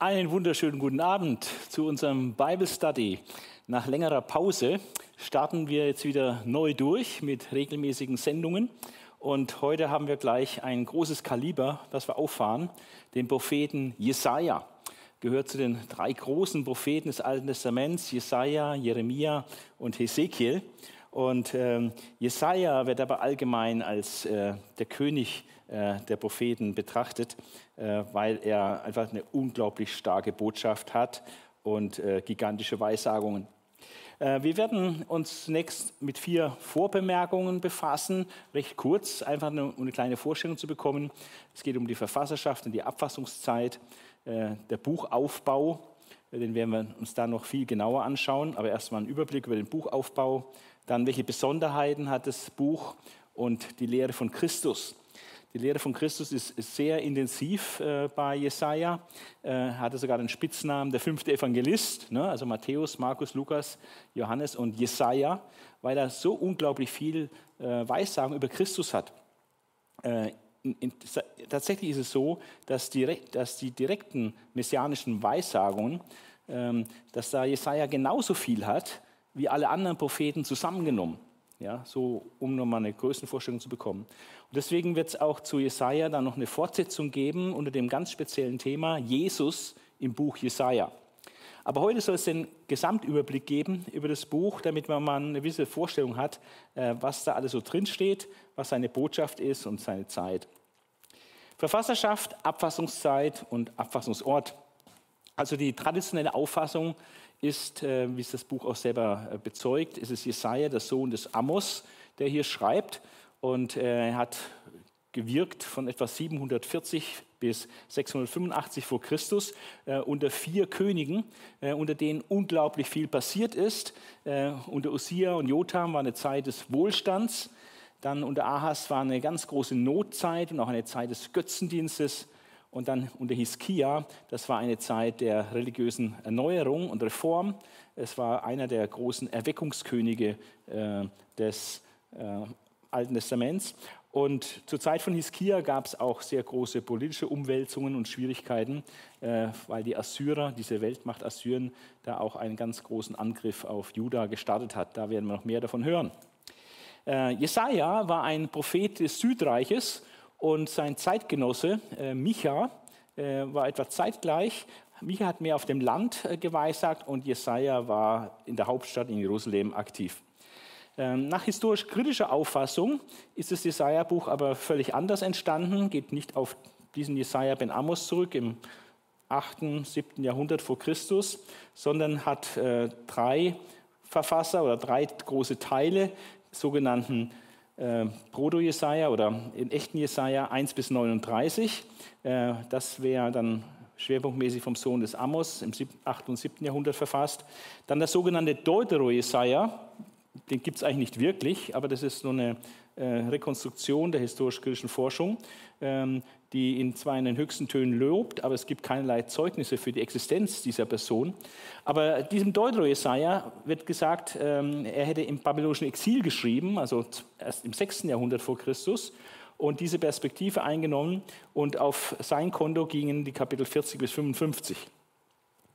Einen wunderschönen guten Abend zu unserem Bible Study. Nach längerer Pause starten wir jetzt wieder neu durch mit regelmäßigen Sendungen. Und heute haben wir gleich ein großes Kaliber, das wir auffahren, den Propheten Jesaja. Gehört zu den drei großen Propheten des Alten Testaments, Jesaja, Jeremia und Hesekiel. Und ähm, Jesaja wird aber allgemein als äh, der König äh, der Propheten betrachtet, äh, weil er einfach eine unglaublich starke Botschaft hat und äh, gigantische Weissagungen. Äh, wir werden uns zunächst mit vier Vorbemerkungen befassen, recht kurz, einfach eine, um eine kleine Vorstellung zu bekommen. Es geht um die Verfasserschaft und die Abfassungszeit, äh, der Buchaufbau, den werden wir uns da noch viel genauer anschauen, aber erstmal einen Überblick über den Buchaufbau, dann welche Besonderheiten hat das Buch und die Lehre von Christus. Die Lehre von Christus ist, sehr intensiv äh, bei Jesaja. Äh, hatte sogar den Spitznamen der fünfte Evangelist, ne? also Matthäus, Markus, Lukas, Johannes und Jesaja, weil er so unglaublich viel äh, Weissagen über Christus hat. Äh, in, in, tatsächlich ist es so, dass die, dass die direkten messianischen Weissagungen, ähm, dass da Jesaja genauso viel hat wie alle anderen Propheten zusammengenommen. Ja, so um nochmal eine Größenvorstellung zu bekommen. Und deswegen wird es auch zu Jesaja dann noch eine Fortsetzung geben unter dem ganz speziellen Thema Jesus im Buch Jesaja. Aber heute soll es den Gesamtüberblick geben über das Buch, damit man mal eine gewisse Vorstellung hat, äh, was da alles so drinsteht, was seine Botschaft ist und seine Zeit. Verfasserschaft, Abfassungszeit und Abfassungsort. Also die traditionelle Auffassung ist, äh, wie es das Buch auch selber äh, bezeugt, ist es Jesaja, der Sohn des Amos, der hier schreibt. Und äh, er hat gewirkt von etwa 740 bis 685 vor Christus äh, unter vier Königen, äh, unter denen unglaublich viel passiert ist. Äh, unter Usia und Jotham war eine Zeit des Wohlstands. Dann unter Ahas war eine ganz große Notzeit und auch eine Zeit des Götzendienstes. Und dann unter Hiskia, das war eine Zeit der religiösen Erneuerung und Reform. Es war einer der großen Erweckungskönige äh, des äh, Alten Testaments. Und zur Zeit von Hiskia gab es auch sehr große politische Umwälzungen und Schwierigkeiten, äh, weil die Assyrer, diese Weltmacht Assyrien, da auch einen ganz großen Angriff auf Juda gestartet hat. Da werden wir noch mehr davon hören. Äh, Jesaja war ein Prophet des Südreiches und sein Zeitgenosse äh, Micha äh, war etwa zeitgleich. Micha hat mehr auf dem Land äh, geweissagt und Jesaja war in der Hauptstadt in Jerusalem aktiv. Ähm, nach historisch-kritischer Auffassung ist das Jesaja-Buch aber völlig anders entstanden, geht nicht auf diesen Jesaja ben Amos zurück im 8., 7. Jahrhundert vor Christus, sondern hat äh, drei Verfasser oder drei große Teile, sogenannten äh, Proto-Jesaja oder in echten Jesaja 1 bis 39. Äh, das wäre dann schwerpunktmäßig vom Sohn des Amos im 8. und 7. Jahrhundert verfasst. Dann das sogenannte Deutero-Jesaja, den gibt es eigentlich nicht wirklich, aber das ist so eine Rekonstruktion der historisch-kritischen Forschung, ähm, die ihn zwar in den höchsten Tönen lobt, aber es gibt keinerlei Zeugnisse für die Existenz dieser Person. Aber diesem Deutero-Jesaja wird gesagt, ähm, er hätte im babylonischen Exil geschrieben, also erst im 6. Jahrhundert vor Christus, und diese Perspektive eingenommen und auf sein Konto gingen die Kapitel 40 bis 55.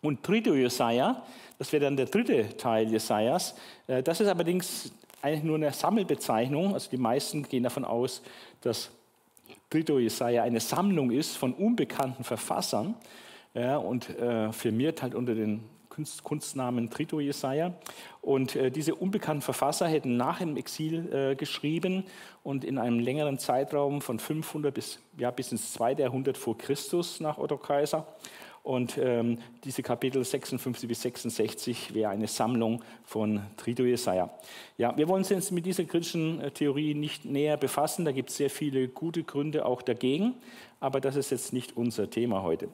Und Trito Jesaja, das wäre dann der dritte Teil Jesajas, äh, das ist allerdings eigentlich nur eine Sammelbezeichnung. Also die meisten gehen davon aus, dass Trito Jesaja eine Sammlung ist von unbekannten Verfassern ja, und äh, firmiert halt unter den Kunst, Kunstnamen Trito Jesaja. Und äh, diese unbekannten Verfasser hätten nach dem Exil äh, geschrieben und in einem längeren Zeitraum von 500 bis, ja, bis ins 2. Jahrhundert vor Christus nach Otto Kaiser. Und ähm, diese Kapitel 56 bis 66 wäre eine Sammlung von Trito Jesaja. Ja, wir wollen uns jetzt mit dieser kritischen äh, Theorie nicht näher befassen. Da gibt es sehr viele gute Gründe auch dagegen, aber das ist jetzt nicht unser Thema heute.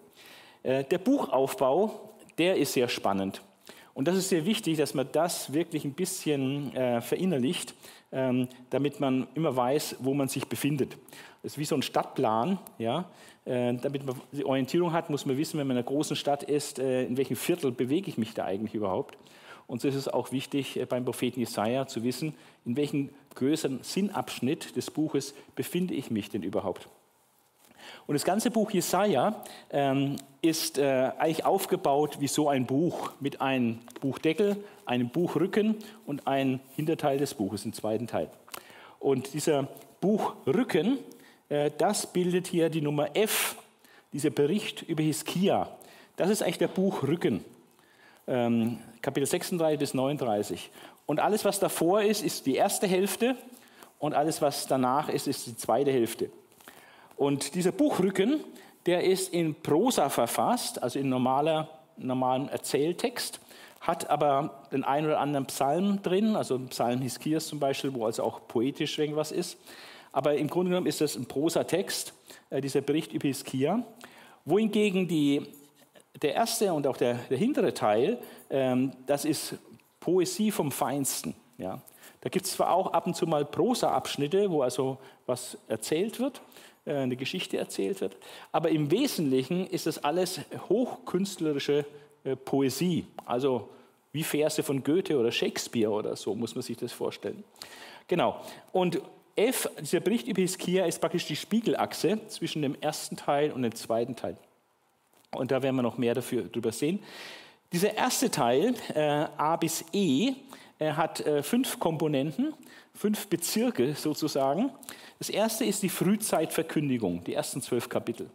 Äh, der Buchaufbau, der ist sehr spannend. Und das ist sehr wichtig, dass man das wirklich ein bisschen äh, verinnerlicht, damit man immer weiß, wo man sich befindet. Das ist wie so ein Stadtplan. Ja? Äh, damit man die Orientierung hat, muss man wissen, wenn man in einer großen Stadt ist, äh, in welchem Viertel bewege ich mich da eigentlich überhaupt. Und so ist es auch wichtig, äh, beim Propheten Jesaja zu wissen, in welchem größeren Sinnabschnitt des Buches befinde ich mich denn überhaupt. Und das ganze Buch Jesaja ähm, ist äh, eigentlich aufgebaut wie so ein Buch mit einem Buchdeckel, einem Buchrücken und einem Hinterteil des Buches, im zweiten Teil. Und dieser Buchrücken, äh, das bildet hier die Nummer F, dieser Bericht über Hiskia. Das ist eigentlich der Buchrücken, ähm, Kapitel 36 bis 39. Und alles, was davor ist, ist die erste Hälfte und alles, was danach ist, ist die zweite Hälfte. Und dieser Buchrücken, der ist in Prosa verfasst, also in normaler, normalem Erzähltext, hat aber den einen oder anderen Psalm drin, also Psalm Hiskias zum Beispiel, wo also auch poetisch irgendwas ist. Aber im Grunde genommen ist das ein Prosatext, äh, dieser Bericht über Hiskia, wohingegen die, der erste und auch der, der hintere Teil, ähm, das ist Poesie vom Feinsten. Ja. Da gibt es zwar auch ab und zu mal Prosa-Abschnitte, wo also was erzählt wird, eine Geschichte erzählt wird, aber im Wesentlichen ist das alles hochkünstlerische äh, Poesie, also wie Verse von Goethe oder Shakespeare oder so, muss man sich das vorstellen. Genau. Und F, dieser Bericht über Hiskia, ist praktisch die Spiegelachse zwischen dem ersten Teil und dem zweiten Teil. Und da werden wir noch mehr dafür, darüber sehen. Dieser erste Teil, äh, A bis E, er hat äh, fünf Komponenten, fünf Bezirke sozusagen. Das erste ist die Frühzeitverkündigung, die ersten zwölf Kapitel.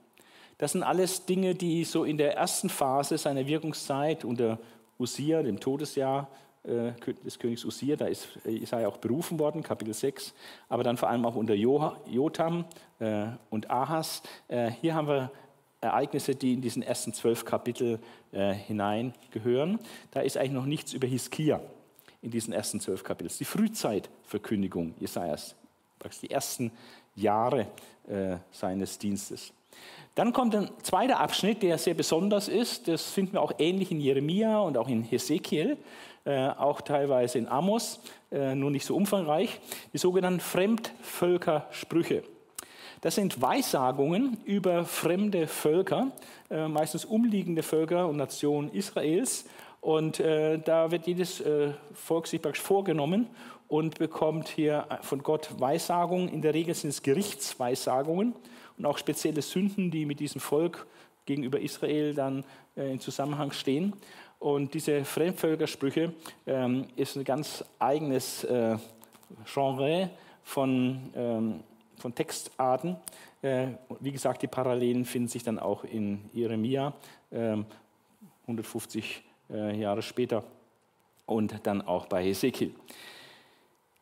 Das sind alles Dinge, die so in der ersten Phase seiner Wirkungszeit unter Usia, dem Todesjahr äh, des Königs Usia, da ist Isaiah auch berufen worden, Kapitel 6, aber dann vor allem auch unter Jotam äh, und Ahas. Hier haben wir Ereignisse, die in diesen ersten zwölf Kapitel hineingehören. Da ist eigentlich noch nichts über Hiskia in diesen ersten zwölf Kapiteln. Die Frühzeitverkündigung Jesajas, die ersten Jahre äh, seines Dienstes. Dann kommt ein zweiter Abschnitt, der sehr besonders ist. Das finden wir auch ähnlich in Jeremia und auch in Hesekiel, äh, auch teilweise in Amos, äh, nur nicht so umfangreich. Die sogenannten Fremdvölkersprüche. Das sind Weissagungen über fremde Völker, äh, meistens umliegende Völker und Nationen Israels und äh, da wird jedes äh, Volk sich praktisch vorgenommen und bekommt hier von Gott Weissagungen. In der Regel sind es Gerichtsweissagungen und auch spezielle Sünden, die mit diesem Volk gegenüber Israel dann äh, in Zusammenhang stehen. Und diese Fremdvölkersprüche ähm, ist ein ganz eigenes äh, Genre von, ähm, von Textarten. Äh, wie gesagt, die Parallelen finden sich dann auch in Jeremia, 150 ähm, äh, Jahre später und dann auch bei Hesekiel.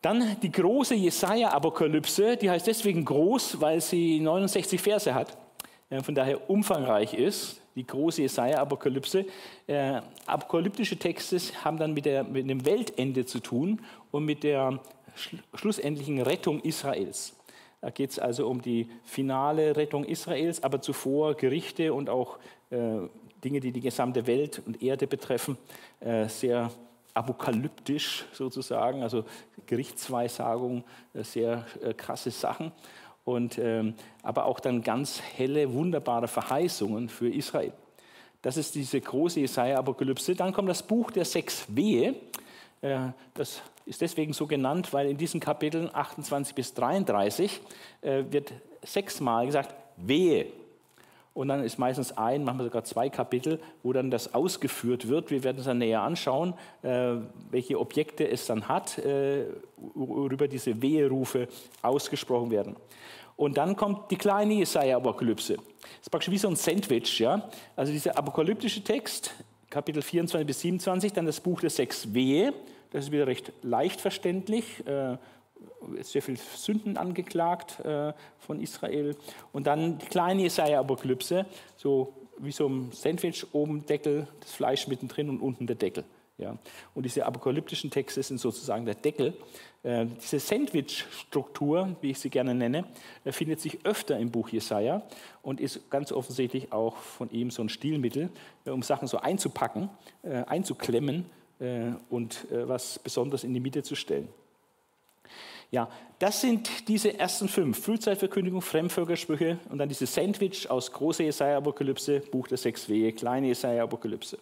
Dann die große Jesaja-Apokalypse, die heißt deswegen groß, weil sie 69 Verse hat, äh, von daher umfangreich ist. Die große Jesaja-Apokalypse. Äh, apokalyptische Texte haben dann mit, der, mit dem Weltende zu tun und mit der schlussendlichen Rettung Israels. Da geht es also um die finale Rettung Israels, aber zuvor Gerichte und auch äh, Dinge, die die gesamte Welt und Erde betreffen, äh, sehr apokalyptisch sozusagen, also Gerichtsweissagung, äh, sehr äh, krasse Sachen. Und, ähm, aber auch dann ganz helle, wunderbare Verheißungen für Israel. Das ist diese große Jesaja-Apokalypse. Dann kommt das Buch der sechs Wehe. Das ist deswegen so genannt, weil in diesen Kapiteln 28 bis 33 wird sechsmal gesagt, Wehe. Und dann ist meistens ein, manchmal sogar zwei Kapitel, wo dann das ausgeführt wird. Wir werden es dann näher anschauen, äh, welche Objekte es dann hat, äh, worüber diese Weherufe ausgesprochen werden. Und dann kommt die kleine Jesaja-Apokalypse. Das ist praktisch wie so ein Sandwich. Ja? Also dieser apokalyptische Text, Kapitel 24 bis 27, dann das Buch der sechs Wehe. Das ist wieder recht leicht verständlich. Äh, sehr viele Sünden angeklagt äh, von Israel. Und dann die kleine Jesaja-Apokalypse, so wie so ein Sandwich, oben Deckel, das Fleisch mittendrin und unten der Deckel. Ja. Und diese apokalyptischen Texte sind sozusagen der Deckel. Äh, diese Sandwich-Struktur, wie ich sie gerne nenne, äh, findet sich öfter im Buch Jesaja und ist ganz offensichtlich auch von ihm so ein Stilmittel, äh, um Sachen so einzupacken, äh, einzuklemmen und was besonders in die Mitte zu stellen. Ja, das sind diese ersten fünf. Frühzeitverkündigung, Fremdvölkersprüche und dann dieses Sandwich aus große Jesaja-Apokalypse, Buch der sechs Wehe, kleine Jesaja-Apokalypse.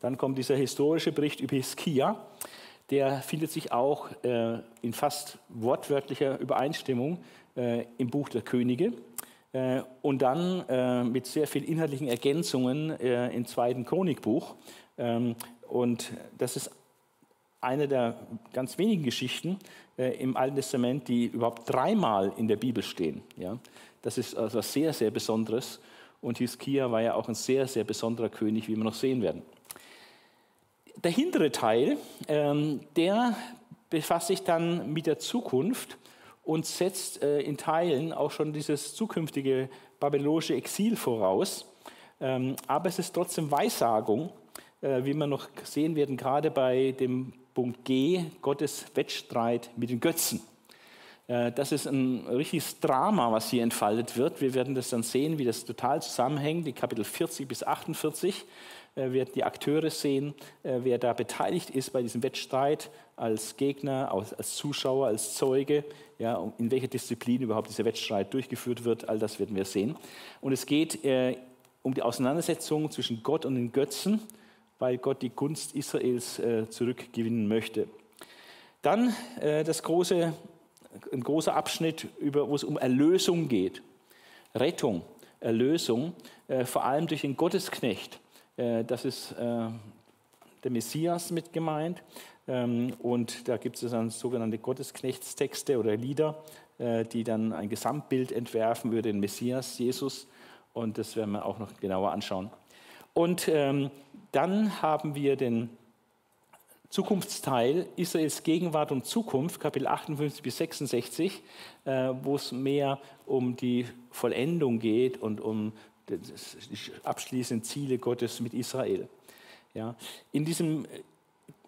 Dann kommt dieser historische Bericht über Hiskia. Der findet sich auch äh, in fast wortwörtlicher Übereinstimmung äh, im Buch der Könige. Äh, und dann äh, mit sehr vielen inhaltlichen Ergänzungen äh, im zweiten Chronikbuch. Ähm, und das ist eine der ganz wenigen Geschichten im Alten Testament, die überhaupt dreimal in der Bibel stehen. Das ist also sehr, sehr Besonderes. Und Hiskia war ja auch ein sehr, sehr besonderer König, wie wir noch sehen werden. Der hintere Teil, ähm, der befasst sich dann mit der Zukunft und setzt äh, in Teilen auch schon dieses zukünftige babylonische Exil voraus. Ähm, aber es ist trotzdem Weissagung, äh, wie wir noch sehen werden, gerade bei dem Punkt G, Gottes Wettstreit mit den Götzen. Äh, das ist ein richtiges Drama, was hier entfaltet wird. Wir werden das dann sehen, wie das total zusammenhängt, die Kapitel 40 bis 48 äh, werden die Akteure sehen, äh, wer da beteiligt ist bei diesem Wettstreit als Gegner, als Zuschauer, als Zeuge, ja, in welcher Disziplin überhaupt dieser Wettstreit durchgeführt wird, all das werden wir sehen. Und es geht um die Auseinandersetzung zwischen Gott und den Götzen, weil Gott die Gunst Israels äh, zurückgewinnen möchte. Dann äh, das große, ein großer Abschnitt, über, wo es um Erlösung geht. Rettung, Erlösung, äh, vor allem durch den Gottesknecht das ist der Messias mit gemeint. Ähm, und da gibt es dann sogenannte Gottesknechtstexte oder Lieder, die dann ein Gesamtbild entwerfen über den Messias, Jesus. Und das werden wir auch noch genauer anschauen. Und ähm, dann haben wir den Zukunftsteil Israels Gegenwart und Zukunft, Kapitel 58 bis 66, wo es mehr um die Vollendung geht und um die abschließenden Ziele Gottes mit Israel. Ja. In diesem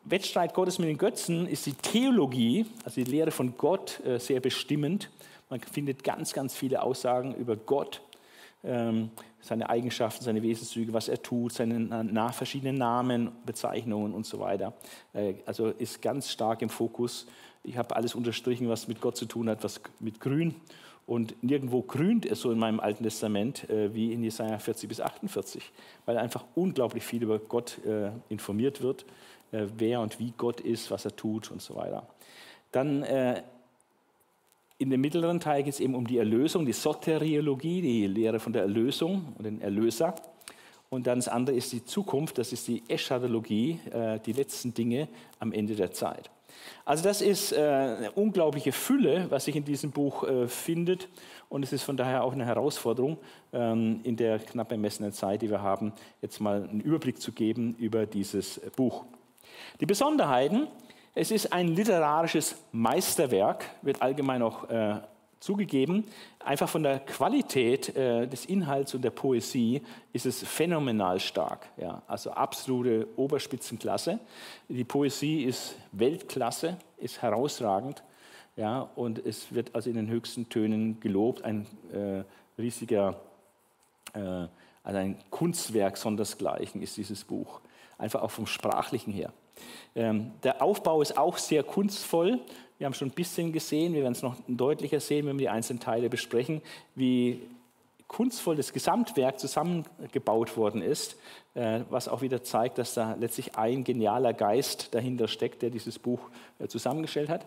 Wettstreit Gottes mit den Götzen ist die Theologie, also die Lehre von Gott, äh, sehr bestimmend. Man findet ganz, ganz viele Aussagen über Gott, ähm, seine Eigenschaften, seine Wesenszüge, was er tut, seine nach verschiedenen Namen, Bezeichnungen und so weiter. Äh, also ist ganz stark im Fokus. Ich habe alles unterstrichen, was mit Gott zu tun hat, was mit Grün und nirgendwo grünt es so in meinem Alten Testament äh, wie in Jesaja 40 bis 48, weil einfach unglaublich viel über Gott äh, informiert wird, wer und wie Gott ist, was er tut und so weiter. Dann in dem mittleren Teil geht es eben um die Erlösung, die Soteriologie, die Lehre von der Erlösung und den Erlöser. Und dann das andere ist die Zukunft, das ist die Eschatologie, äh, die letzten Dinge am Ende der Zeit. Also das ist äh, eine unglaubliche Fülle, was sich in diesem Buch äh, findet. Und es ist von daher auch eine Herausforderung, ähm, in der knapp bemessenen Zeit, die wir haben, jetzt mal einen Überblick zu geben über dieses Buch. Die Besonderheiten, es ist ein literarisches Meisterwerk, wird allgemein auch äh, zugegeben, einfach von der Qualität äh, des Inhalts und der Poesie ist es phänomenal stark. Ja, also absolute Oberspitzenklasse. Die Poesie ist Weltklasse, ist herausragend. Ja, und es wird also in den höchsten Tönen gelobt. Ein äh, riesiger, äh, also ein Kunstwerk sondersgleichen ist dieses Buch. Einfach auch vom Sprachlichen her. Ähm, der Aufbau ist auch sehr kunstvoll. Wir haben schon ein bisschen gesehen, wir werden es noch deutlicher sehen, wenn wir die einzelnen Teile besprechen, wie kunstvoll das Gesamtwerk zusammengebaut worden ist, äh, was auch wieder zeigt, dass da letztlich ein genialer Geist dahinter steckt, der dieses Buch äh, zusammengestellt hat.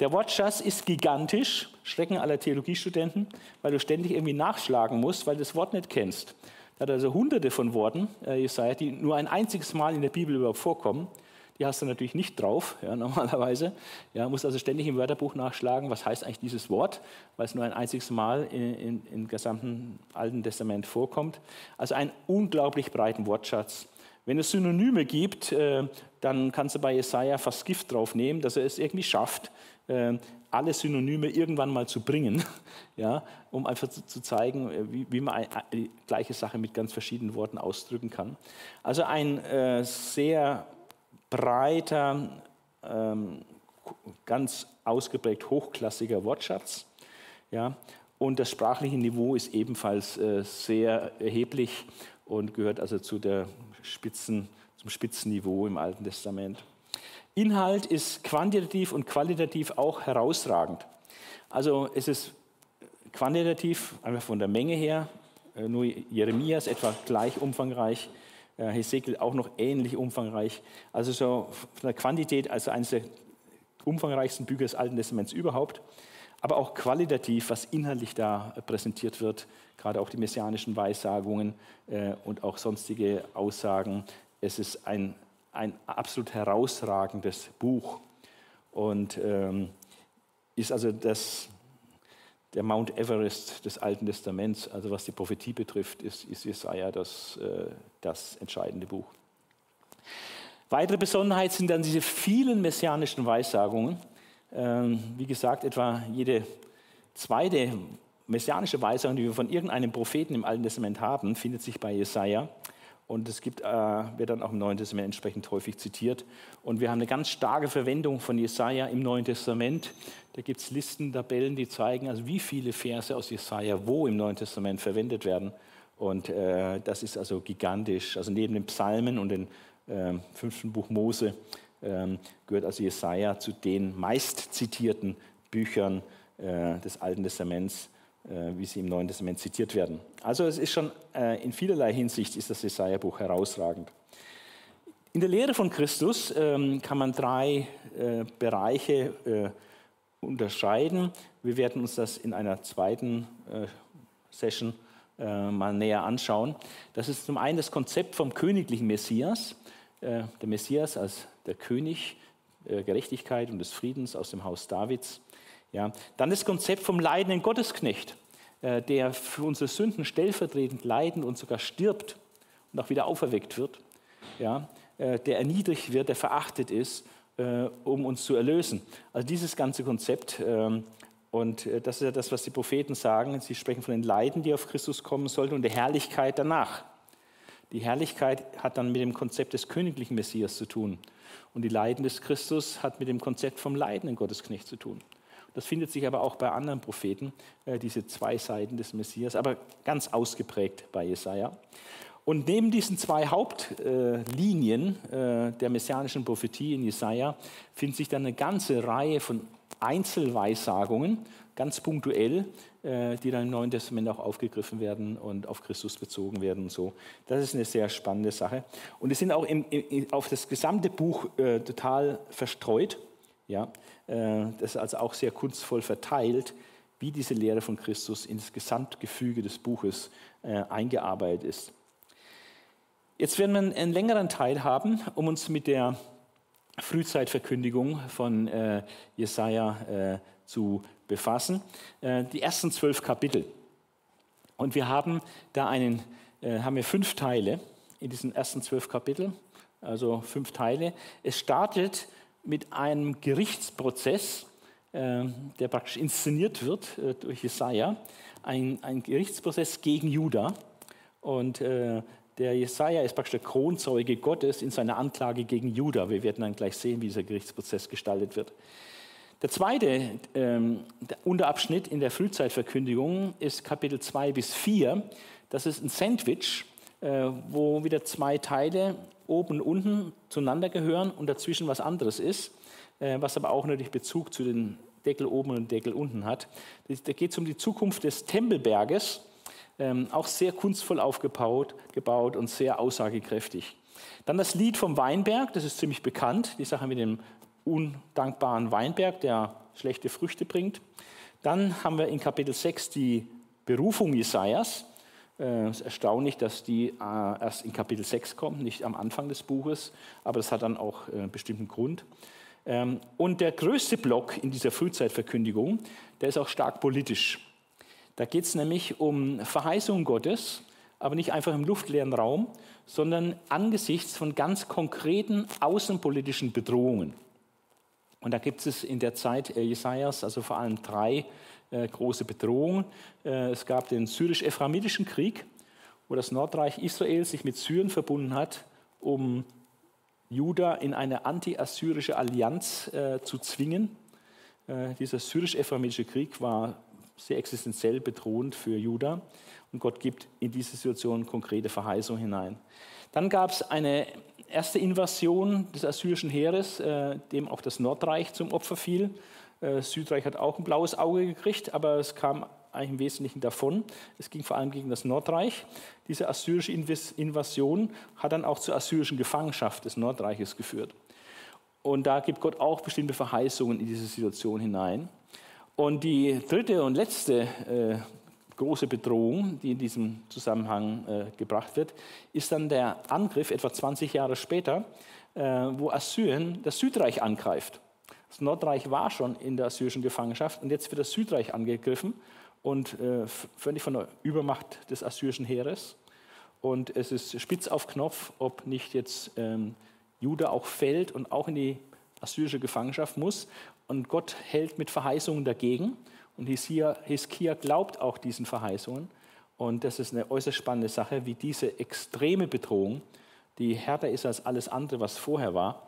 Der Wortschatz ist gigantisch, Schrecken aller Theologiestudenten, weil du ständig irgendwie nachschlagen musst, weil du das Wort nicht kennst. Er hat also hunderte von Worten, äh, Jesaja, die nur ein einziges Mal in der Bibel überhaupt vorkommen die hast du natürlich nicht drauf, ja, normalerweise. Ja, musst also ständig im Wörterbuch nachschlagen, was heißt eigentlich dieses Wort, weil es nur ein einziges Mal in, in, im gesamten Alten Testament vorkommt. Also einen unglaublich breiten Wortschatz. Wenn es Synonyme gibt, äh, dann kannst du bei Jesaja fast Gift drauf nehmen, dass er es irgendwie schafft, äh, alle Synonyme irgendwann mal zu bringen, ja, um einfach zu, zu zeigen, äh, wie, wie, man die gleiche Sache mit ganz verschiedenen Worten ausdrücken kann. Also ein äh, sehr breiter, ähm, ganz ausgeprägt hochklassiger Wortschatz. Ja? Und das sprachliche Niveau ist ebenfalls äh, sehr erheblich und gehört also zu der Spitzen, zum Spitzenniveau im Alten Testament. Inhalt ist quantitativ und qualitativ auch herausragend. Also es ist quantitativ, einfach von der Menge her, äh, nur Jeremias etwa gleich umfangreich Hesekiel auch noch ähnlich umfangreich. Also so von der Quantität, also eines der umfangreichsten Bücher des Alten Testaments überhaupt. aber auch qualitativ, was inhaltlich da präsentiert wird, gerade auch die messianischen Weissagungen äh, und auch sonstige Aussagen. Es ist ein, ein absolut herausragendes Buch und ähm, ist also das, der Mount Everest des Alten Testaments, also was die Prophetie betrifft, ist, ist Jesaja das, äh, das entscheidende Buch. Weitere Besonderheit sind dann diese vielen messianischen Weissagungen. Ähm, wie gesagt, etwa jede zweite messianische Weissagung, die wir von irgendeinem Propheten im Alten Testament haben, findet sich bei Jesaja. Und es gibt, äh, wird dann auch im Neuen Testament entsprechend häufig zitiert. Und wir haben eine ganz starke Verwendung von Jesaja im Neuen Testament. Da gibt es Listen, Tabellen, die zeigen, also wie viele Verse aus Jesaja wo im Neuen Testament verwendet werden. Und äh, das ist also gigantisch. Also neben den Psalmen und den äh, fünften Buch Mose äh, gehört also Jesaja zu den meist zitierten Büchern äh, des Alten Testaments, wie sie im Neuen Testament zitiert werden. Also es ist schon äh, in vielerlei Hinsicht ist das Jesaja-Buch herausragend. In der Lehre von Christus ähm, kann man drei äh, Bereiche äh, unterscheiden. Wir werden uns das in einer zweiten Session mal näher anschauen. Das ist zum einen das Konzept vom königlichen Messias. Äh, der Messias als der König der Gerechtigkeit und des Friedens aus dem Haus Davids. Ja. Dann das Konzept vom leidenden Gottesknecht, äh, der für unsere Sünden stellvertretend leiden und sogar stirbt und auch wieder auferweckt wird. Ja. Äh, der erniedrigt wird, der verachtet ist, um uns zu erlösen. Also dieses ganze Konzept. Ähm, und das ist ja das, was die Propheten sagen. Sie sprechen von den Leiden, die auf Christus kommen sollten und der Herrlichkeit danach. Die Herrlichkeit hat dann mit dem Konzept des königlichen Messias zu tun. Und die Leiden des Christus hat mit dem Konzept vom leidenden Gottesknecht zu tun. Das findet sich aber auch bei anderen Propheten, äh, diese zwei Seiten des Messias, aber ganz ausgeprägt bei Jesaja. Und neben diesen zwei Hauptlinien äh, der messianischen Prophetie in Jesaja findet sich dann eine ganze Reihe von Einzelweissagungen, ganz punktuell, äh, die dann im Neuen Testament auch aufgegriffen werden und auf Christus bezogen werden und so. Das ist eine sehr spannende Sache. Und es sind auch im, im, auf das gesamte Buch äh, total verstreut. Ja, äh, das ist also auch sehr kunstvoll verteilt, wie diese Lehre von Christus in das Gesamtgefüge des Buches äh, eingearbeitet ist. Jetzt werden wir einen längeren Teil haben, um uns mit der Frühzeitverkündigung von äh, Jesaja äh, zu befassen. Äh, die ersten zwölf Kapitel. Und wir haben da einen, äh, haben wir fünf Teile in diesen ersten zwölf Kapiteln, also fünf Teile. Es startet mit einem Gerichtsprozess, äh, der praktisch inszeniert wird äh, durch Jesaja, ein, ein Gerichtsprozess gegen Juda. Und äh, der Jesaja ist praktisch der Kronzeuge Gottes in seiner Anklage gegen Juda. Wir werden dann gleich sehen, wie dieser Gerichtsprozess gestaltet wird. Der zweite ähm, der Unterabschnitt in der Frühzeitverkündigung ist Kapitel 2 bis 4. Das ist ein Sandwich, wo wieder zwei Teile oben und unten zueinander gehören und dazwischen was anderes ist, äh, was aber auch natürlich Bezug zu den Deckel oben und Deckel unten hat. Da geht es um die Zukunft des Tempelberges ähm, auch sehr kunstvoll aufgebaut gebaut und sehr aussagekräftig. Dann das Lied vom Weinberg, das ist ziemlich bekannt, die Sache mit dem undankbaren Weinberg, der schlechte Früchte bringt. Dann haben wir in Kapitel 6 die Berufung Jesajas. Äh, es ist erstaunlich, dass die äh, erst in Kapitel 6 kommt, nicht am Anfang des Buches, aber das hat dann auch einen äh, bestimmten Grund. Ähm, und der größte Block in dieser Frühzeitverkündigung, der ist auch stark politisch. Da geht es nämlich um Verheißungen Gottes, aber nicht einfach im luftleeren Raum, sondern angesichts von ganz konkreten außenpolitischen Bedrohungen. Und da gibt es in der Zeit Jesajas also vor allem drei äh, große Bedrohungen. Äh, es gab den syrisch-ephraimitischen Krieg, wo das Nordreich Israel sich mit Syrien verbunden hat, um Juda in eine anti-assyrische Allianz äh, zu zwingen. Äh, dieser syrisch-ephraimische Krieg war sehr existenziell bedrohend für Juda. Und Gott gibt in diese Situation konkrete Verheißungen hinein. Dann gab es eine erste Invasion des assyrischen Heeres, dem auch das Nordreich zum Opfer fiel. Äh, Südreich hat auch ein blaues Auge gekriegt, aber es kam eigentlich im Wesentlichen davon. Es ging vor allem gegen das Nordreich. Diese assyrische Invasion hat dann auch zur assyrischen Gefangenschaft des Nordreiches geführt. Und da gibt Gott auch bestimmte Verheißungen in diese Situation hinein. Und die dritte und letzte äh, große Bedrohung, die in diesem Zusammenhang äh, gebracht wird, ist dann der Angriff etwa 20 Jahre später, äh, wo Assyrien das Südreich angreift. Das Nordreich war schon in der assyrischen Gefangenschaft und jetzt wird das Südreich angegriffen und äh, völlig von der Übermacht des assyrischen Heeres. Und es ist spitz auf Knopf, ob nicht jetzt ähm, Juda auch fällt und auch in die assyrische Gefangenschaft muss. Und Gott hält mit Verheißungen dagegen. Und Hiskia glaubt auch diesen Verheißungen. Und das ist eine äußerst spannende Sache, wie diese extreme Bedrohung, die härter ist als alles andere, was vorher war,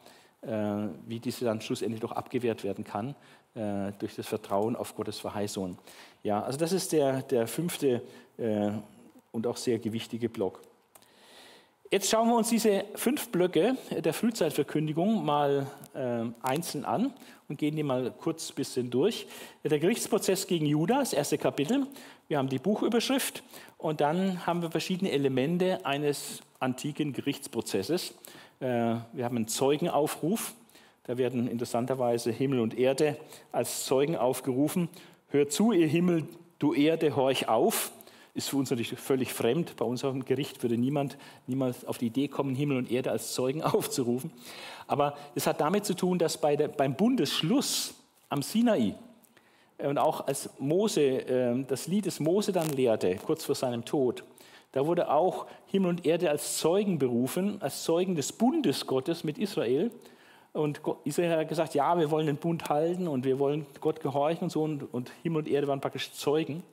wie diese dann schlussendlich doch abgewehrt werden kann äh, durch das Vertrauen auf Gottes Verheißungen. Ja, also das ist der, der fünfte äh, und auch sehr gewichtige Block. Jetzt schauen wir uns diese fünf Blöcke der Frühzeitverkündigung mal äh, einzeln an und gehen die mal kurz ein bisschen durch. Der Gerichtsprozess gegen Judah, das erste Kapitel. Wir haben die Buchüberschrift und dann haben wir verschiedene Elemente eines antiken Gerichtsprozesses. Äh, wir haben einen Zeugenaufruf. Da werden interessanterweise Himmel und Erde als Zeugen aufgerufen. Hört zu, ihr Himmel, du Erde, horch auf ist für uns natürlich völlig fremd. Bei uns auf dem Gericht würde niemand niemals auf die Idee kommen, Himmel und Erde als Zeugen aufzurufen. Aber es hat damit zu tun, dass bei der, beim Bundesschluss am Sinai äh, und auch als Mose ähm, das Lied des Mose dann lehrte, kurz vor seinem Tod, da wurde auch Himmel und Erde als Zeugen berufen, als Zeugen des Bundes Gottes mit Israel. Und Israel hat gesagt, ja, wir wollen den Bund halten und wir wollen Gott gehorchen und so. Und, und Himmel und Erde waren praktisch Zeugen.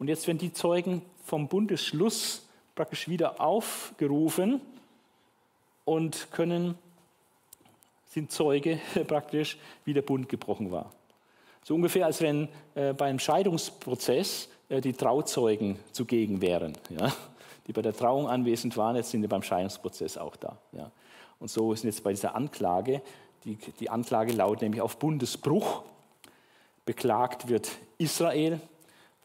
Und jetzt werden die Zeugen vom Bundesschluss praktisch wieder aufgerufen und können, sind Zeuge praktisch, wie der Bund gebrochen war. So ungefähr, als wenn äh, beim Scheidungsprozess äh, die Trauzeugen zugegen wären, ja? Die bei der Trauung anwesend waren, jetzt sind sie beim Scheidungsprozess auch da. Ja? Und so ist jetzt bei dieser Anklage, die, die Anklage lautet nämlich auf Bundesbruch. Beklagt wird Israel,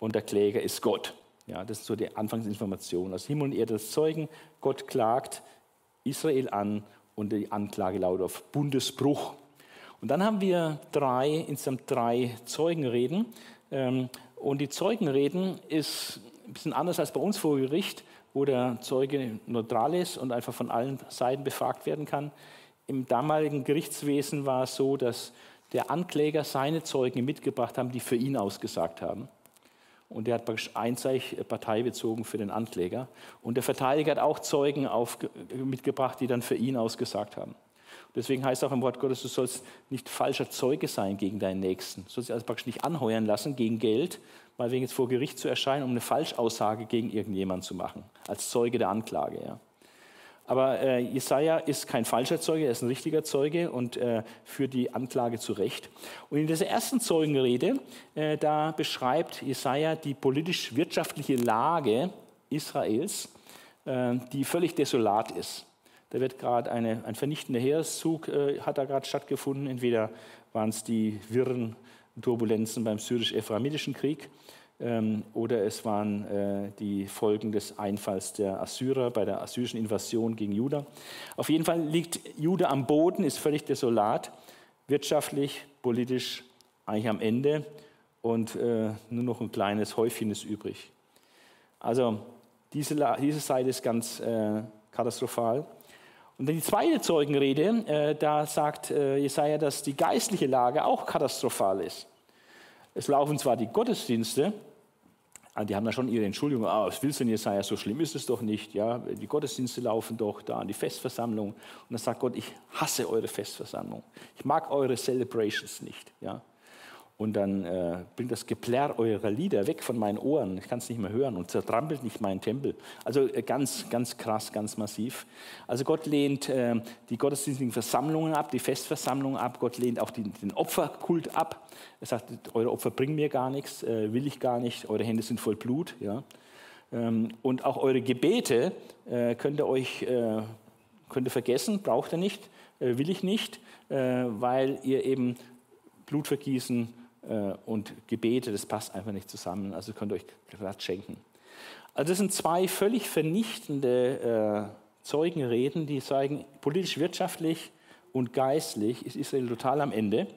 und der Kläger ist Gott. Ja, das ist so die Anfangsinformation. Aus Himmel und Erde das Zeugen, Gott klagt Israel an und die Anklage lautet auf Bundesbruch. Und dann haben wir drei, insgesamt drei Zeugenreden. Ähm, und die Zeugenreden ist ein bisschen anders als bei uns vor Gericht, wo der Zeuge neutral ist und einfach von allen Seiten befragt werden kann. Im damaligen Gerichtswesen war es so, dass der Ankläger seine Zeugen mitgebracht haben, die für ihn ausgesagt haben. Und der hat praktisch einseitig Partei bezogen für den Ankläger. Und der Verteidiger hat auch Zeugen mitgebracht, die dann für ihn ausgesagt haben. Deswegen heißt auch im Wort Gottes, du sollst nicht falscher Zeuge sein gegen deinen Nächsten. Du sollst dich also praktisch nicht anheuern lassen gegen Geld, mal wegen jetzt vor Gericht zu erscheinen, um eine Falschaussage gegen irgendjemanden zu machen, als Zeuge der Anklage. Ja. Aber äh, Jesaja ist kein falscher Zeuge, er ist ein richtiger Zeuge und äh, führt die Anklage zurecht. Und in dieser ersten Zeugenrede, äh, da beschreibt Jesaja die politisch-wirtschaftliche Lage Israels, äh, die völlig desolat ist. Da wird gerade ein vernichtender Heereszug, äh, hat da gerade stattgefunden. Entweder waren es die wirren Turbulenzen beim syrisch-ephraimitischen Krieg ähm, oder es waren äh, die Folgen des Einfalls der Assyrer bei der assyrischen Invasion gegen Juda. Auf jeden Fall liegt Juda am Boden, ist völlig desolat, wirtschaftlich, politisch eigentlich am Ende und äh, nur noch ein kleines Häufchen ist übrig. Also diese, diese Seite ist ganz äh, katastrophal. Und die zweite Zeugenrede, äh, da sagt äh, Jesaja, dass die geistliche Lage auch katastrophal ist. Es laufen zwar die Gottesdienste, die haben da schon ihre Entschuldigung, ah, was willst du denn, Jesaja, so schlimm ist es doch nicht. Ja? Die Gottesdienste laufen doch da, die Festversammlung. Und dann sagt Gott, ich hasse eure Festversammlung. Ich mag eure Celebrations nicht. Ja? Und dann äh, bringt das Geplärr eurer Lieder weg von meinen Ohren. Ich kann es nicht mehr hören und zertrampelt nicht meinen Tempel. Also äh, ganz, ganz krass, ganz massiv. Also Gott lehnt äh, die gottesdienstlichen Versammlungen ab, die Festversammlungen ab. Gott lehnt auch die, den Opferkult ab. Er sagt, eure Opfer bringen mir gar nichts, äh, will ich gar nicht. Eure Hände sind voll Blut. Ja? Ähm, und auch eure Gebete äh, könnt ihr euch äh, könnt ihr vergessen, braucht ihr nicht, will ich nicht, weil ihr eben Blutvergießen und Gebete, das passt einfach nicht zusammen. Also könnt ihr euch glatt schenken. Also das sind zwei völlig vernichtende äh, Zeugenreden, die sagen, politisch, wirtschaftlich und geistlich ist Israel total am Ende.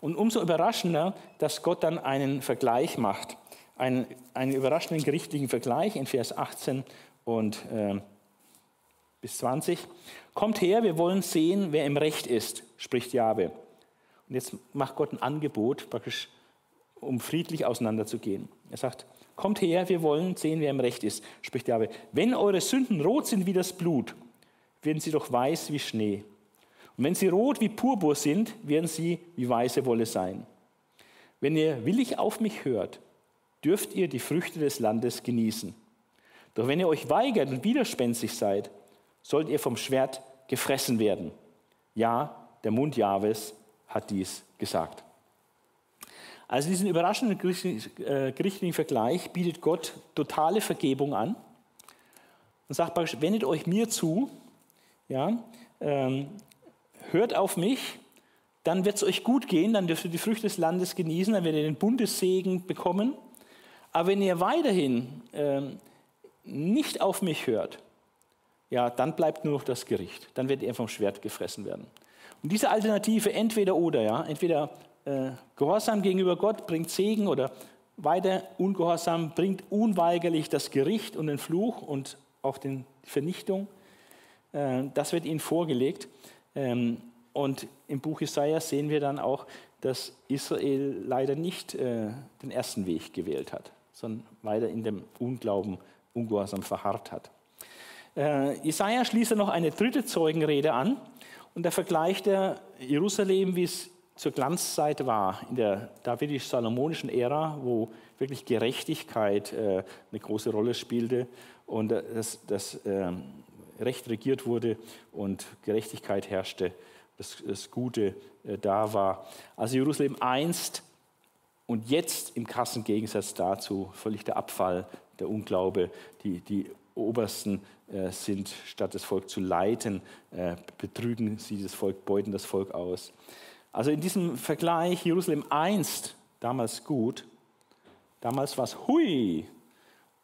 Und umso überraschender, dass Gott dann einen Vergleich macht, einen, einen überraschenden gerichtlichen Vergleich in Vers 18 und äh, bis 20. Kommt her, wir wollen sehen, wer im Recht ist, spricht Jahwe. Und jetzt macht Gott ein Angebot, praktisch, um friedlich auseinanderzugehen. Er sagt, kommt her, wir wollen sehen, wer im Recht ist, spricht Jahwe. Wenn eure Sünden rot sind wie das Blut, werden sie doch weiß wie Schnee. Und wenn sie rot wie Purpur sind, werden sie wie weiße Wolle sein. Wenn ihr willig auf mich hört, dürft ihr die Früchte des Landes genießen. Doch wenn ihr euch weigert und widerspenstig seid, sollt ihr vom Schwert gefressen werden. Ja, der Mund Jahwes hat dies gesagt. Also diesen überraschenden äh, gerichtlichen Vergleich bietet Gott totale Vergebung an und sagt praktisch, wendet euch mir zu, ja, ähm, hört auf mich, dann wird es euch gut gehen, dann dürft ihr die Früchte des Landes genießen, dann werdet ihr den Bundessegen bekommen. Aber wenn ihr weiterhin ähm, nicht auf mich hört, ja, dann bleibt nur noch das Gericht. Dann werdet ihr vom Schwert gefressen werden. Und diese Alternative, entweder oder, ja, entweder äh, Gehorsam gegenüber Gott bringt Segen oder weiter Ungehorsam bringt unweigerlich das Gericht und den Fluch und auch die Vernichtung. Äh, das wird ihnen vorgelegt. Ähm, und im Buch Jesaja sehen wir dann auch, dass Israel leider nicht äh, den ersten Weg gewählt hat, sondern weiter in dem Unglauben, Ungehorsam verharrt hat. Äh, Jesaja schließt noch eine dritte Zeugenrede an und da vergleicht er Jerusalem, wie es zur Glanzzeit war, in der davidisch-salomonischen Ära, wo wirklich Gerechtigkeit äh, eine große Rolle spielte und äh, das, das äh, Recht regiert wurde und Gerechtigkeit herrschte, das, das Gute äh, da war. Also Jerusalem einst und jetzt im krassen Gegensatz dazu völlig der Abfall, der Unglaube, die, die Obersten sind, statt das Volk zu leiten, äh, betrügen sie das Volk, beuten das Volk aus. Also in diesem Vergleich Jerusalem einst, damals gut, damals war es hui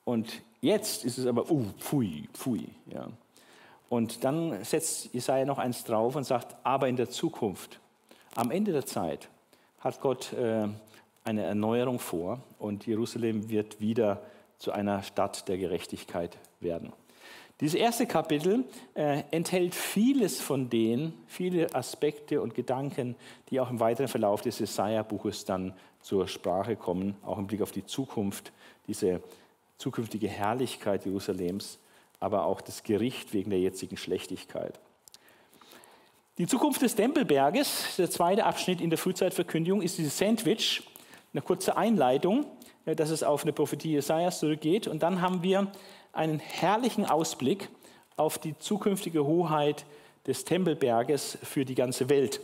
und jetzt ist es aber uh, pfui, pfui. Ja. Und dann setzt Jesaja noch eins drauf und sagt, aber in der Zukunft, am Ende der Zeit, hat Gott äh, eine Erneuerung vor und Jerusalem wird wieder zu einer Stadt der Gerechtigkeit werden. Dieses erste Kapitel äh, enthält vieles von denen, viele Aspekte und Gedanken, die auch im weiteren Verlauf des Jesaja-Buches dann zur Sprache kommen, auch im Blick auf die Zukunft, diese zukünftige Herrlichkeit Jerusalems, aber auch das Gericht wegen der jetzigen Schlechtigkeit. Die Zukunft des Tempelberges, der zweite Abschnitt in der Frühzeitverkündigung, ist dieses Sandwich, eine kurze Einleitung, äh, dass es auf eine Prophetie Jesajas zurückgeht. Und dann haben wir einen herrlichen Ausblick auf die zukünftige Hoheit des Tempelberges für die ganze Welt.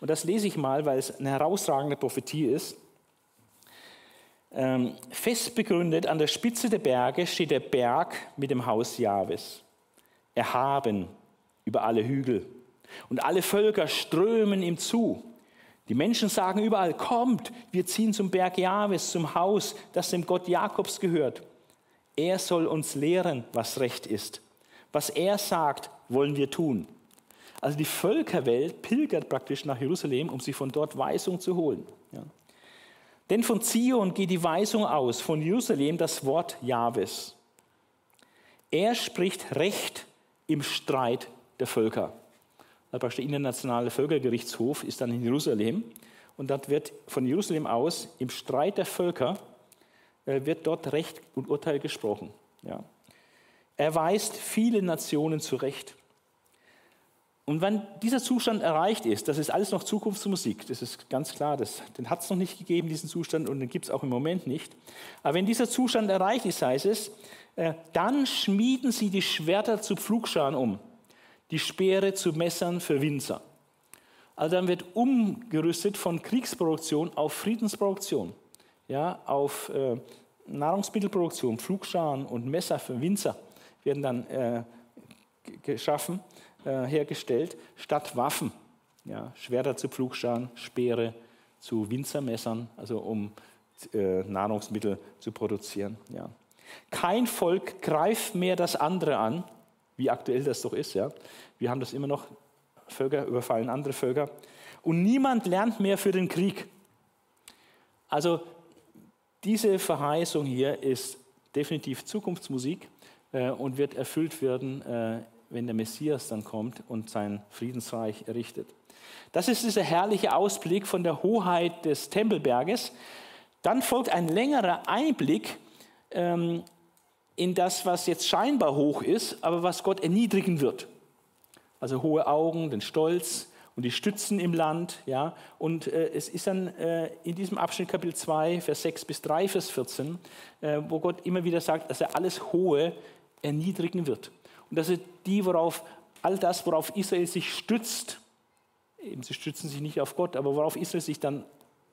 Und das lese ich mal, weil es eine herausragende Prophetie ist. Ähm, fest begründet an der Spitze der Berge steht der Berg mit dem Haus Jahwes. Erhaben über alle Hügel. Und alle Völker strömen ihm zu. Die Menschen sagen überall, kommt, wir ziehen zum Berg Jahwes, zum Haus, das dem Gott Jakobs gehört. Er soll uns lehren, was recht ist. Was er sagt, wollen wir tun. Also die Völkerwelt pilgert praktisch nach Jerusalem, um sich von dort Weisung zu holen. Ja. Denn von Zion geht die Weisung aus, von Jerusalem das Wort Jahwes. Er spricht Recht im Streit der Völker. Der internationale Völkergerichtshof ist dann in Jerusalem und dort wird von Jerusalem aus im Streit der Völker wird dort Recht und Urteil gesprochen. Ja. Er weist viele Nationen zurecht. Und wenn dieser Zustand erreicht ist, das ist alles noch Zukunftsmusik, das ist ganz klar, das, den hat es noch nicht gegeben, diesen Zustand, und den gibt es auch im Moment nicht. Aber wenn dieser Zustand erreicht ist, heißt es, äh, dann schmieden sie die Schwerter zu Pflugscharen um, die Speere zu Messern für Winzer. Also dann wird umgerüstet von Kriegsproduktion auf Friedensproduktion ja, auf äh, Nahrungsmittelproduktion, Pflugscharen und Messer für Winzer werden dann äh, geschaffen, äh, hergestellt, statt Waffen. Ja, Schwerter zu Pflugscharen, Speere zu Winzermessern, also um äh, Nahrungsmittel zu produzieren. Ja. Kein Volk greift mehr das andere an, wie aktuell das doch ist. Ja. Wir haben das immer noch, Völker überfallen andere Völker. Und niemand lernt mehr für den Krieg. Also diese Verheißung hier ist definitiv Zukunftsmusik äh, und wird erfüllt werden, äh, wenn der Messias dann kommt und sein Friedensreich errichtet. Das ist dieser herrliche Ausblick von der Hoheit des Tempelberges. Dann folgt ein längerer Einblick ähm, in das, was jetzt scheinbar hoch ist, aber was Gott erniedrigen wird. Also hohe Augen, den Stolz und die Stützen im Land. Ja? Und äh, es ist dann äh, in diesem Abschnitt Kapitel 2, Vers 6 bis 3, Vers 14, äh, wo Gott immer wieder sagt, dass er alles Hohe erniedrigen wird. Und dass er die, worauf all das, worauf Israel sich stützt, eben sie stützen sich nicht auf Gott, aber worauf Israel sich dann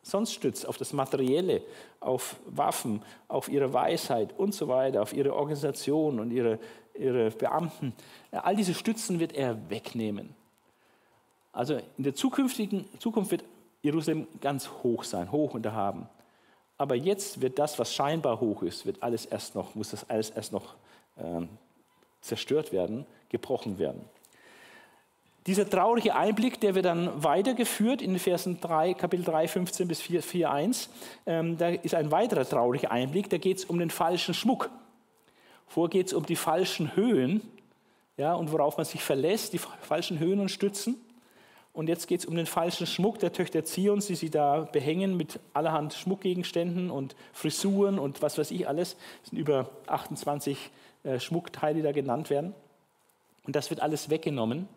sonst stützt, auf das Materielle, auf Waffen, auf ihre Weisheit und so weiter, auf ihre Organisation und ihre, ihre Beamten. All diese Stützen wird er wegnehmen. Also in der zukünftigen Zukunft wird Jerusalem ganz hoch sein, hoch und erhaben. Aber jetzt wird das, was scheinbar hoch ist, wird alles erst noch, muss das alles erst noch äh, zerstört werden, gebrochen werden. Dieser traurige Einblick, der wird dann weitergeführt in Versen 3, Kapitel 3, 15 bis 4, 4 1. Ähm, da ist ein weiterer trauriger Einblick, da geht es um den falschen Schmuck. Vor geht es um die falschen Höhen ja, und worauf man sich verlässt, die falschen Höhen und Stützen. Und jetzt geht es um den falschen Schmuck der Töchter Zions, die sie da behängen mit allerhand Schmuckgegenständen und Frisuren und was weiß ich alles. Es sind über 28 äh, Schmuckteile, die da genannt werden. Und das wird alles weggenommen.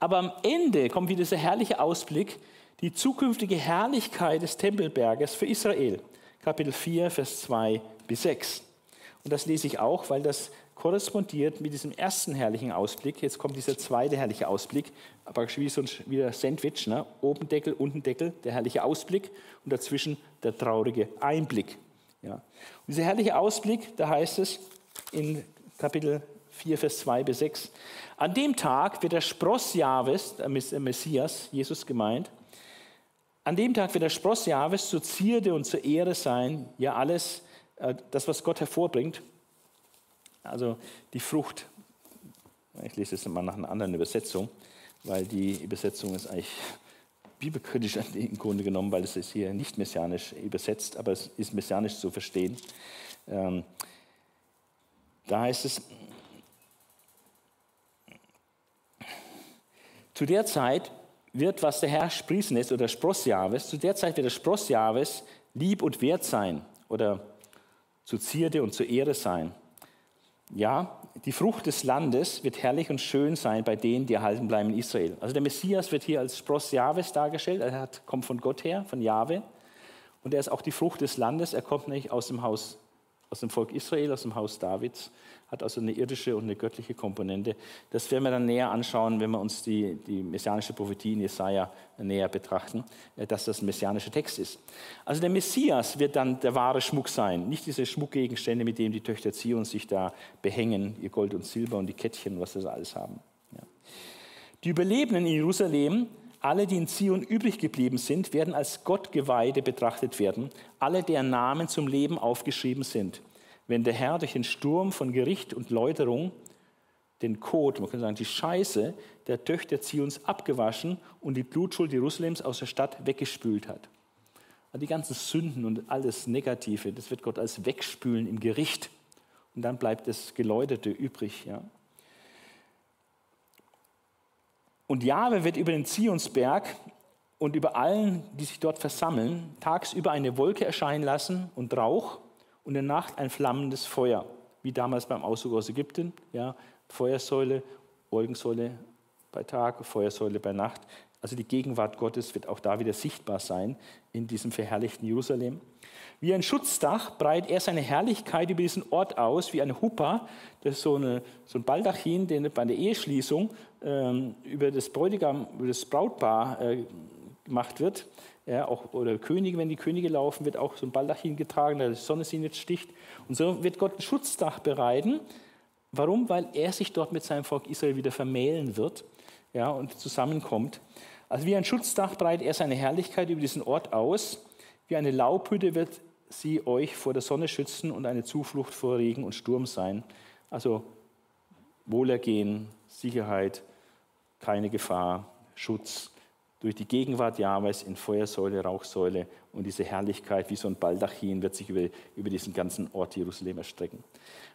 Aber am Ende kommt wieder dieser herrliche Ausblick, die zukünftige Herrlichkeit des Tempelberges für Israel. Kapitel 4, Vers 2 bis 6. Und das lese ich auch, weil das korrespondiert mit diesem ersten herrlichen Ausblick. Jetzt kommt dieser zweite herrliche Ausblick, aber wie so ein Sandwich, ne? oben Deckel, unten Deckel, der herrliche Ausblick und dazwischen der traurige Einblick. Ja. Und dieser herrliche Ausblick, da heißt es in Kapitel 4, Vers 2 bis 6. An dem Tag wird der Spross Jahwes, der Messias, Jesus gemeint, an dem Tag wird der Spross Jahwes zur Zierde und zur Ehre sein, ja alles, äh, das, was Gott hervorbringt. Also die Frucht, ich lese es mal nach einer anderen Übersetzung, weil die Übersetzung ist eigentlich bibelkritisch im Grunde genommen, weil es ist hier nicht messianisch übersetzt, aber es ist messianisch zu verstehen. Ähm, da heißt es, Zu der Zeit wird, was der Herr sprießen lässt, oder Sprossjahres, zu der Zeit wird der Sprossjahres lieb und wert sein oder zu Zierde und zur Ehre sein. Ja, die Frucht des Landes wird herrlich und schön sein bei denen, die erhalten bleiben in Israel. Also der Messias wird hier als Spross Jahwes dargestellt. Er hat, kommt von Gott her, von Jahwe. Und er ist auch die Frucht des Landes. Er kommt nicht aus dem Haus, aus dem Volk Israel, aus dem Haus Davids, hat also eine irdische und eine göttliche Komponente. Das werden wir dann näher anschauen, wenn wir uns die, die messianische Prophetie in Jesaja näher betrachten, äh, dass das ein messianischer Text ist. Also der Messias wird dann der wahre Schmuck sein, nicht diese Schmuckgegenstände, mit denen die Töchter Zion sich da behängen, ihr Gold und Silber und die Kettchen, was sie alles haben. Ja. Die Überlebenden in Jerusalem alle, die in Zion übrig geblieben sind, werden als Gottgeweihte betrachtet werden, alle, deren Namen zum Leben aufgeschrieben sind wenn der Herr durch den Sturm von Gericht und Läuterung den Kot, man kann sagen, die Scheiße der Töchter Zions abgewaschen und die Blutschuld Jerusalems aus der Stadt weggespült hat. Die ganzen Sünden und alles Negative, das wird Gott als wegspülen im Gericht. Und dann bleibt das Geläuterte übrig. Ja. Und Jahwe wird über den Zionsberg und über allen, die sich dort versammeln, tagsüber eine Wolke erscheinen lassen und Rauch und in der Nacht ein flammendes Feuer, wie damals beim Auszug aus Ägypten. Ja, Feuersäule, Wolkensäule bei Tag, Feuersäule bei Nacht. Also die Gegenwart Gottes wird auch da wieder sichtbar sein in diesem verherrlichten Jerusalem. Wie ein Schutzdach breitet er seine Herrlichkeit über diesen Ort aus, wie eine Huppa, das ist so, eine, so ein Baldachin, den bei der Eheschließung ähm, über das Bräutigam, über das Brautpaar äh, gemacht wird ja, auch, oder Könige, wenn die Könige laufen, wird auch so ein Baldachin getragen, da die Sonne sie nicht sticht. Und so wird Gott ein Schutzdach bereiten. Warum? Weil er sich dort mit seinem Volk Israel wieder vermählen wird ja, und zusammenkommt. Also wie ein Schutzdach breitet er seine Herrlichkeit über diesen Ort aus. Wie eine Laubhütte wird sie euch vor der Sonne schützen und eine Zuflucht vor Regen und Sturm sein. Also Wohlergehen, Sicherheit, keine Gefahr, Schutz, durch die Gegenwart Jahwes in Feuersäule, Rauchsäule und diese Herrlichkeit wie so ein Baldachin wird sich über, über diesen ganzen Ort Jerusalem erstrecken.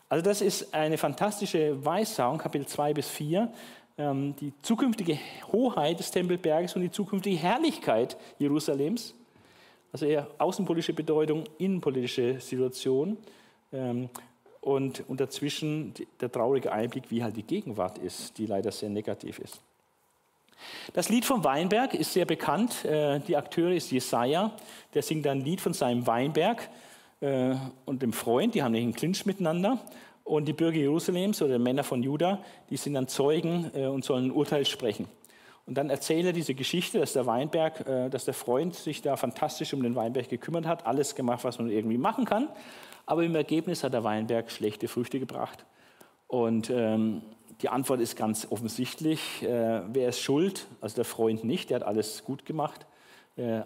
Also das ist eine fantastische Weissagung, Kapitel 2 bis 4, ähm, die zukünftige Hoheit des Tempelberges und die zukünftige Herrlichkeit Jerusalems. Also eher außenpolitische Bedeutung, innenpolitische Situation. Ähm, und, und dazwischen der traurige Einblick, wie halt die Gegenwart ist, die leider sehr negativ ist. Das Lied vom Weinberg ist sehr bekannt. Äh, die Akteure ist Jesaja, der singt ein Lied von seinem Weinberg äh, und dem Freund, die haben einen Clinch miteinander. Und die Bürger Jerusalems oder Männer von Juda, die sind dann Zeugen äh, und sollen ein Urteil sprechen. Und dann erzählt er diese Geschichte, dass der Weinberg, dass der Freund sich da fantastisch um den Weinberg gekümmert hat, alles gemacht, was man irgendwie machen kann. Aber im Ergebnis hat der Weinberg schlechte Früchte gebracht. Und ähm, die Antwort ist ganz offensichtlich. Äh, wer ist schuld? Also der Freund nicht, der hat alles gut gemacht. Äh,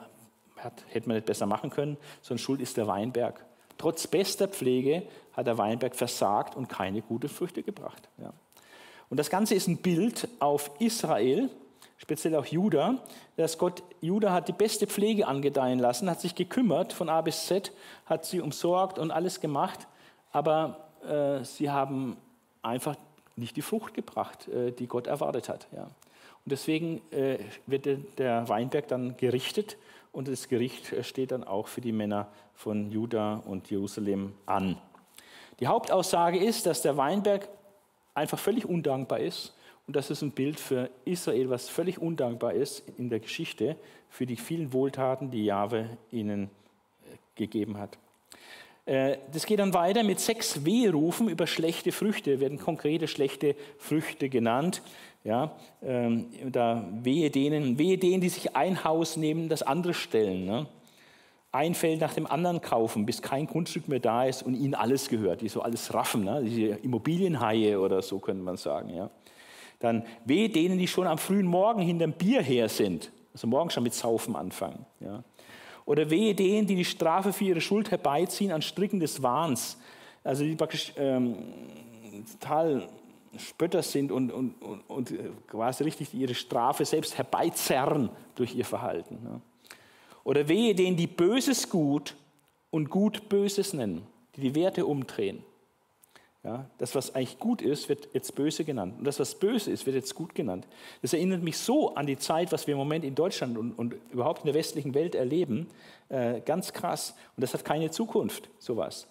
hat, hätte man nicht besser machen können, sondern schuld ist der Weinberg. Trotz bester Pflege hat der Weinberg versagt und keine guten Früchte gebracht. Ja. Und das Ganze ist ein Bild auf Israel, speziell auch Juda, dass Gott, Juda hat die beste Pflege angedeihen lassen, hat sich gekümmert von A bis Z, hat sie umsorgt und alles gemacht, aber äh, sie haben einfach nicht die Frucht gebracht, äh, die Gott erwartet hat. Ja. Und deswegen äh, wird der Weinberg dann gerichtet und das Gericht äh, steht dann auch für die Männer von Juda und Jerusalem an. Die Hauptaussage ist, dass der Weinberg einfach völlig undankbar ist und das ist ein Bild für Israel, was völlig undankbar ist in der Geschichte für die vielen Wohltaten, die Jahwe ihnen gegeben hat. Äh, das geht dann weiter mit sechs Wehrufen über schlechte Früchte, werden konkrete schlechte Früchte genannt. Ja, ähm, da wehe denen, wehe denen, die sich ein Haus nehmen, das andere stellen. Ne? Ein Feld nach dem anderen kaufen, bis kein Grundstück mehr da ist und ihnen alles gehört, die so alles raffen, ne? diese Immobilienhaie oder so könnte man sagen. Ja? Dann wehe denen, die schon am frühen Morgen hinterm Bier her sind, also morgen schon mit Saufen anfangen. Ja? Oder wehe denen, die die Strafe für ihre Schuld herbeiziehen an Stricken des Wahns. Also die praktisch ähm, total Spötter sind und, und, und, und, quasi richtig ihre Strafe selbst herbeizerren durch ihr Verhalten. Oder wehe denen, die Böses gut und Gut Böses nennen, die die Werte umdrehen. Ja, das, was eigentlich gut ist, wird jetzt böse genannt. Und das, was böse ist, wird jetzt gut genannt. Das erinnert mich so an die Zeit, was wir im Moment in Deutschland und, und überhaupt in der westlichen Welt erleben. Äh, ganz krass. Und das hat keine Zukunft, sowas.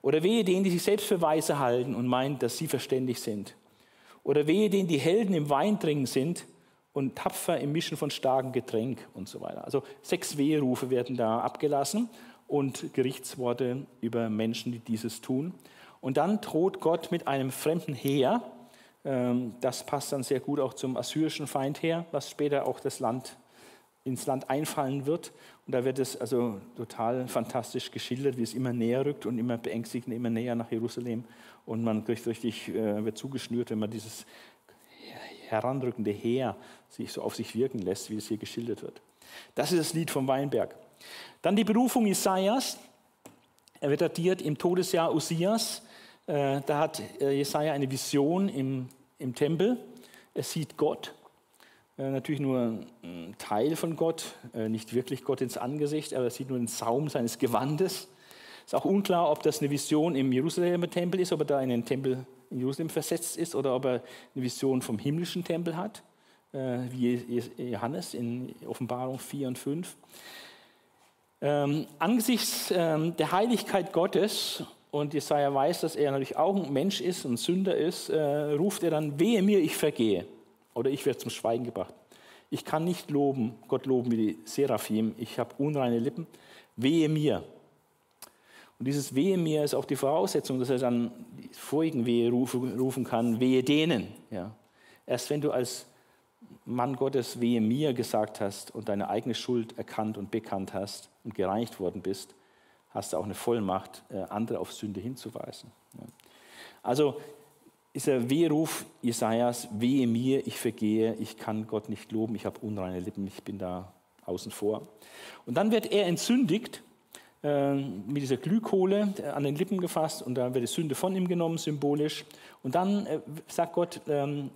Oder wehe denen, die sich selbst für Weise halten und meinen, dass sie verständig sind. Oder wehe denen, die Helden im Weintrinken sind und tapfer im Mischen von starkem Getränk und so weiter. Also sechs Weherufe werden da abgelassen und Gerichtsworte über Menschen, die dieses tun. Und dann droht Gott mit einem fremden Heer. Ähm, das passt dann sehr gut auch zum assyrischen Feindheer, was später auch das Land, ins Land einfallen wird. Und da wird es also total fantastisch geschildert, wie es immer näher rückt und immer beängstigend, immer näher nach Jerusalem. Und man richtig, äh, wird zugeschnürt, wenn man dieses heranrückende Heer sich so auf sich wirken lässt, wie es hier geschildert wird. Das ist das Lied vom Weinberg. Dann die Berufung Isaias. Er wird datiert im Todesjahr Usias. Äh, da hat äh, Jesaja eine Vision im, im Tempel. Er sieht Gott, äh, natürlich nur ein Teil von Gott, nicht wirklich Gott ins Angesicht, aber er sieht nur den Saum seines Gewandes. Ist auch unklar, ob das eine Vision im Jerusalemer Tempel ist, ob er da in den Tempel in Jerusalem versetzt ist oder ob er eine Vision vom himmlischen Tempel hat, wie Johannes in Offenbarung 4 und 5. Ähm, angesichts ähm, der Heiligkeit Gottes und Jesaja weiß, dass er natürlich auch ein Mensch ist und Sünder ist, äh, ruft er dann, wehe mir, ich vergehe. Oder ich werde zum Schweigen gebracht. Ich kann nicht loben, Gott loben wie die Seraphim. Ich habe unreine Lippen. Wehe mir. Und dieses Wehe mir ist auch die Voraussetzung, dass er dann die vorigen Wehe rufen, rufen kann, wehe denen. Ja. Erst wenn du als Mann Gottes wehe mir gesagt hast und deine eigene Schuld erkannt und bekannt hast und gereinigt worden bist, hast du auch eine Vollmacht, äh, andere auf Sünde hinzuweisen. Also ist der Wehruf Jesajas, wehe mir, ich vergehe, ich kann Gott nicht loben, ich habe unreine Lippen, ich bin da außen vor. Und dann wird er entsündigt, äh, mit dieser Glühkohle an den Lippen gefasst und da wird die Sünde von ihm genommen, symbolisch. Und dann äh, sagt Gott, ähm,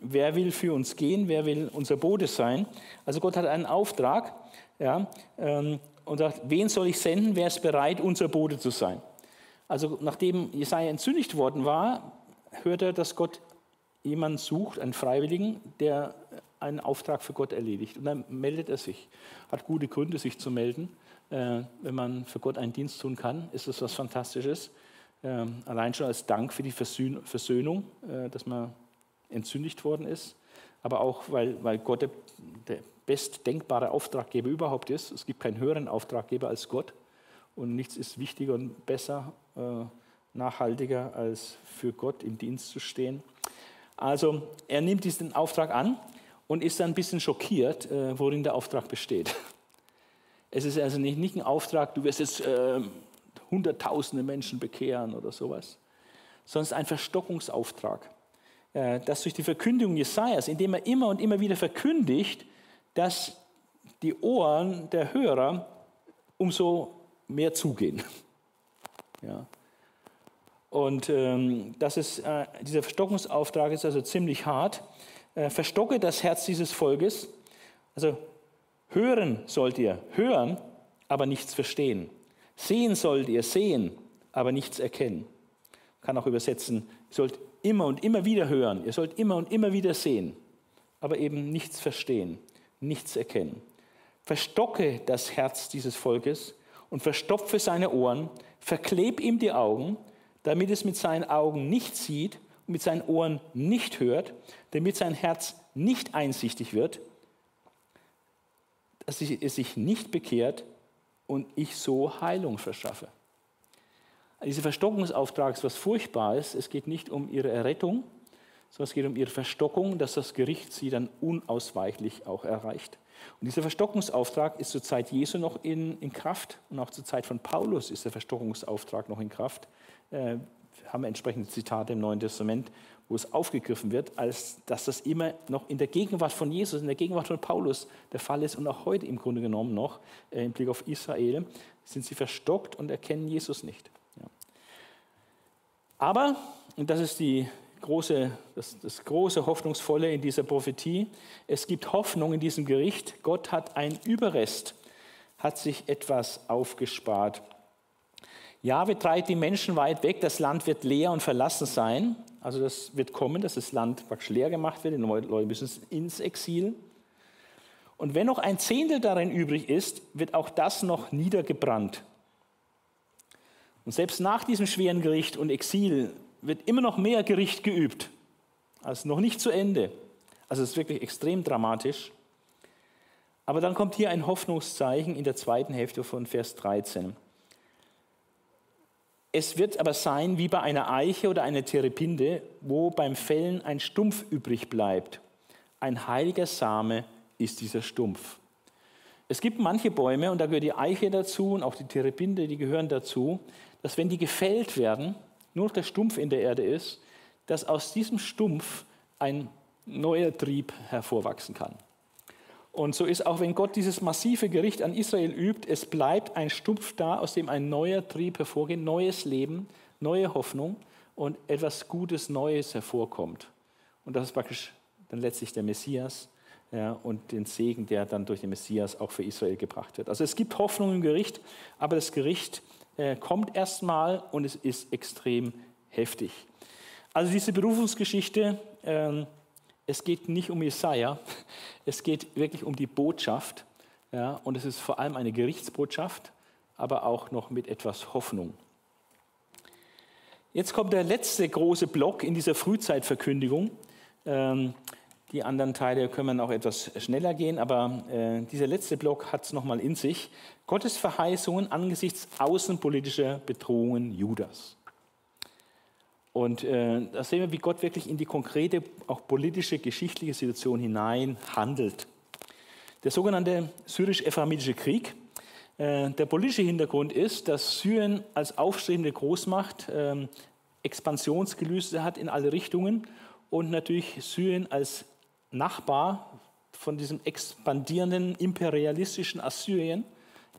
wer will für uns gehen, wer will unser Bote sein. Also Gott hat einen Auftrag ja, ähm, und sagt, wen soll ich senden, wer ist bereit, unser Bote zu sein. Also nachdem Jesaja entzündigt worden war, hört er, dass Gott jemanden sucht, einen Freiwilligen, der einen Auftrag für Gott erledigt. Und dann meldet er sich. Hat gute Gründe, sich zu melden. Äh, wenn man für Gott einen Dienst tun kann, ist das was Fantastisches. Äh, allein schon als Dank für die Versöhnung, äh, dass man entzündigt worden ist. Aber auch, weil, weil Gott der, der bestdenkbare Auftraggeber überhaupt ist. Es gibt keinen höheren Auftraggeber als Gott. Und nichts ist wichtiger und besser, äh, nachhaltiger, als für Gott im Dienst zu stehen. Also er nimmt diesen Auftrag an und ist dann ein bisschen schockiert, äh, worin der Auftrag besteht. Es ist also nicht, nicht ein Auftrag, du wirst jetzt äh, hunderttausende Menschen bekehren oder sowas, sondern es ist ein Verstockungsauftrag. Äh, dass durch die Verkündigung Jesajas, indem er immer und immer wieder verkündigt, dass die Ohren der Hörer umso mehr zugehen. Ja. Und ähm, das ist, äh, dieser Verstockungsauftrag ist also ziemlich hart. Äh, verstocke das Herz dieses Volkes. Also hören sollt ihr hören, aber nichts verstehen. Sehen sollt ihr sehen, aber nichts erkennen. Kann auch übersetzen, ihr sollt immer und immer wieder hören, ihr sollt immer und immer wieder sehen, aber eben nichts verstehen, nichts erkennen. Verstocke das Herz dieses Volkes und verstopfe seine Ohren, verkleb ihm die Augen, damit es mit seinen Augen nicht sieht und mit seinen Ohren nicht hört, damit sein Herz nicht einsichtig wird, dass es sich nicht bekehrt und ich so Heilung verschaffe. Dieser Verstockungsauftrag ist was Furchtbares. Es geht nicht um ihre Errettung, sondern es geht um ihre Verstockung, dass das Gericht sie dann unausweichlich auch erreicht. Und dieser Verstockungsauftrag ist zur Zeit Jesu noch in, in Kraft und auch zur Zeit von Paulus ist der Verstockungsauftrag noch in Kraft. Äh, haben entsprechende Zitate im Neuen Testament, wo es aufgegriffen wird, als dass das immer noch in der Gegenwart von Jesus, in der Gegenwart von Paulus der Fall ist und auch heute im Grunde genommen noch äh, im Blick auf Israel, sind sie verstockt und erkennen Jesus nicht. Ja. Aber, und das ist die große, das, das große Hoffnungsvolle in dieser Prophetie. Es gibt Hoffnung in diesem Gericht. Gott hat einen Überrest, hat sich etwas aufgespart. Ja, wir treiben die Menschen weit weg, das Land wird leer und verlassen sein. Also das wird kommen, dass das Land praktisch leer gemacht wird, die Leute müssen ins Exil. Und wenn noch ein Zehntel darin übrig ist, wird auch das noch niedergebrannt. Und selbst nach diesem schweren Gericht und Exil wird immer noch mehr Gericht geübt. Also noch nicht zu Ende. Also es ist wirklich extrem dramatisch. Aber dann kommt hier ein Hoffnungszeichen in der zweiten Hälfte von Vers 13. Es wird aber sein wie bei einer Eiche oder einer Terepinde, wo beim Fällen ein Stumpf übrig bleibt. Ein heiliger Same ist dieser Stumpf. Es gibt manche Bäume, und da gehört die Eiche dazu und auch die Terepinde, die gehören dazu, dass wenn die gefällt werden, nur noch der Stumpf in der Erde ist, dass aus diesem Stumpf ein neuer Trieb hervorwachsen kann. Und so ist auch, wenn Gott dieses massive Gericht an Israel übt, es bleibt ein Stumpf da, aus dem ein neuer Trieb hervorgeht, neues Leben, neue Hoffnung und etwas Gutes, Neues hervorkommt. Und das ist praktisch dann letztlich der Messias ja, und den Segen, der dann durch den Messias auch für Israel gebracht wird. Also es gibt Hoffnung im Gericht, aber das Gericht äh, kommt erstmal und es ist extrem heftig. Also diese Berufungsgeschichte, äh, es geht nicht um Jesaja, es geht wirklich um die Botschaft. Ja, und es ist vor allem eine Gerichtsbotschaft, aber auch noch mit etwas Hoffnung. Jetzt kommt der letzte große Block in dieser Frühzeitverkündigung. Ähm, die anderen Teile können auch etwas schneller gehen, aber äh, dieser letzte Block hat es nochmal in sich. Gottes Verheißungen angesichts außenpolitischer Bedrohungen Judas. Und äh, da sehen wir, wie Gott wirklich in die konkrete, auch politische, geschichtliche Situation hinein handelt. Der sogenannte syrisch-ephraimitische Krieg. Äh, der politische Hintergrund ist, dass Syrien als aufstrebende Großmacht äh, Expansionsgelüste hat in alle Richtungen und natürlich Syrien als Nachbar von diesem expandierenden imperialistischen Assyrien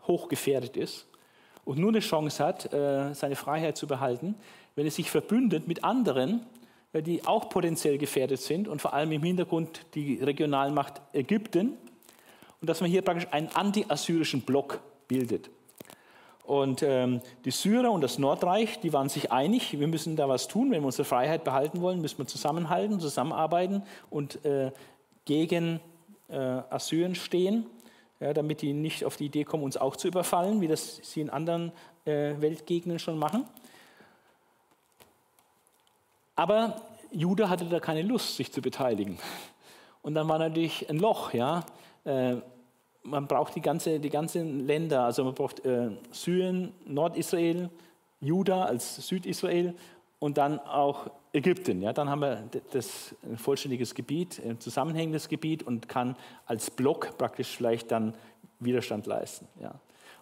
hochgefährdet ist und nur eine Chance hat, äh, seine Freiheit zu behalten, wenn es sich verbündet mit anderen, die auch potenziell gefährdet sind und vor allem im Hintergrund die Regionalmacht Ägypten und dass man hier praktisch einen anti-assyrischen Block bildet. Und ähm, die Syrer und das Nordreich, die waren sich einig, wir müssen da was tun, wenn wir unsere Freiheit behalten wollen, müssen wir zusammenhalten, zusammenarbeiten und äh, gegen äh, Assyrien stehen, ja, damit die nicht auf die Idee kommen, uns auch zu überfallen, wie das sie in anderen äh, Weltgegenden schon machen. Aber Juda hatte da keine Lust, sich zu beteiligen. Und dann war natürlich ein Loch, ja. Man braucht die, ganze, die ganzen Länder, also man braucht äh, Syrien, Nordisrael, Juda als Südisrael und dann auch Ägypten. Ja, dann haben wir das ein vollständiges Gebiet, ein zusammenhängendes Gebiet und kann als Block praktisch vielleicht dann Widerstand leisten. Ja.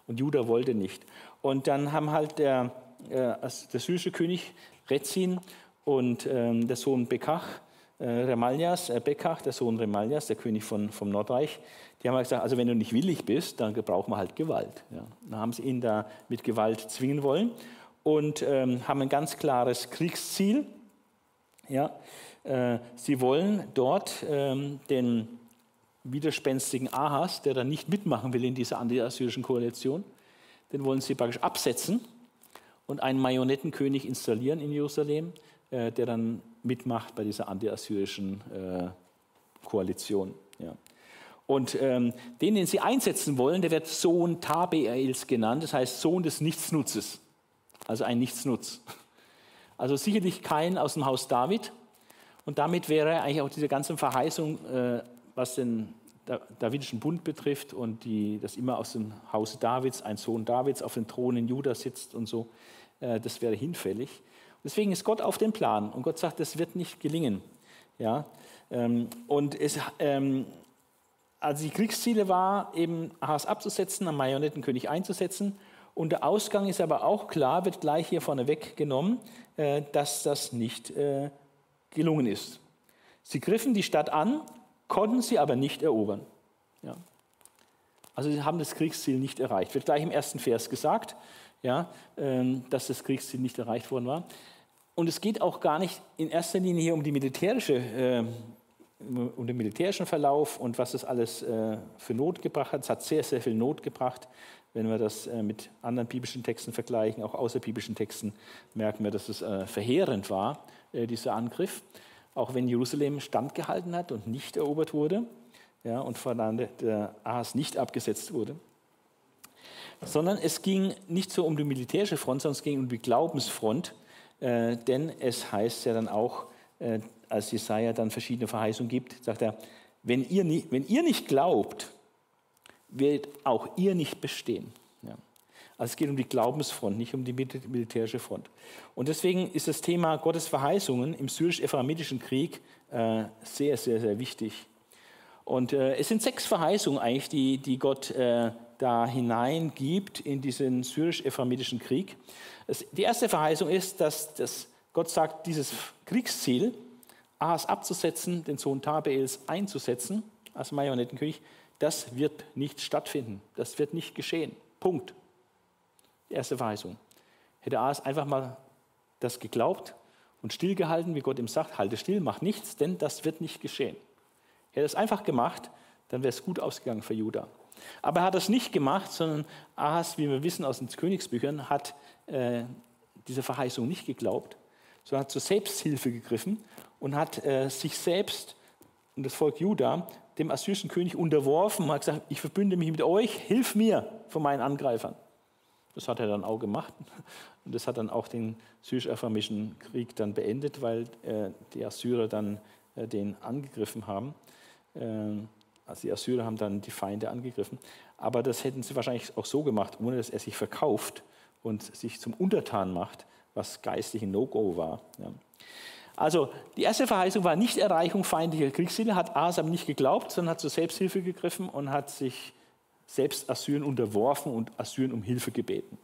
Und Juda wollte nicht. Und dann haben halt der, äh, der syrische König Rezin und ähm, der Sohn Bekach, äh, Remaljas, äh, Bekach, der Sohn Remaljas, der König von, vom Nordreich, die haben halt gesagt, also wenn du nicht willig bist, dann brauchen wir halt Gewalt. Ja. Dann haben sie ihn da mit Gewalt zwingen wollen und ähm, haben ein ganz klares Kriegsziel. Ja. Äh, sie wollen dort ähm, den widerspenstigen Ahas, der da nicht mitmachen will in dieser anti-assyrischen Koalition, den wollen sie praktisch absetzen und einen Marionettenkönig installieren in Jerusalem, äh, der dann mitmacht bei dieser anti-assyrischen äh, Koalition. Ja. Und ähm, den, den sie einsetzen wollen, der wird Sohn Tabeels genannt, das heißt Sohn des Nichtsnutzes, also ein Nichtsnutz. Also sicherlich kein aus dem Haus David. Und damit wäre eigentlich auch diese ganze Verheißung, äh, was den Davidischen Bund betrifft und die, dass immer aus dem Hause Davids ein Sohn Davids auf dem Thron in Juda sitzt und so, äh, das wäre hinfällig. Deswegen ist Gott auf dem Plan und Gott sagt, das wird nicht gelingen. Ja? Ähm, und es, ähm, also die Kriegsziele war, eben Ahas abzusetzen, einen Marionettenkönig einzusetzen. Und der Ausgang ist aber auch klar, wird gleich hier vorneweg genommen, äh, dass das nicht äh, gelungen ist. Sie griffen die Stadt an, konnten sie aber nicht erobern. Ja. Also sie haben das Kriegsziel nicht erreicht. Wird gleich im ersten Vers gesagt, ja, ähm, dass das Kriegsziel nicht erreicht worden war. Und es geht auch gar nicht in erster Linie hier um die militärische äh, um den militärischen Verlauf und was es alles äh, für Not gebracht hat. Es hat sehr, sehr viel Not gebracht. Wenn wir das äh, mit anderen biblischen Texten vergleichen, auch außerbiblischen Texten, merken wir, dass es äh, verheerend war, dieser Angriff. Auch wenn Jerusalem standgehalten hat und nicht erobert wurde ja, und von der Ahas nicht abgesetzt wurde. Sondern es ging nicht so um die militärische Front, sondern es ging um die Glaubensfront. denn es heißt ja dann auch, als Jesaja dann verschiedene Verheißungen gibt, sagt er, wenn ihr, nie, wenn ihr nicht glaubt, wird auch ihr nicht bestehen. Ja. Also es geht um die Glaubensfront, nicht um die militärische Front. Und deswegen ist das Thema Gottes Verheißungen im syrisch-ephraimitischen Krieg äh, sehr, sehr, sehr wichtig. Und äh, es sind sechs Verheißungen eigentlich, die, die Gott äh, da hineingibt in diesen syrisch-ephraimitischen Krieg. Es, die erste Verheißung ist, dass, dass Gott sagt, dieses Kriegsziel, Ahas abzusetzen, den Sohn Tabeels einzusetzen als Marionettenkönig, das wird nicht stattfinden. Das wird nicht geschehen. Punkt. Die erste Verheißung. Hätte Ahas einfach mal das geglaubt und stillgehalten, wie Gott ihm sagt, halte still, mach nichts, denn das wird nicht geschehen. Hätte er es einfach gemacht, dann wäre es gut ausgegangen für Juda. Aber er hat das nicht gemacht, sondern Ahas, wie wir wissen aus den Königsbüchern, hat äh, diese Verheißung nicht geglaubt, sondern hat zur Selbsthilfe gegriffen und hat äh, sich selbst und das Volk Juda dem assyrischen König unterworfen und hat gesagt, ich verbünde mich mit euch, hilf mir von meinen Angreifern. Das hat er dann auch gemacht und das hat dann auch den syrisch-ephraimischen Krieg dann beendet, weil äh, die Assyrer dann äh, den angegriffen haben. Äh, also die Assyrer haben dann die Feinde angegriffen. Aber das hätten sie wahrscheinlich auch so gemacht, ohne dass er sich verkauft und sich zum Untertan macht, was geistlich ein No-Go war. Ja. Also die erste Verheißung war nicht Erreichung feindlicher Kriegsziele, hat Asam nicht geglaubt, sondern hat zur Selbsthilfe gegriffen und hat sich selbst Assyrien unterworfen und Assyrien um Hilfe gebeten.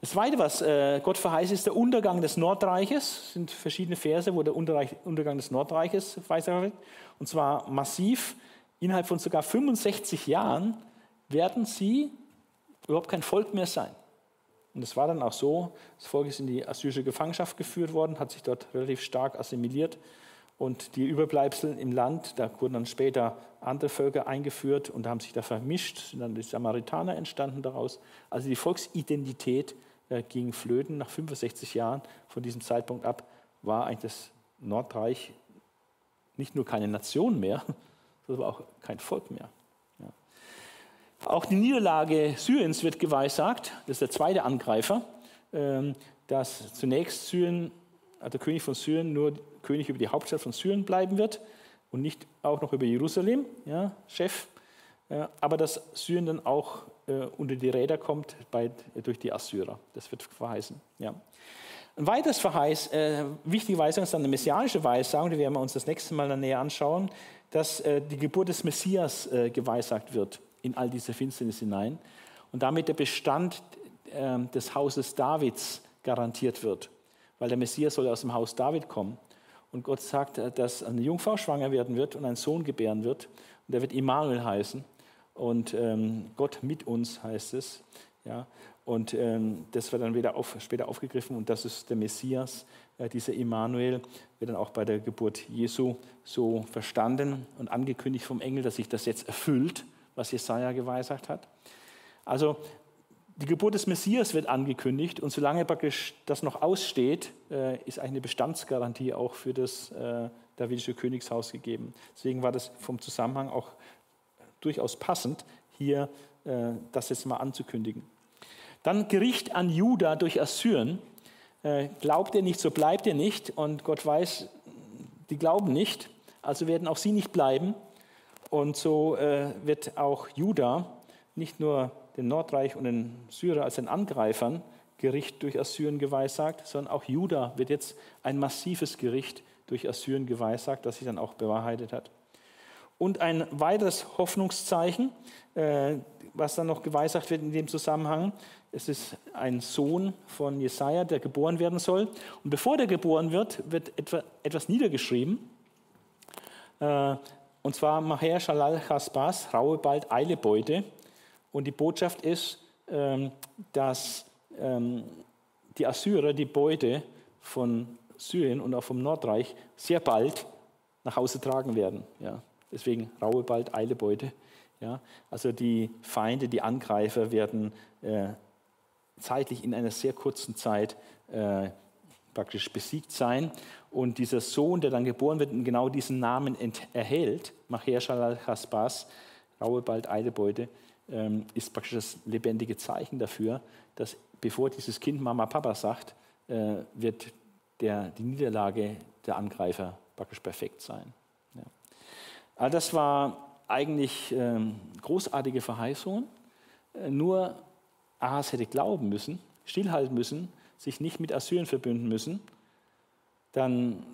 Das Zweite, was äh, Gott verheißt, ist der Untergang des Nordreiches. Es sind verschiedene Verse, wo der Untergang des Nordreiches verheißen wird. Und zwar massiv. Innerhalb von sogar 65 Jahren werden sie überhaupt kein Volk mehr sein. Und es war dann auch so, das Volk ist in die assyrische Gefangenschaft geführt worden, hat sich dort relativ stark assimiliert. Und die Überbleibsel im Land, da wurden dann später andere Völker eingeführt und haben sich da vermischt, sind dann die Samaritaner entstanden daraus. Also die Volksidentität äh, ging flöten. Nach 65 Jahren von diesem Zeitpunkt ab war eigentlich das Nordreich nicht nur keine Nation mehr, sondern auch kein Volk mehr. Auch die Niederlage Syriens wird geweissagt, das ist der zweite Angreifer, ähm, dass zunächst Syrien, also der König von Syrien, nur König über die Hauptstadt von Syrien bleiben wird und nicht auch noch über Jerusalem, ja, Chef, aber dass Syrien dann auch äh, unter die Räder kommt bei, durch die Assyrer. Das wird verheißen. Ja. Ein weiteres Verheiß, äh, wichtige Weisung ist dann eine messianische Weissagung, die werden wir uns das nächste Mal dann näher anschauen, dass äh, die Geburt des Messias äh, geweissagt wird in all diese Finsternis hinein und damit der Bestand äh, des Hauses Davids garantiert wird, weil der Messias soll aus dem Haus David kommen. Und Gott sagt, äh, dass eine Jungfrau schwanger werden wird und einen Sohn gebären wird. Und der wird Immanuel heißen. Und ähm, Gott mit uns heißt es. Ja? Und ähm, das wird dann wieder auf, später aufgegriffen. Und das ist der Messias, äh, dieser Immanuel, wird dann auch bei der Geburt Jesu so verstanden und angekündigt vom Engel, dass sich das jetzt erfüllt was Jesaja geweissagt hat. Also die Geburt des Messias wird angekündigt und solange praktisch das noch aussteht, äh, ist eine Bestandsgarantie auch für das äh, davidische Königshaus gegeben. Deswegen war das vom Zusammenhang auch durchaus passend, hier äh, das jetzt mal anzukündigen. Dann Gericht an Juda durch Assyrien. Glaubt ihr nicht, so bleibt ihr nicht. Und Gott weiß, die glauben nicht, also werden auch sie nicht bleiben. Und so äh, wird auch Juda nicht nur dem Nordreich und den Syrer als den Angreifern Gericht durch Assyrien geweissagt, sondern auch Juda wird jetzt ein massives Gericht durch Assyrien geweissagt, das sich dann auch bewahrheitet hat. Und ein weiteres Hoffnungszeichen, äh, was dann noch geweissagt wird in dem Zusammenhang, es ist ein Sohn von Jesaja, der geboren werden soll. Und bevor der geboren wird, wird etwas niedergeschrieben. Äh, und zwar Maher Shalal Chasbas, raue bald Eilebeute. Und die Botschaft ist, ähm, dass ähm, die Assyrer die Beute von Syrien und auch vom Nordreich sehr bald nach Hause tragen werden. Ja. Deswegen raue bald Eilebeute. Ja. Also die Feinde, die Angreifer werden äh, zeitlich in einer sehr kurzen Zeit äh, praktisch besiegt sein. Und dieser Sohn, der dann geboren wird und genau diesen Namen erhält, Maher Shalal Hasbas, raue bald Eilebeute, ähm, ist praktisch das lebendige Zeichen dafür, dass bevor dieses Kind Mama Papa sagt, äh, wird der, die Niederlage der Angreifer praktisch perfekt sein. Ja. Also das war eigentlich ähm, großartige Verheißungen. Äh, nur Ahas hätte glauben müssen, stillhalten müssen, sich nicht mit Assyrien verbünden müssen dann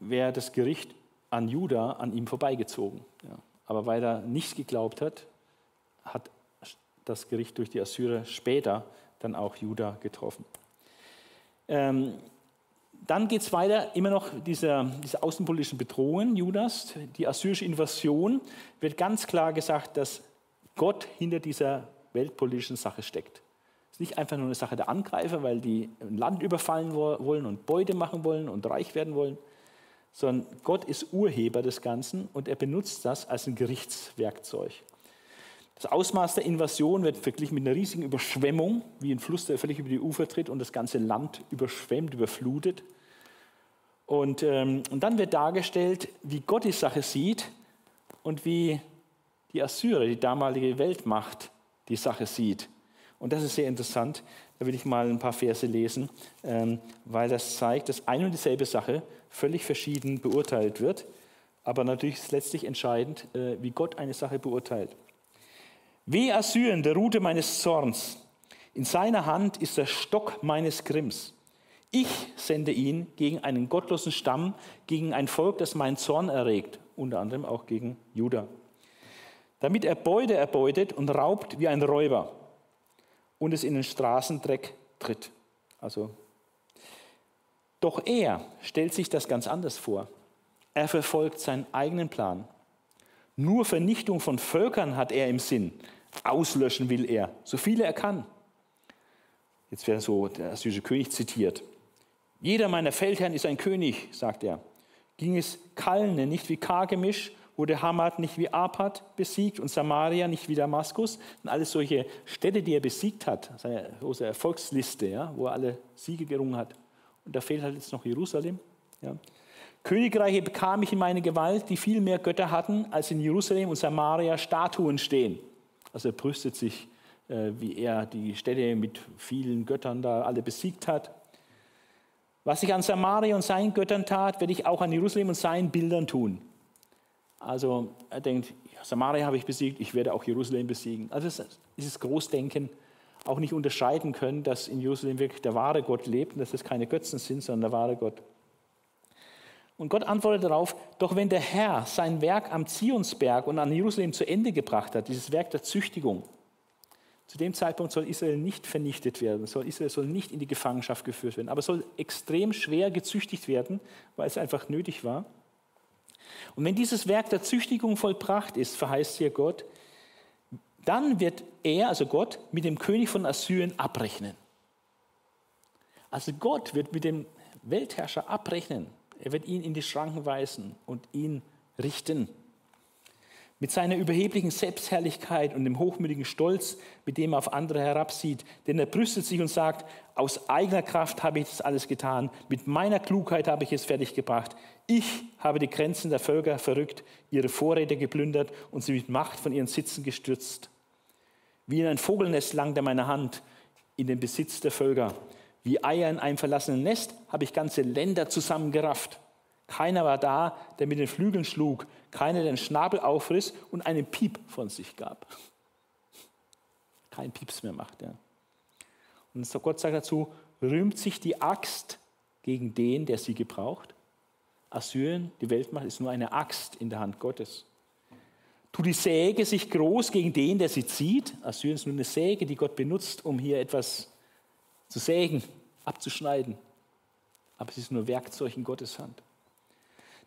wäre das Gericht an Juda an ihm vorbeigezogen. Ja. Aber weil er nicht geglaubt hat, hat das Gericht durch die Assyrer später dann auch Juda getroffen. Ähm, dann geht es weiter, immer noch diese, diese außenpolitischen Bedrohungen Judas, die assyrische Invasion, wird ganz klar gesagt, dass Gott hinter dieser weltpolitischen Sache steckt nicht einfach nur eine Sache der Angreifer, weil die ein Land überfallen wollen und Beute machen wollen und reich werden wollen, sondern Gott ist Urheber des Ganzen und er benutzt das als ein Gerichtswerkzeug. Das Ausmaß der Invasion wird verglichen mit einer riesigen Überschwemmung, wie ein Fluss, der völlig über die Ufer tritt und das ganze Land überschwemmt, überflutet. Und, ähm, und dann wird dargestellt, wie Gott die Sache sieht und wie die Assyrer, die damalige Weltmacht, die Sache sieht. Und das ist sehr interessant. Da will ich mal ein paar Verse lesen, ähm, weil das zeigt, dass eine und dieselbe Sache völlig verschieden beurteilt wird. Aber natürlich ist letztlich entscheidend, äh, wie Gott eine Sache beurteilt. Weh Assyrien, der Rute meines Zorns. In seiner Hand ist der Stock meines Grimms. Ich sende ihn gegen einen gottlosen Stamm, gegen ein Volk, das meinen Zorn erregt, unter anderem auch gegen Juda. Damit er Beute erbeutet und raubt wie ein Räuber und es in den Straßendreck tritt. Also, doch er stellt sich das ganz anders vor. Er verfolgt seinen eigenen Plan. Nur Vernichtung von Völkern hat er im Sinn. Auslöschen will er, so viele er kann. Jetzt wäre so der assyrische König zitiert. Jeder meiner Feldherren ist ein König, sagt er. Ging es Kalne nicht wie Kargemisch, wurde Hamad nicht wie Apad besiegt und Samaria nicht wie Damaskus. Und alles solche Städte, die er besiegt hat, seine große Erfolgsliste, ja, wo er alle Siege gerungen hat. Und da fehlt halt jetzt noch Jerusalem. Ja. Königreiche bekam ich in meine Gewalt, die viel mehr Götter hatten, als in Jerusalem und Samaria Statuen stehen. Also er brüstet sich, äh, wie er die Städte mit vielen Göttern da alle besiegt hat. Was ich an Samaria und seinen Göttern tat, werde ich auch an Jerusalem und seinen Bildern tun. Also er denkt, Samaria habe ich besiegt, ich werde auch Jerusalem besiegen. Also dieses Großdenken, auch nicht unterscheiden können, dass in Jerusalem wirklich der wahre Gott lebt und dass es keine Götzen sind, sondern der wahre Gott. Und Gott antwortet darauf, doch wenn der Herr sein Werk am Zionsberg und an Jerusalem zu Ende gebracht hat, dieses Werk der Züchtigung, zu dem Zeitpunkt soll Israel nicht vernichtet werden, soll Israel soll nicht in die Gefangenschaft geführt werden, aber soll extrem schwer gezüchtigt werden, weil es einfach nötig war. Und wenn dieses Werk der Züchtigung vollbracht ist, verheißt hier Gott, dann wird er, also Gott, mit dem König von Assyrien abrechnen. Also Gott wird mit dem Weltherrscher abrechnen. Er wird ihn in die Schranken weisen und ihn richten. Mit seiner überheblichen Selbstherrlichkeit und dem hochmütigen Stolz, mit dem er auf andere herabsieht. Denn er brüstet sich und sagt, aus eigener Kraft habe ich das alles getan, mit meiner Klugheit habe ich es fertiggebracht. Ich habe die Grenzen der Völker verrückt, ihre Vorräte geplündert und sie mit Macht von ihren Sitzen gestürzt. Wie in ein Vogelnest langt er meine Hand in den Besitz der Völker. Wie Eier in einem verlassenen Nest habe ich ganze Länder zusammengerafft. Keiner war da, der mit den Flügeln schlug, keiner den Schnabel aufriss und einen Piep von sich gab. Kein Pieps mehr macht. Ja. Und Gott sagt dazu, rühmt sich die Axt gegen den, der sie gebraucht? Assyrien, die Weltmacht, ist nur eine Axt in der Hand Gottes. Tut die Säge sich groß gegen den, der sie zieht? Assyrien ist nur eine Säge, die Gott benutzt, um hier etwas zu sägen, abzuschneiden. Aber es ist nur Werkzeug in Gottes Hand.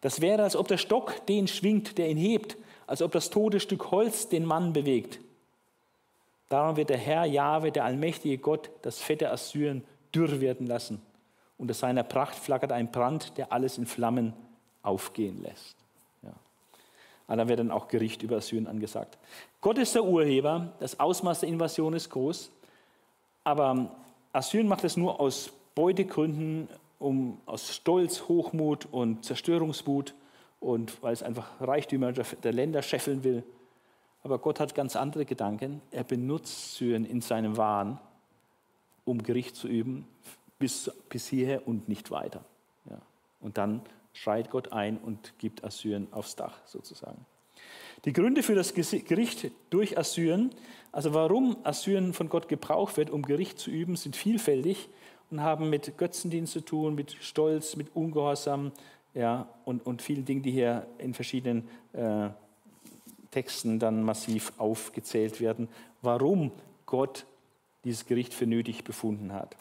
Das wäre, als ob der Stock den schwingt, der ihn hebt, als ob das tote Stück Holz den Mann bewegt. Darum wird der Herr Jahwe, der allmächtige Gott, das fette Assyrien dürr werden lassen. Unter seiner Pracht flackert ein Brand, der alles in Flammen aufgehen lässt. Ja. Aber dann wird dann auch Gericht über Assyrien angesagt. Gott ist der Urheber, das Ausmaß der Invasion ist groß, aber Assyrien macht es nur aus Beutegründen, um, aus Stolz, Hochmut und Zerstörungswut und weil es einfach Reichtümer der Länder scheffeln will. Aber Gott hat ganz andere Gedanken. Er benutzt Syrien in seinem Wahn, um Gericht zu üben, bis, bis hierher und nicht weiter. Ja. Und dann schreit Gott ein und gibt Assyrien aufs Dach sozusagen. Die Gründe für das Gericht durch Assyrien, also warum Assyrien von Gott gebraucht wird, um Gericht zu üben, sind vielfältig und haben mit Götzendienst zu tun, mit Stolz, mit Ungehorsam ja, und, und vielen Dingen, die hier in verschiedenen äh, Texten dann massiv aufgezählt werden, warum Gott dieses Gericht für nötig befunden hat.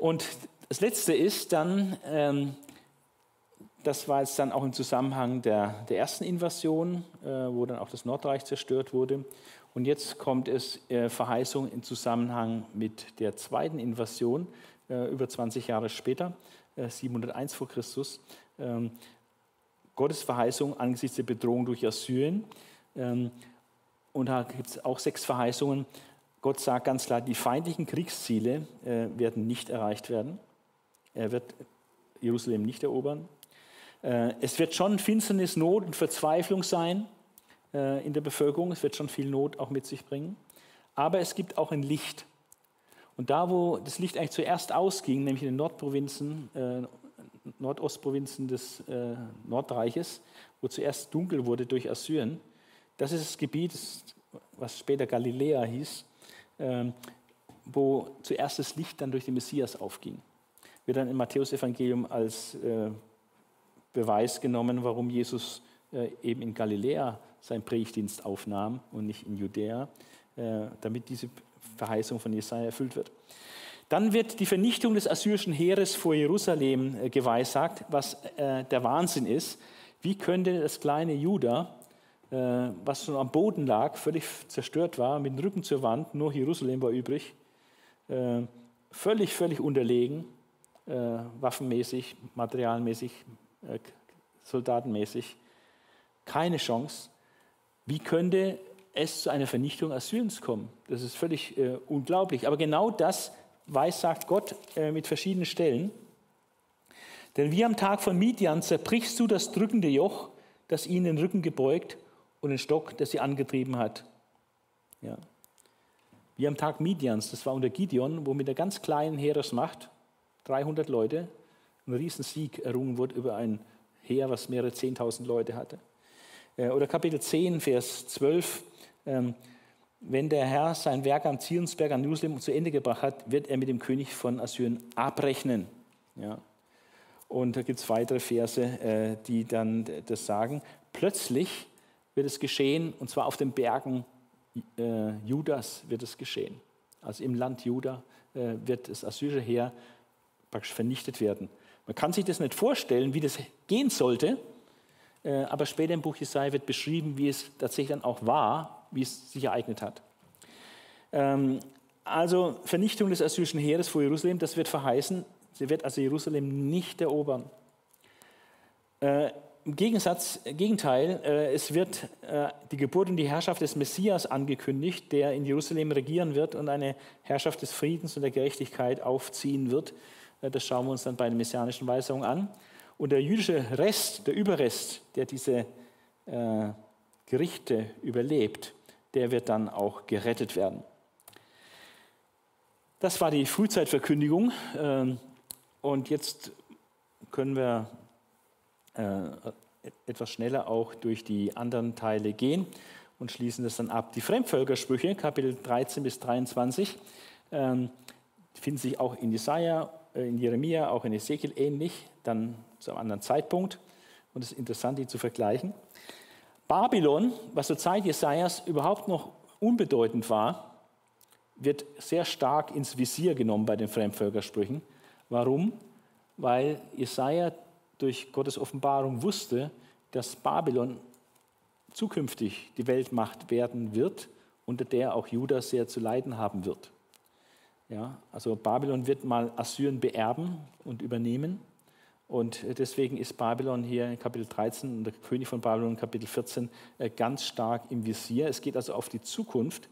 Und das Letzte ist dann, ähm, das war jetzt dann auch im Zusammenhang der, der ersten Invasion, äh, wo dann auch das Nordreich zerstört wurde. Und jetzt kommt es äh, Verheißung im Zusammenhang mit der zweiten Invasion, äh, über 20 Jahre später, äh, 701 vor Christus. Ähm, Gottes Verheißung angesichts der Bedrohung durch Assyrien. Ähm, und da gibt es auch sechs Verheißungen. Gott sagt ganz klar, die feindlichen Kriegsziele äh, werden nicht erreicht werden. Er wird Jerusalem nicht erobern. Äh, es wird schon Finsternis, Not und Verzweiflung sein äh, in der Bevölkerung. Es wird schon viel Not auch mit sich bringen. Aber es gibt auch ein Licht. Und da, wo das Licht eigentlich zuerst ausging, nämlich in den Nordprovinzen, äh, Nordostprovinzen des Nordreiches, wo zuerst dunkel wurde durch Assyrien, das ist das Gebiet, was später Galiläa hieß, wo zuerst das Licht dann durch den Messias aufging. Wird dann im Matthäusevangelium als Beweis genommen, warum Jesus äh, eben in Galiläa seinen Predigtdienst aufnahm und nicht in Judäa, äh, damit diese Verheißung von Jesaja erfüllt wird. Dann wird die Vernichtung des assyrischen Heeres vor Jerusalem äh, geweissagt, was der Wahnsinn ist. Wie könnte das kleine Juda, was schon am Boden lag, völlig zerstört war, mit dem Rücken zur Wand, nur Jerusalem war übrig, äh, völlig, völlig unterlegen, äh, waffenmäßig, materialmäßig, äh, soldatenmäßig. Keine Chance. Wie könnte es zu einer Vernichtung Assyriens kommen? Das ist völlig äh, unglaublich. Aber genau das weiß, sagt Gott äh, mit verschiedenen Stellen. Denn wie am Tag von Midian zerbrichst du das drückende Joch, das ihnen den Rücken gebeugt und den Stock, der sie angetrieben hat. Ja. Wie am Tag Midians, das war unter Gideon, wo mit der ganz kleinen Heeresmacht, 300 Leute, ein Riesensieg errungen wurde über ein Heer, was mehrere 10.000 Leute hatte. Äh, oder Kapitel 10, Vers 12. Ähm, wenn der Herr sein Werk am Zionsberg an Jerusalem zu Ende gebracht hat, wird er mit dem König von Assyrien abrechnen. Ja. Und da gibt es weitere Verse, äh, die dann das sagen. Plötzlich wird es geschehen, und zwar auf den Bergen äh, Judas wird es geschehen. Also im Land Juda äh, wird das assyrische Heer praktisch vernichtet werden. Man kann sich das nicht vorstellen, wie das gehen sollte, äh, aber später im Buch Jesaja wird beschrieben, wie es tatsächlich dann auch war, wie es sich ereignet hat. Ähm, also Vernichtung des assyrischen Heeres vor Jerusalem, das wird verheißen Sie wird also Jerusalem nicht erobern. Äh, Im Gegensatz, Gegenteil, äh, es wird äh, die Geburt und die Herrschaft des Messias angekündigt, der in Jerusalem regieren wird und eine Herrschaft des Friedens und der Gerechtigkeit aufziehen wird. Äh, das schauen wir uns dann bei den messianischen Weisungen an. Und der jüdische Rest, der Überrest, der diese äh, Gerichte überlebt, der wird dann auch gerettet werden. Das war die Frühzeitverkündigung. Ähm, und jetzt können wir etwas schneller auch durch die anderen Teile gehen und schließen das dann ab. Die Fremdvölkersprüche, Kapitel 13 bis 23, ähm, finden sich auch in Jesaja, äh, in Jeremia, auch in Ezekiel ähnlich, dann zu einem anderen Zeitpunkt. Und es ist interessant, die zu vergleichen. Babylon, was zur Zeit Jesajas überhaupt noch unbedeutend war, wird sehr stark ins Visier genommen bei den Fremdvölkersprüchen. Warum? Weil Jesaja durch Gottes Offenbarung wusste, dass Babylon zukünftig die Weltmacht werden wird, unter der auch Juda sehr zu leiden haben wird. Ja, also Babylon wird mal Assyrien beerben und übernehmen. Und deswegen ist Babylon hier in Kapitel 13 und der König von Babylon in Kapitel 14 äh, ganz stark im Visier. Es geht also auf die Zukunft,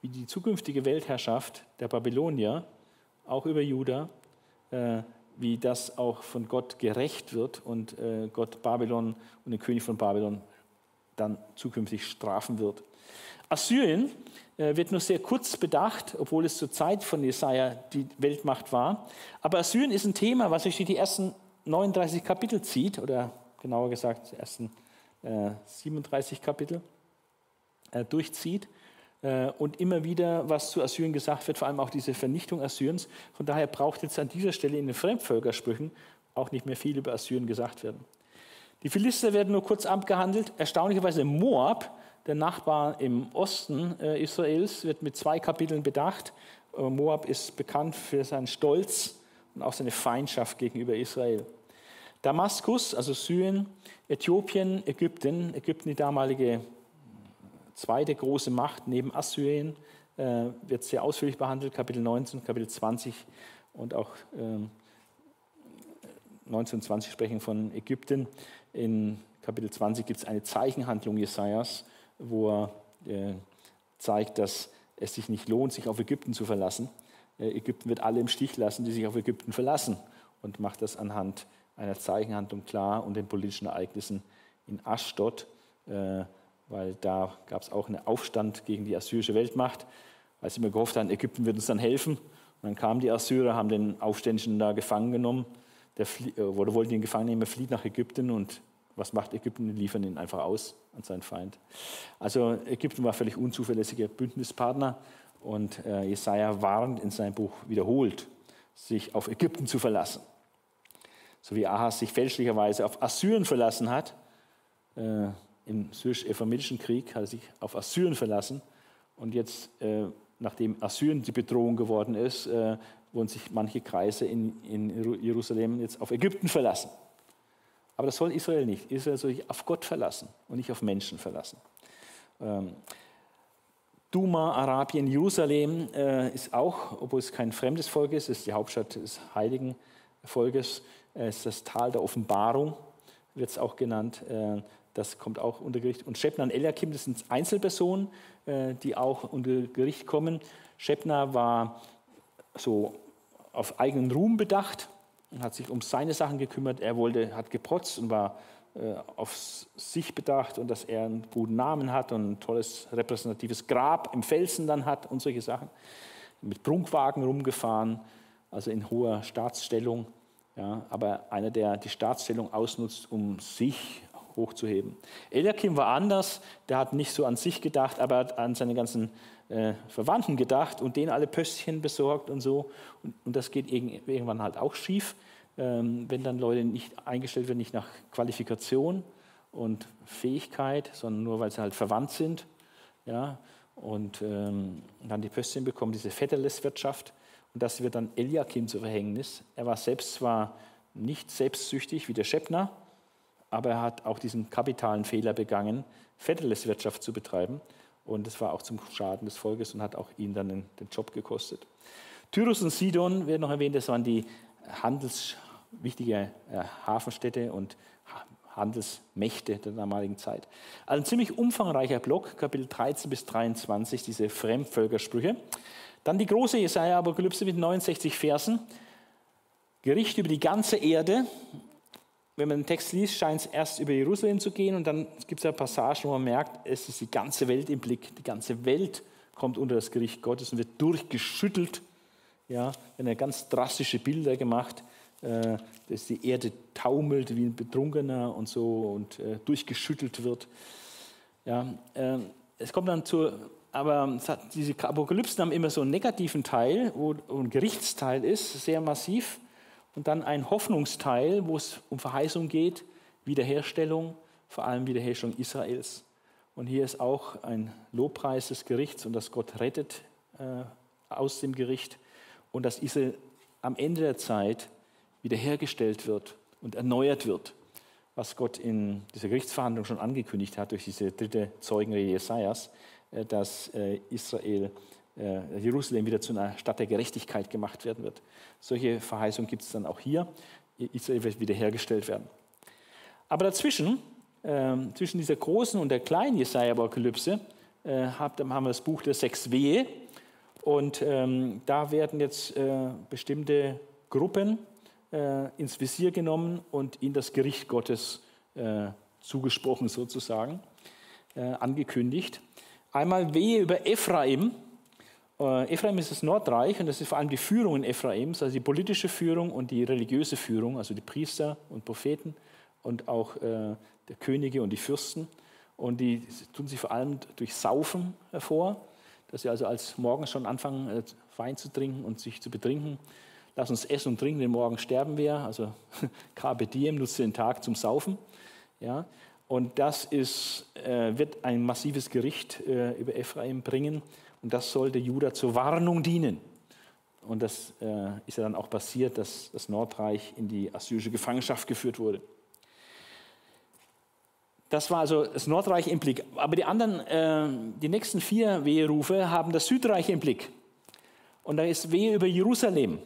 wie die zukünftige Weltherrschaft der Babylonier, auch über Juda, äh, wie das auch von Gott gerecht wird und äh, Gott Babylon und den König von Babylon dann zukünftig strafen wird. Assyrien äh, wird nur sehr kurz bedacht, obwohl es zur Zeit von Jesaja die Weltmacht war. Aber Assyrien ist ein Thema, was sich durch die ersten 39 Kapitel zieht, oder genauer gesagt, die ersten 37 Kapitel durchzieht. Äh, und immer wieder, was zu Assyrien gesagt wird, vor allem auch diese Vernichtung Assyriens. Von daher braucht jetzt an dieser Stelle in den Fremdvölkersprüchen auch nicht mehr viel über Assyrien gesagt werden. Die Philister werden nur kurz abgehandelt. Erstaunlicherweise Moab, der Nachbar im Osten äh, Israels, wird mit zwei Kapiteln bedacht. Äh, Moab ist bekannt für seinen Stolz und auch seine Feindschaft gegenüber Israel. Damaskus, also Syrien, Äthiopien, Ägypten, Ägypten die damalige zweite große Macht neben Assyrien, äh, wird sehr ausführlich behandelt, Kapitel 19, Kapitel 20 und auch äh, 19 und 20 sprechen von Ägypten. In Kapitel 20 gibt es eine Zeichenhandlung Jesajas, wo er äh, zeigt, dass es sich nicht lohnt, sich auf Ägypten zu verlassen. Äh, Ägypten wird alle im Stich lassen, die sich auf Ägypten verlassen und macht das anhand einer Zeichenhandlung klar und den politischen Ereignissen in Aschdod. Äh, weil da gab es auch einen Aufstand gegen die assyrische Weltmacht, weil sie immer gehofft haben, Ägypten wird uns dann helfen. Und dann kamen die Assyrer, haben den Aufständischen da gefangen genommen, der äh, oder wollten ihn gefangen nehmen, er flieht nach Ägypten und was macht Ägypten? Die liefern ihn einfach aus an seinen Feind. Also Ägypten war völlig unzuverlässiger Bündnispartner und äh, Jesaja warnt in seinem Buch wiederholt, sich auf Ägypten zu verlassen. So wie Ahas sich fälschlicherweise auf Assyrien verlassen hat, äh, im syrisch-ephraimischen Krieg, hat er sich auf Assyrien verlassen. Und jetzt, äh, nachdem Assyrien die Bedrohung geworden ist, äh, wurden sich manche Kreise in, in Jerusalem jetzt auf Ägypten verlassen. Aber das soll Israel nicht. Israel soll sich auf Gott verlassen und nicht auf Menschen verlassen. Ähm, Duma, Arabien, Jerusalem äh, ist auch, obwohl es kein fremdes Volk ist, ist die Hauptstadt des heiligen Volkes, äh, ist das Tal der Offenbarung, wird es auch genannt. Das kommt auch unter Gericht. Und Shebna und Eliakim, das sind Einzelpersonen, äh, die auch unter Gericht kommen. Shebna war so auf eigenen Ruhm bedacht und hat sich um seine Sachen gekümmert. Er wollte, hat geprotzt und war äh, auf sich bedacht und dass er einen guten Namen hat und ein tolles repräsentatives Grab im Felsen dann hat und solche Sachen. Mit Prunkwagen rumgefahren, also in hoher Staatsstellung. Ja, aber einer, der die Staatsstellung ausnutzt, um sich hochzuheben. Eliakim war anders, der hat nicht so an sich gedacht, aber hat an seine ganzen äh, Verwandten gedacht und denen alle Pöstchen besorgt und so. Und, und das geht irgendwann halt auch schief ähm, wenn dann Leute nicht eingestellt werden, nicht nach Qualifikation und Fähigkeit, sondern nur, weil sie halt verwandt sind. Ja, und ähm, dann die Pöstchen bekommen, diese Vetterleswirtschaft. Und das wird dann Eliakim zu Verhängnis. Er war selbst zwar nicht selbstsüchtig wie der Schöpner, aber er hat auch diesen kapitalen Fehler begangen, Vetterleswirtschaft zu betreiben. Und das war auch zum Schaden des Volkes und hat auch ihn dann den, den Job gekostet. Tyrus und Sidon werden noch erwähnt, das waren die Handels, wichtige äh, Hafenstädte und Handelsmächte der damaligen Zeit. Also ein ziemlich umfangreicher Block, Kapitel 13 bis 23, diese Fremdvölkersprüche. Dann die große Jesaja-Apokalypse mit 69 Versen. Gericht über die ganze Erde. Wenn man den Text liest, scheint es erst über Jerusalem zu gehen und dann gibt es ja Passagen, wo man merkt, es ist die ganze Welt im Blick. Die ganze Welt kommt unter das Gericht Gottes und wird durchgeschüttelt ja, wenn er ganz drastische Bilder gemacht, äh, dass die Erde taumelt wie ein Betrunkener und so und äh, durchgeschüttelt wird. Ja, äh, es kommt dann zu, aber diese Apokalypsen haben immer so einen negativen Teil, wo ein Gerichtsteil ist, sehr massiv, und dann ein Hoffnungsteil, wo es um Verheißung geht, Wiederherstellung, vor allem Wiederherstellung Israels. Und hier ist auch ein Lobpreis des Gerichts und dass Gott rettet äh, aus dem Gericht und dass Israel am Ende der Zeit wiederhergestellt wird und erneuert wird, was Gott in dieser Gerichtsverhandlung schon angekündigt hat durch diese dritte Zeugenrede Jesajas, äh, dass äh, Israel, Jerusalem wieder zu einer Stadt der Gerechtigkeit gemacht werden wird. Solche Verheißungen gibt es dann auch hier. Israel wird wiederhergestellt werden. Aber dazwischen, zwischen dieser großen und der kleinen Jesaja-Apokalypse, haben wir das Buch der sechs Wehe, und ähm, da werden jetzt äh, bestimmte Gruppen äh, ins Visier genommen und in das Gericht Gottes äh, zugesprochen sozusagen, äh, angekündigt. Einmal Wehe über Ephraim. Äh, Ephraim ist das Nordreich und das ist vor allem die Führung in Ephraims, also die politische Führung und die religiöse Führung, also die Priester und Propheten und auch äh, der Könige und die Fürsten. Und die tun sich vor allem durch Saufen hervor dass wir also als morgen schon anfangen, äh, Wein zu trinken und sich zu betrinken. Lass uns essen und trinken, denn morgen sterben wir. Also Carpe Diem nutzt den Tag zum Saufen. Ja? Und das ist, äh, wird ein massives Gericht äh, über Ephraim bringen. Und das sollte Juda zur Warnung dienen. Und das äh, ist ja dann auch passiert, dass das Nordreich in die assyrische Gefangenschaft geführt wurde. Das war also das Nordreich im Blick. Aber die anderen, äh, die nächsten vier Weherufe haben das Südreich im Blick. Und da ist Wehe über Jerusalem.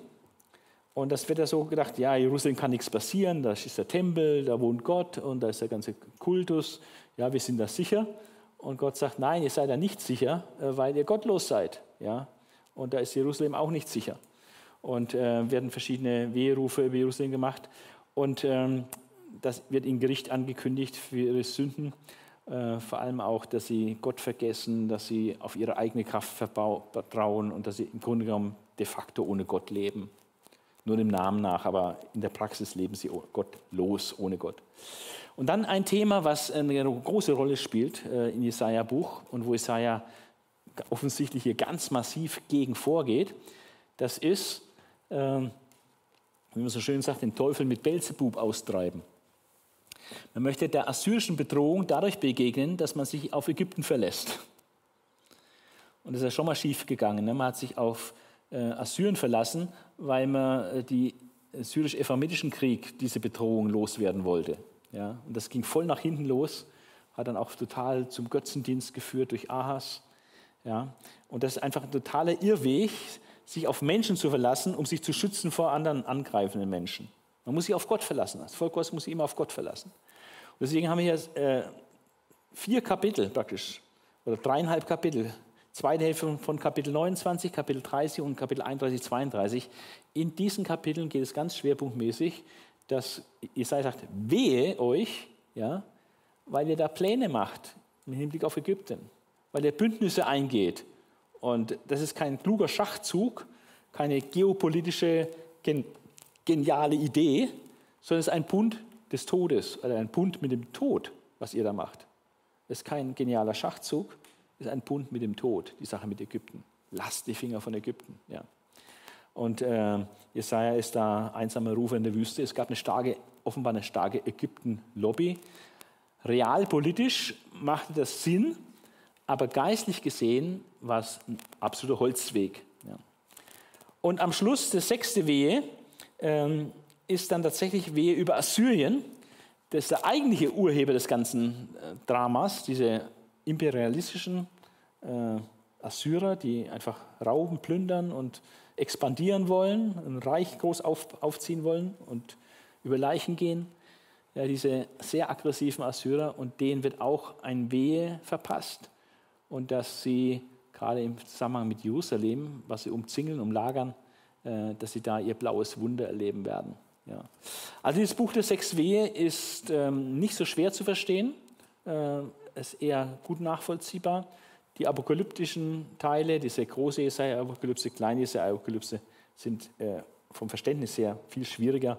Und das wird ja so gedacht, ja, Jerusalem kann nichts passieren, da ist der Tempel, da wohnt Gott und da ist der ganze Kultus. Ja, wir sind da sicher. Und Gott sagt, nein, ihr seid da nicht sicher, äh, weil ihr gottlos seid. Ja? Und da ist Jerusalem auch nicht sicher. Und äh, werden verschiedene Weherufe über Jerusalem gemacht. Und ähm, das wird in Gericht angekündigt für ihre Sünden. Äh, vor allem auch, dass sie Gott vergessen, dass sie auf ihre eigene Kraft vertrauen und dass sie im Grunde genommen de facto ohne Gott leben. Nur dem Namen nach, aber in der Praxis leben sie gottlos, ohne Gott. Und dann ein Thema, was eine große Rolle spielt äh, im Jesaja-Buch und wo Jesaja offensichtlich hier ganz massiv gegen vorgeht, das ist, ähm, wie man so schön sagt, den Teufel mit Belzebub austreiben. Man möchte der assyrischen Bedrohung dadurch begegnen, dass man sich auf Ägypten verlässt. Und das ist ja schon mal schief gegangen. Ne? Man hat sich auf äh, Assyrien verlassen, weil man äh, die syrisch-ephramitischen Krieg, diese Bedrohung loswerden wollte. Ja? Und das ging voll nach hinten los, hat dann auch total zum Götzendienst geführt durch Ahas. Ja? Und das ist einfach ein totaler Irrweg, sich auf Menschen zu verlassen, um sich zu schützen vor anderen angreifenden Menschen. Man muss sich auf Gott verlassen. Das Volk Gottes muss sich immer auf Gott verlassen. Und deswegen haben wir hier äh, vier Kapitel praktisch, oder dreieinhalb Kapitel. Zweite Hälfte von Kapitel 29, Kapitel 30 und Kapitel 31, 32. In diesen Kapiteln geht es ganz schwerpunktmäßig, dass Jesaja sagt, wehe euch, ja, weil ihr da Pläne macht im Hinblick auf Ägypten, weil ihr Bündnisse eingeht. Und das ist kein kluger Schachzug, keine geopolitische gen geniale Idee, sondern es ist ein Bund des Todes oder ein Bund mit dem Tod, was ihr da macht. Das ist kein genialer Schachzug, ist ein Bund mit dem Tod, die Sache mit Ägypten. Lasst die Finger von Ägypten. Ja. Und äh, Jesaja ist da einsamer Rufer in der Wüste. Es gab eine starke, offenbar eine starke Ägypten-Lobby. Realpolitisch machte das Sinn, aber geistlich gesehen war es ein absoluter Holzweg. Ja. Und am Schluss, der sechste Wehe, ähm, ist dann tatsächlich Wehe über Assyrien. Das ist der eigentliche Urheber des ganzen äh, Dramas, diese imperialistischen äh, Assyrer, die einfach rauben, plündern und expandieren wollen, ein Reich groß auf, aufziehen wollen und über Leichen gehen ja, diese sehr aggressiven Assyrer und denen wird auch ein Wehe verpasst und dass sie gerade im Zusammenhang mit Jerusalem, was sie umzingeln, umlagern, äh, dass sie da ihr blaues Wunder erleben werden. Ja. Also dieses Buch der sechs Wehe ist ähm, nicht so schwer zu verstehen, äh, ist eher gut nachvollziehbar. Die apokalyptischen Teile, diese große Jesaja-Apokalypse, kleine Jesaja-Apokalypse, sind äh, vom Verständnis her viel schwieriger.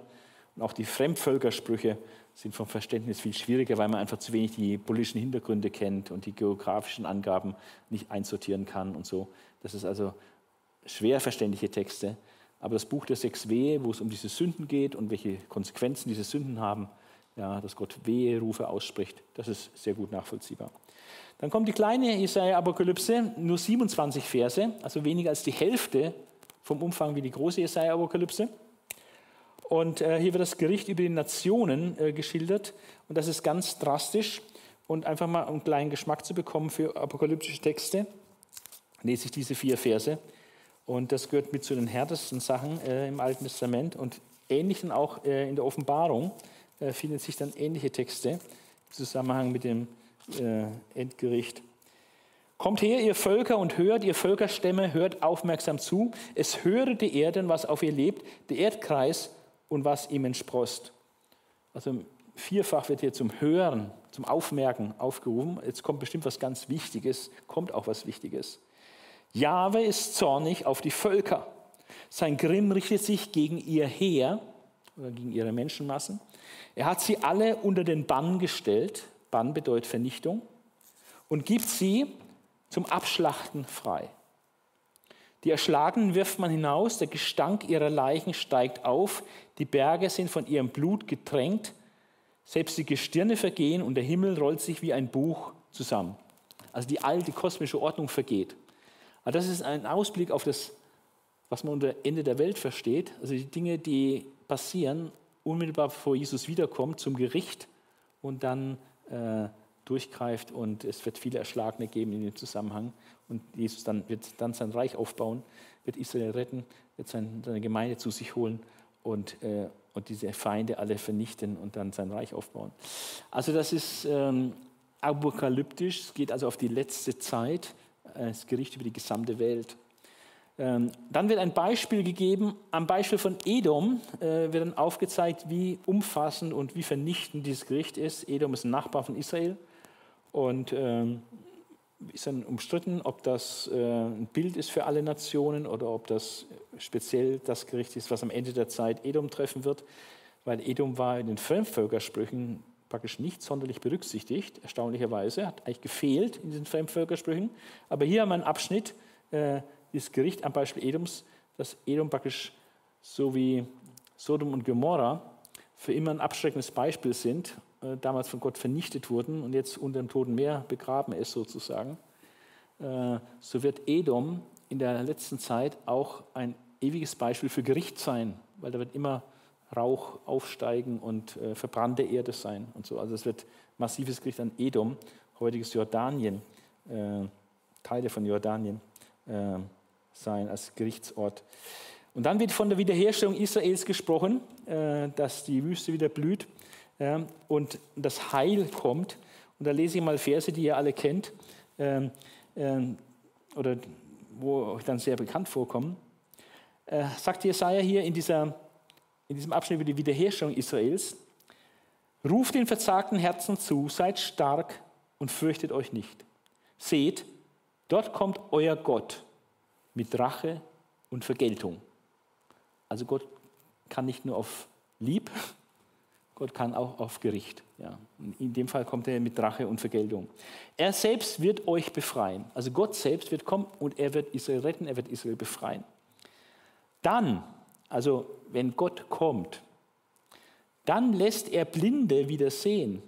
Und auch die Fremdvölkersprüche sind vom Verständnis viel schwieriger, weil man einfach zu wenig die politischen Hintergründe kennt und die geografischen Angaben nicht einsortieren kann und so. Das ist also schwer verständliche Texte. Aber das Buch der sechs Wehe, wo es um diese Sünden geht und welche Konsequenzen diese Sünden haben, ja, dass Gott Weherufe ausspricht, das ist sehr gut nachvollziehbar. Dann kommt die kleine Jesaja-Apokalypse, nur 27 Verse, also weniger als die Hälfte vom Umfang wie die große Jesaja-Apokalypse. Und äh, hier wird das Gericht über die Nationen äh, geschildert. Und das ist ganz drastisch. Und einfach mal einen kleinen Geschmack zu bekommen für apokalyptische Texte, lese ich diese vier Verse. Und das gehört mit zu den härtesten Sachen äh, im Alten Testament. Und ähnlich dann auch äh, in der Offenbarung äh, finden sich dann ähnliche Texte im Zusammenhang mit dem äh, Endgericht. Kommt her, ihr Völker, und hört, ihr Völkerstämme, hört aufmerksam zu. Es höre die Erde, was auf ihr lebt, der Erdkreis und was ihm entsprost. Also vierfach wird hier zum Hören, zum Aufmerken aufgerufen. Jetzt kommt bestimmt was ganz Wichtiges, kommt auch was Wichtiges. Jahwe ist zornig auf die Völker. Sein Grimm richtet sich gegen ihr Heer oder gegen ihre Menschenmassen. Er hat sie alle unter den Bann gestellt. Bann bedeutet Vernichtung. Und gibt sie zum Abschlachten frei. Die Erschlagenen wirft man hinaus, der Gestank ihrer Leichen steigt auf, die Berge sind von ihrem Blut getränkt, selbst die Gestirne vergehen und der Himmel rollt sich wie ein Buch zusammen. Also die alte kosmische Ordnung vergeht. Aber das ist ein Ausblick auf das, was man unter Ende der Welt versteht, also die Dinge, die passieren unmittelbar bevor Jesus wiederkommt zum Gericht und dann äh, durchgreift und es wird viele Erschlagene geben in dem Zusammenhang und Jesus dann wird dann sein Reich aufbauen, wird Israel retten, wird seine Gemeinde zu sich holen und, äh, und diese Feinde alle vernichten und dann sein Reich aufbauen. Also das ist ähm, apokalyptisch, es geht also auf die letzte Zeit, äh, das Gericht über die gesamte Welt. Ähm, dann wird ein Beispiel gegeben, am Beispiel von Edom äh, wird dann aufgezeigt, wie umfassend und wie vernichtend dieses Gericht ist. Edom ist ein Nachbar von Israel und ähm, ist dann umstritten, ob das äh, ein Bild ist für alle Nationen oder ob das speziell das Gericht ist, was am Ende der Zeit Edom treffen wird, weil Edom war in den Fremdvölkersprüchen praktisch nicht sonderlich berücksichtigt, erstaunlicherweise, hat eigentlich gefehlt in diesen Fremdvölkersprüchen. Aber hier haben wir einen Abschnitt, äh, dieses Gericht am Beispiel Edoms, dass Edom praktisch so wie Sodom und Gomorra für immer ein abschreckendes Beispiel sind äh, damals von Gott vernichtet wurden und jetzt unter dem Toten Meer begraben ist sozusagen, äh, so wird Edom in der letzten Zeit auch ein ewiges Beispiel für Gericht sein, weil da wird immer Rauch aufsteigen und äh, verbrannte Erde sein und so. Also es wird massives Gericht an Edom, heutiges Jordanien, Teile von Jordanien sein als Gerichtsort. Und dann wird von der Wiederherstellung Israels gesprochen, äh, dass die Wüste wieder blüht und das Heil kommt. Und da lese ich mal Verse, die ihr alle kennt, ähm, ähm, oder wo euch dann sehr bekannt vorkommen. Äh, sagt Jesaja hier in, dieser, in diesem Abschnitt über die Wiederherstellung Israels: Ruft den verzagten Herzen zu, seid stark und fürchtet euch nicht. Seht, dort kommt euer Gott mit Rache und Vergeltung. Also Gott kann nicht nur auf Lieb, Gott kann auch auf Gericht. Ja. In dem Fall kommt er mit Rache und Vergeltung. Er selbst wird euch befreien. Also Gott selbst wird kommen und er wird Israel retten, er wird Israel befreien. Dann, also wenn Gott kommt, dann lässt er Blinde wieder sehen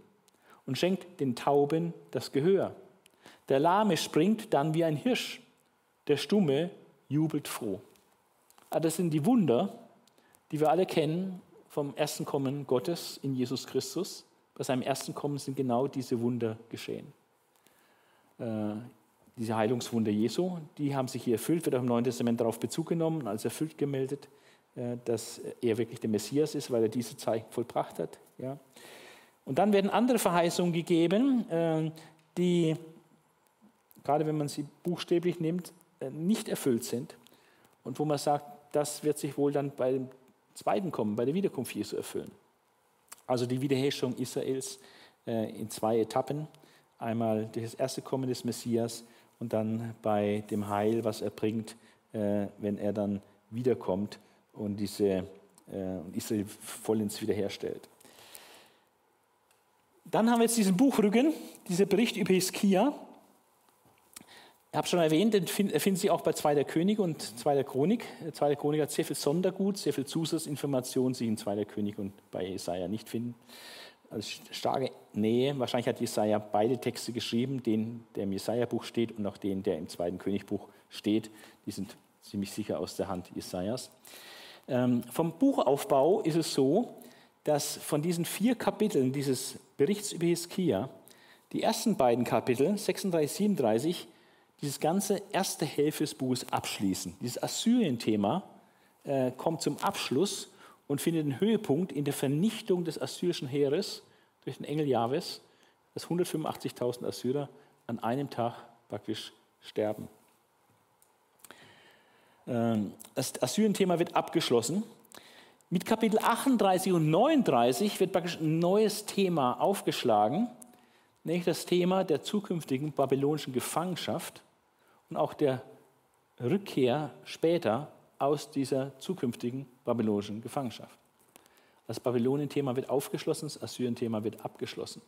und schenkt den Tauben das Gehör. Der Lahme springt dann wie ein Hirsch, der Stumme jubelt froh. Ah, das sind die Wunder, die wir alle kennen vom ersten Kommen Gottes in Jesus Christus. Bei seinem ersten Kommen sind genau diese Wunder geschehen. Äh, diese Heilungswunder Jesu, die haben sich hier erfüllt, wird auch im Neuen Testament darauf Bezug genommen, als erfüllt gemeldet, äh, dass er wirklich der Messias ist, weil er diese Zeichen vollbracht hat. Und dann werden andere Verheißungen gegeben, äh, die, gerade wenn man sie buchstäblich nimmt, nicht erfüllt sind und wo man sagt, das wird sich wohl dann bei dem zweiten Kommen, bei der Wiederkunft Jesu erfüllen. Also die Wiederherstellung Israels in zwei Etappen. Einmal das erste Kommen des Messias und dann bei dem Heil, was er bringt, äh, wenn er dann wiederkommt und diese äh, Israel vollends wiederherstellt. Dann haben wir jetzt diesen Buchrücken, dieser Bericht über Hiskia. Ich habe schon erwähnt, den finden Sie auch bei 2. der Könige und 2. der Chronik. 2. der Chronik hat sehr viel Sondergut, sehr viel Zusatzinformationen, die Sie in 2. der König und bei Jesaja nicht finden also starke Nähe. Wahrscheinlich hat Jesaja beide Texte geschrieben, den, der im Jesaja-Buch steht und auch den, der im zweiten Königbuch steht. Die sind ziemlich sicher aus der Hand Jesajas. Ähm, vom Buchaufbau ist es so, dass von diesen vier Kapiteln dieses Berichts über Hiskia die ersten beiden Kapitel, 36, 37, dieses ganze erste Hälfte des Buches abschließen. Dieses Assyrien-Thema äh, kommt zum Abschluss und findet den Höhepunkt in der Vernichtung des assyrischen Heeres durch den Engel Jahwes, dass 185.000 Assyrer an einem Tag praktisch sterben. Ähm, das Assyrien-Thema wird abgeschlossen. Mit Kapitel 38 und 39 wird praktisch ein neues Thema aufgeschlagen, nämlich das Thema der zukünftigen babylonischen Gefangenschaft und auch der Rückkehr später aus dieser zukünftigen babylonischen Gefangenschaft. Das Babylonien-Thema wird aufgeschlossen, das Assyrien-Thema wird abgeschlossen.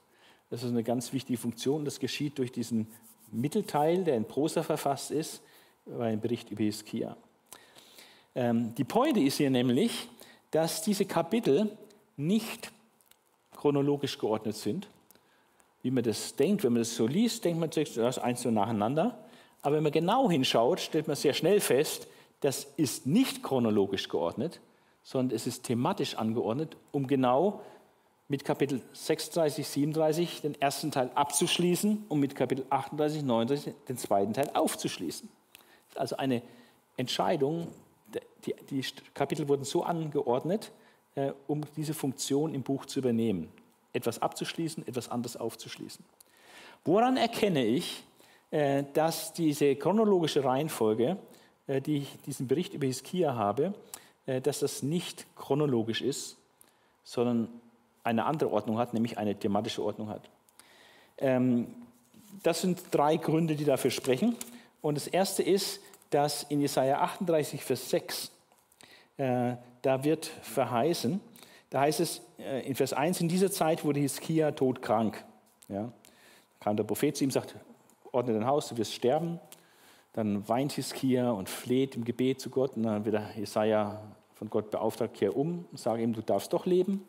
Das ist eine ganz wichtige Funktion. Das geschieht durch diesen Mittelteil, der in Prosa verfasst ist, bei dem Bericht über Hiskia. Ähm, die Pointe ist hier nämlich, dass diese Kapitel nicht chronologisch geordnet sind, wie man das denkt. Wenn man das so liest, denkt man, ist eins so nacheinander. Aber wenn man genau hinschaut, stellt man sehr schnell fest, das ist nicht chronologisch geordnet, sondern es ist thematisch angeordnet, um genau mit Kapitel 36, 37 den ersten Teil abzuschließen und mit Kapitel 38, 39 den zweiten Teil aufzuschließen. Also eine Entscheidung, die, die Kapitel wurden so angeordnet, äh, um diese Funktion im Buch zu übernehmen. Etwas abzuschließen, etwas anderes aufzuschließen. Woran erkenne ich, dass diese chronologische Reihenfolge äh, die ich diesen Bericht über Hiskia habe, äh, dass das nicht chronologisch ist, sondern eine andere Ordnung hat, nämlich eine thematische Ordnung hat. Ähm, das sind drei Gründe, die dafür sprechen. Und das erste ist, dass in Jesaja 38, Vers 6, äh, da wird verheißen, da heißt es in Vers 1, in dieser Zeit wurde Hiskia todkrank. Ja. Da kam der Prophet zu ihm und sagt, ordne dein Haus, du wirst sterben. Dann weint Hiskia und fleht im Gebet zu Gott. Und dann wird Jesaja von Gott beauftragt, kehr um und sage ihm, du darfst doch leben.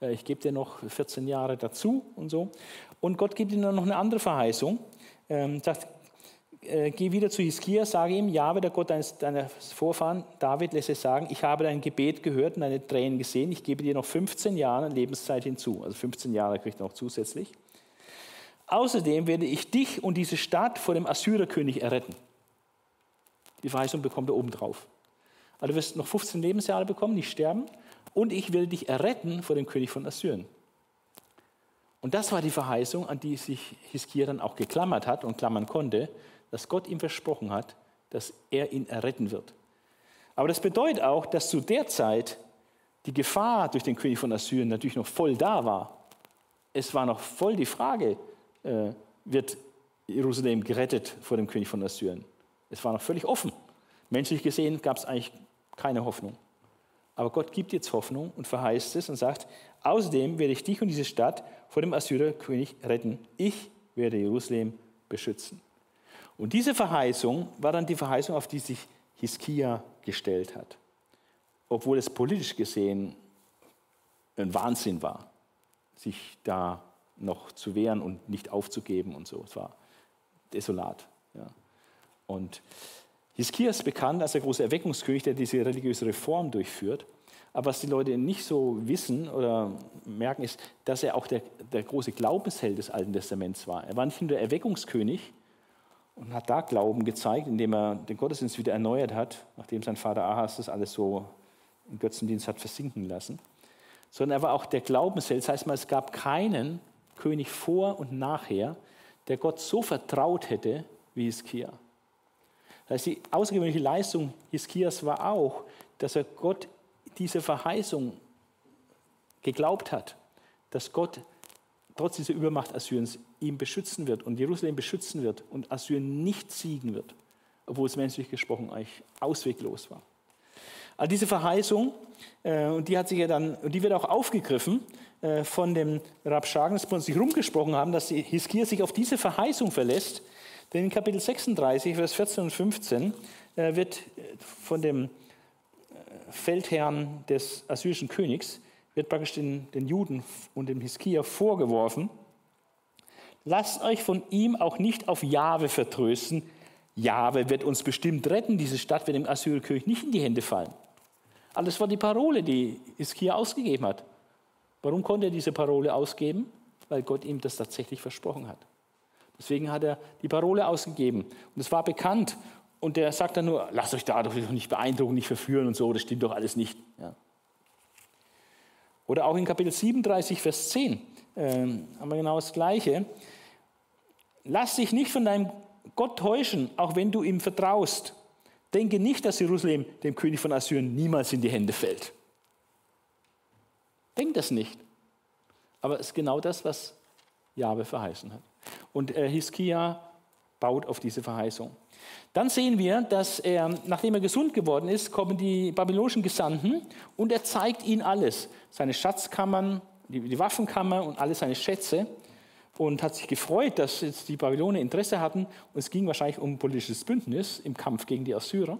Äh, ich gebe dir noch 14 Jahre dazu und so. Und Gott gibt ihm dann noch eine andere Verheißung. Ähm, sagt, äh, geh wieder zu Hiskia, sage ihm, Jahwe, der Gott deines, deiner Vorfahren, David, lässt es sagen, ich habe dein Gebet gehört und deine Tränen gesehen, ich gebe dir noch 15 Jahre Lebenszeit hinzu. Also 15 Jahre kriegt er noch zusätzlich. Außerdem werde ich dich und diese Stadt vor dem Assyrerkönig erretten. Die Verheißung bekommt er obendrauf. Also du wirst noch 15 Lebensjahre bekommen, nicht sterben. Und ich werde dich erretten vor dem König von Assyrien. Und das war die Verheißung, an die sich Hiskia dann auch geklammert hat und klammern konnte, dass Gott ihm versprochen hat, dass er ihn erretten wird. Aber das bedeutet auch, dass zu der Zeit die Gefahr durch den König von Assyrien natürlich noch voll da war. Es war noch voll die Frage, äh, wird Jerusalem gerettet vor dem König von Assyrien? Es war noch völlig offen. Menschlich gesehen gab es eigentlich keine Hoffnung. Aber Gott gibt jetzt Hoffnung und verheißt es und sagt, außerdem werde ich dich und diese Stadt vor dem Assyrerkönig retten. Ich werde Jerusalem beschützen. Und diese Verheißung war dann die Verheißung, auf die sich Hiskia gestellt hat. Obwohl es politisch gesehen ein Wahnsinn war, sich da noch zu wehren und nicht aufzugeben und so. Es war desolat. Ja. Und Hiskia ist bekannt als der große Erweckungskönig, der diese religiöse Reform durchführt. Aber was die Leute nicht so wissen oder merken, ist, dass er auch der, der große Glaubensheld des Alten Testaments war. Er war nicht nur der Erweckungskönig und hat da Glauben gezeigt, indem er den Gottesdienst wieder erneuert hat, nachdem sein Vater Ahas das alles so im Götzendienst hat versinken lassen, sondern er war auch der Glaubensheld. Das heißt mal, es gab keinen König vor und nachher, der Gott so vertraut hätte wie Hiskia. Das heißt, die außergewöhnliche Leistung Hiskias war auch, dass er Gott diese Verheißung geglaubt hat, dass Gott trotz dieser Übermacht Assyriens ihn beschützen wird und Jerusalem beschützen wird und Assyrien nicht siegen wird, obwohl es menschlich gesprochen eigentlich ausweglos war. Also diese Verheißung, äh, und die hat sich ja dann, und die wird auch aufgegriffen äh, von dem Rabschagen, dass wir uns nicht rumgesprochen haben, dass Hiskia sich auf diese Verheißung verlässt, denn in Kapitel 36, Vers 14 und 15 äh, wird von dem äh, Feldherrn des assyrischen Königs, wird praktisch den, den Juden und dem Hiskia vorgeworfen, lasst euch von ihm auch nicht auf Jahwe vertrösten. Jahwe wird uns bestimmt retten, diese Stadt wird dem assyrischen König nicht in die Hände fallen. Alles war die Parole, die Hiskia ausgegeben hat. Warum konnte er diese Parole ausgeben? Weil Gott ihm das tatsächlich versprochen hat. Deswegen hat er die Parole ausgegeben. Und es war bekannt. Und der sagt dann nur, lasst euch da doch nicht beeindrucken, nicht verführen und so, das stimmt doch alles nicht. Ja. Oder auch in Kapitel 37, Vers 10 äh, haben wir genau das Gleiche. Lass dich nicht von deinem Gott täuschen, auch wenn du ihm vertraust. Denke nicht, dass Jerusalem dem König von Assyrien niemals in die Hände fällt. Denk das nicht. Aber es ist genau das, was Jahwe verheißen hat. Und äh, Hiskia baut auf diese Verheißung. Dann sehen wir, dass er, nachdem er gesund geworden ist, kommen die babylonischen Gesandten und er zeigt ihnen alles. Seine Schatzkammern, die, die Waffenkammer und alle seine Schätze. Und hat sich gefreut, dass jetzt die Babyloner Interesse hatten. Und es ging wahrscheinlich um ein politisches Bündnis im Kampf gegen die Assyrer.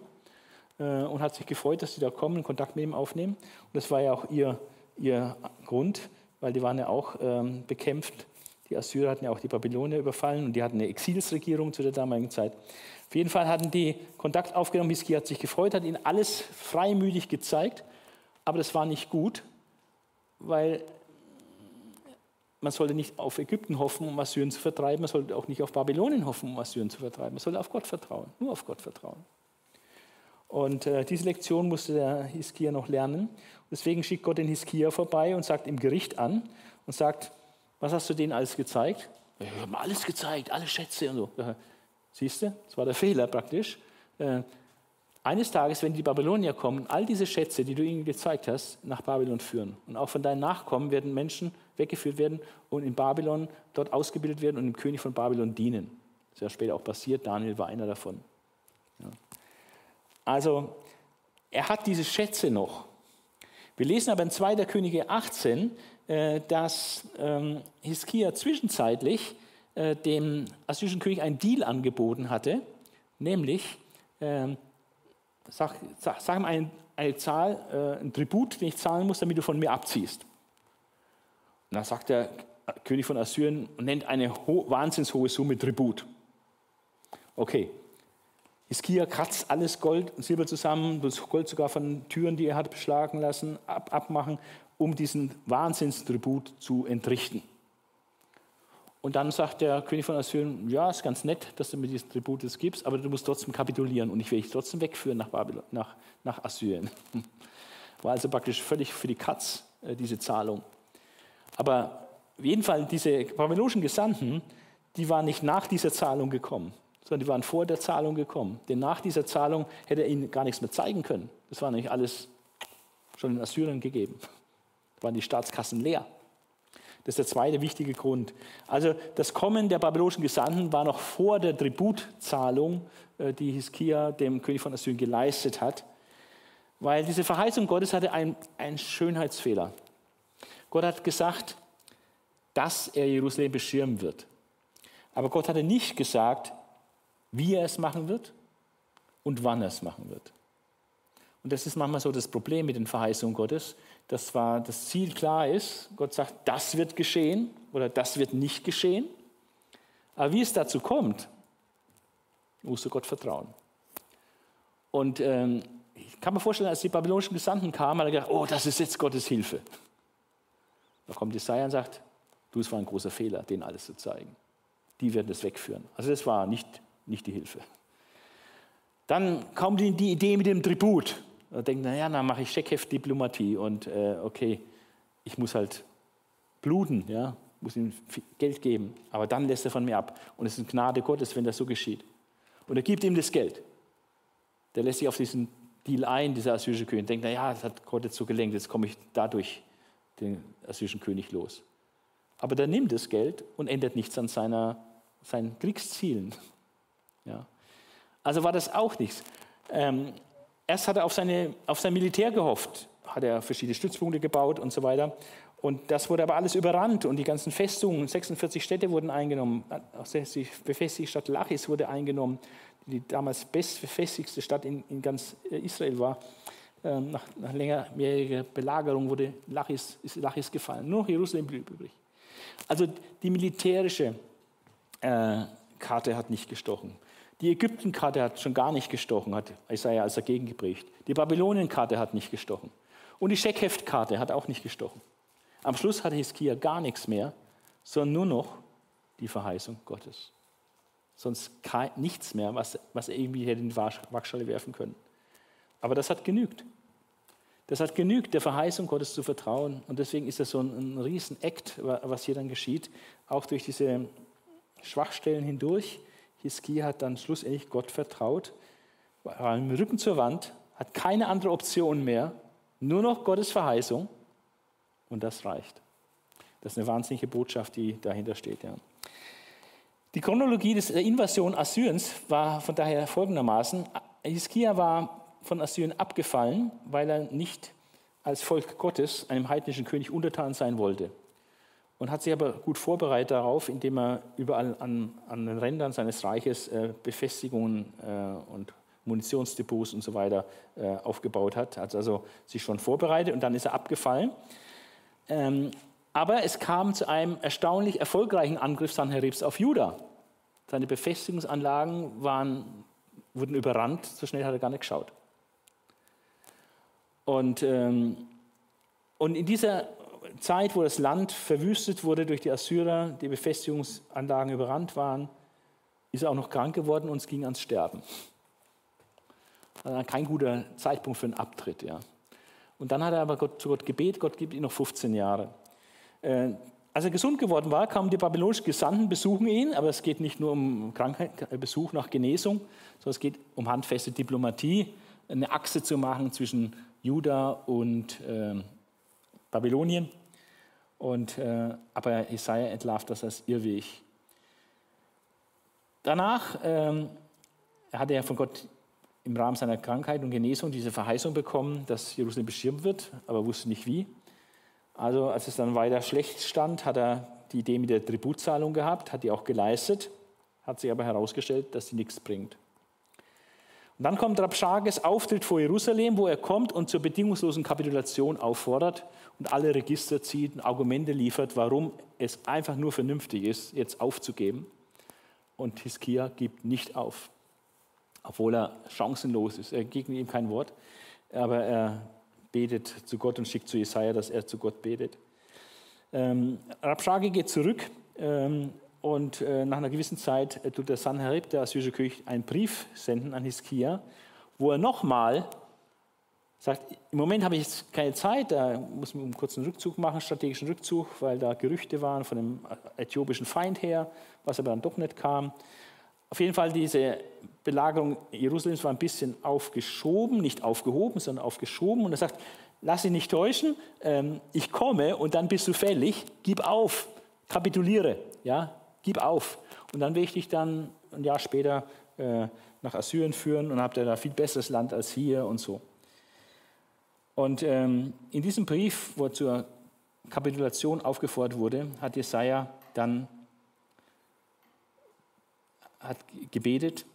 Äh, und hat sich gefreut, dass sie da kommen und Kontakt mit ihm aufnehmen. Und das war ja auch ihr, ihr Grund, weil die waren ja auch ähm, bekämpft die Assyrer hatten ja auch die Babylonier überfallen und die hatten eine Exilsregierung zu der damaligen Zeit. Auf jeden Fall hatten die Kontakt aufgenommen. Hiskia hat sich gefreut, hat ihnen alles freimütig gezeigt, aber das war nicht gut, weil man sollte nicht auf Ägypten hoffen, um Assyrien zu vertreiben, man sollte auch nicht auf Babylonien hoffen, um Assyrien zu vertreiben. Man sollte auf Gott vertrauen, nur auf Gott vertrauen. Und äh, diese Lektion musste der Hiskia noch lernen. Deswegen schickt Gott den Hiskia vorbei und sagt ihm Gericht an und sagt, was hast du denen alles gezeigt? Ich habe alles gezeigt, alle Schätze und so. Siehst du, das war der Fehler praktisch. Äh, eines Tages, wenn die Babylonier kommen, all diese Schätze, die du ihnen gezeigt hast, nach Babylon führen. Und auch von deinen Nachkommen werden Menschen weggeführt werden und in Babylon dort ausgebildet werden und dem König von Babylon dienen. Das ist ja später auch passiert, Daniel war einer davon. Ja. Also, er hat diese Schätze noch. Wir lesen aber in 2. Könige 18, äh, dass ähm, Hiskia zwischenzeitlich äh, dem assyrischen König einen Deal angeboten hatte, nämlich, ähm, sag, sag, sag ihm eine, eine Zahl, äh, ein Tribut, den ich zahlen muss, damit du von mir abziehst. Und dann sagt der König von Assyrien und nennt eine ho wahnsinnshohe Summe Tribut. Okay. Hiskia kratzt alles Gold und Silber zusammen, das Gold sogar von Türen, die er hat beschlagen lassen, ab, abmachen um diesen Wahnsinnstribut zu entrichten. Und dann sagt der König von Assyrien, ja, ist ganz nett, dass du mir diesen Tribut gibst, aber du musst trotzdem kapitulieren und ich will dich trotzdem wegführen nach, Babylon, nach, nach Assyrien. War also praktisch völlig für die Katz, äh, diese Zahlung. Aber auf jeden Fall, diese babylonischen Gesandten, die waren nicht nach dieser Zahlung gekommen, sondern die waren vor der Zahlung gekommen. Denn nach dieser Zahlung hätte er ihnen gar nichts mehr zeigen können. Das war nämlich alles schon in Assyrien gegeben. Da waren die Staatskassen leer. Das ist der zweite wichtige Grund. Also das Kommen der babylonischen Gesandten war noch vor der Tributzahlung, äh, die Hiskia dem König von Assyrien geleistet hat, weil diese Verheißung Gottes hatte einen, einen Schönheitsfehler. Gott hat gesagt, dass er Jerusalem beschirmen wird. Aber Gott hatte nicht gesagt, wie er es machen wird und wann er es machen wird. Und das ist manchmal so das Problem mit den Verheißungen Gottes, dass zwar das Ziel klar ist, Gott sagt, das wird geschehen oder das wird nicht geschehen, aber wie es dazu kommt, musst du Gott vertrauen. Und ähm, ich kann mir vorstellen, als die babylonischen Gesandten kamen, hat er gedacht, oh, das ist jetzt Gottes Hilfe. Da kommt Jesaja und sagt, du, es war ein großer Fehler, denen alles zu zeigen. Die werden das wegführen. Also das war nicht, nicht die Hilfe. Dann die, die Idee mit dem Tribut. Er denkt, naja, dann mache ich Scheckheft-Diplomatie und äh, okay, ich muss halt bluten, ja, muss ihm Geld geben, aber dann lässt er von mir ab. Und es ist Gnade Gottes, wenn das so geschieht. Und er gibt ihm das Geld. Der lässt sich auf diesen Deal ein, dieser assyrische König, denkt, naja, das hat Gott jetzt so gelenkt, jetzt komme ich dadurch den assyrischen König los. Aber der nimmt das Geld und ändert nichts an seiner, seinen Kriegszielen. Ja. Also war das auch nichts. Ähm, Erst hat er auf, seine, auf sein Militär gehofft, hat er verschiedene Stützpunkte gebaut und so weiter. Und das wurde aber alles überrannt und die ganzen Festungen, 46 Städte wurden eingenommen. Auch die befestigte Stadt Lachis wurde eingenommen, die damals bestbefestigste Stadt in, in ganz äh, Israel war. Ähm, nach, nach längerjähriger Belagerung wurde Lachis, ist Lachis gefallen. Nur noch Jerusalem blieb übrig. Also die militärische äh, Karte hat nicht gestochen. Die Ägyptenkarte hat schon gar nicht gestochen, hat Isaiah als dagegen geprägt. Die Babylonienkarte hat nicht gestochen. Und die Scheckheftkarte hat auch nicht gestochen. Am Schluss hatte Hiskia gar nichts mehr, sondern nur noch die Verheißung Gottes. Sonst nichts mehr, was, was er irgendwie hätte in die Waagschale werfen können. Aber das hat genügt. Das hat genügt, der Verheißung Gottes zu vertrauen. Und deswegen ist das so ein, ein Riesen-Act, was hier dann geschieht, auch durch diese Schwachstellen hindurch. Hiskia hat dann schlussendlich Gott vertraut, war im Rücken zur Wand, hat keine andere Option mehr, nur noch Gottes Verheißung und das reicht. Das ist eine wahnsinnige Botschaft, die dahinter steht. Ja. Die Chronologie der Invasion Assyriens war von daher folgendermaßen. Hiskia war von Assyrien abgefallen, weil er nicht als Volk Gottes einem heidnischen König untertan sein wollte und hat sich aber gut vorbereitet darauf, indem er überall an, an den Rändern seines Reiches äh, Befestigungen äh, und Munitionsdepots und so weiter äh, aufgebaut hat. Hat also sich schon vorbereitet und dann ist er abgefallen. Ähm, aber es kam zu einem erstaunlich erfolgreichen Angriff Sanheribs auf Juda. Seine Befestigungsanlagen waren, wurden überrannt, so schnell hat er gar nicht geschaut. Und, ähm, und in dieser Zeit, wo das Land verwüstet wurde durch die Assyrer, die Befestigungsanlagen überrannt waren, ist er auch noch krank geworden und es ging ans Sterben. Also kein guter Zeitpunkt für einen Abtritt. Ja. Und dann hat er aber Gott, zu Gott gebetet, Gott gibt ihm noch 15 Jahre. Äh, als er gesund geworden war, kamen die babylonischen Gesandten, besuchen ihn, aber es geht nicht nur um Krankheit, äh, Besuch nach Genesung, sondern es geht um handfeste Diplomatie, eine Achse zu machen zwischen Juda und äh, Babylonien. Und, äh, aber Jesaja entlarvt das als Irrweg. Danach ähm, hatte er von Gott im Rahmen seiner Krankheit und Genesung diese Verheißung bekommen, dass Jerusalem beschirmt wird, aber wusste nicht wie. Also als es dann weiter schlecht stand, hat er die Idee mit der Tributzahlung gehabt, hat die auch geleistet, hat sich aber herausgestellt, dass sie nichts bringt. Und dann kommt Rabschages Auftritt vor Jerusalem, wo er kommt und zur bedingungslosen Kapitulation auffordert und alle Register zieht und Argumente liefert, warum es einfach nur vernünftig ist, jetzt aufzugeben. Und Hiskia gibt nicht auf, obwohl er chancenlos ist. Er gibt ihm kein Wort, aber er betet zu Gott und schickt zu Jesaja, dass er zu Gott betet. Ähm, Rabschage geht zurück ähm, und äh, nach einer gewissen Zeit äh, tut der Sanherib, der assyrische König, einen Brief senden an Hiskia, wo er nochmal sagt, im Moment habe ich jetzt keine Zeit, da muss man einen kurzen Rückzug machen, strategischen Rückzug, weil da Gerüchte waren von dem äthiopischen Feind her, was aber dann doch nicht kam. Auf jeden Fall, diese Belagerung Jerusalems war ein bisschen aufgeschoben, nicht aufgehoben, sondern aufgeschoben. Und er sagt, lass dich nicht täuschen, ähm, ich komme und dann bist du fällig, gib auf, kapituliere, ja, gib auf. Und dann werde ich dich dann ein Jahr später äh, nach Assyrien führen und habt ihr da viel besseres Land als hier und so. Und ähm, in diesem Brief, wo zur Kapitulation aufgefordert wurde, hat Jesaja dann hat gebetet,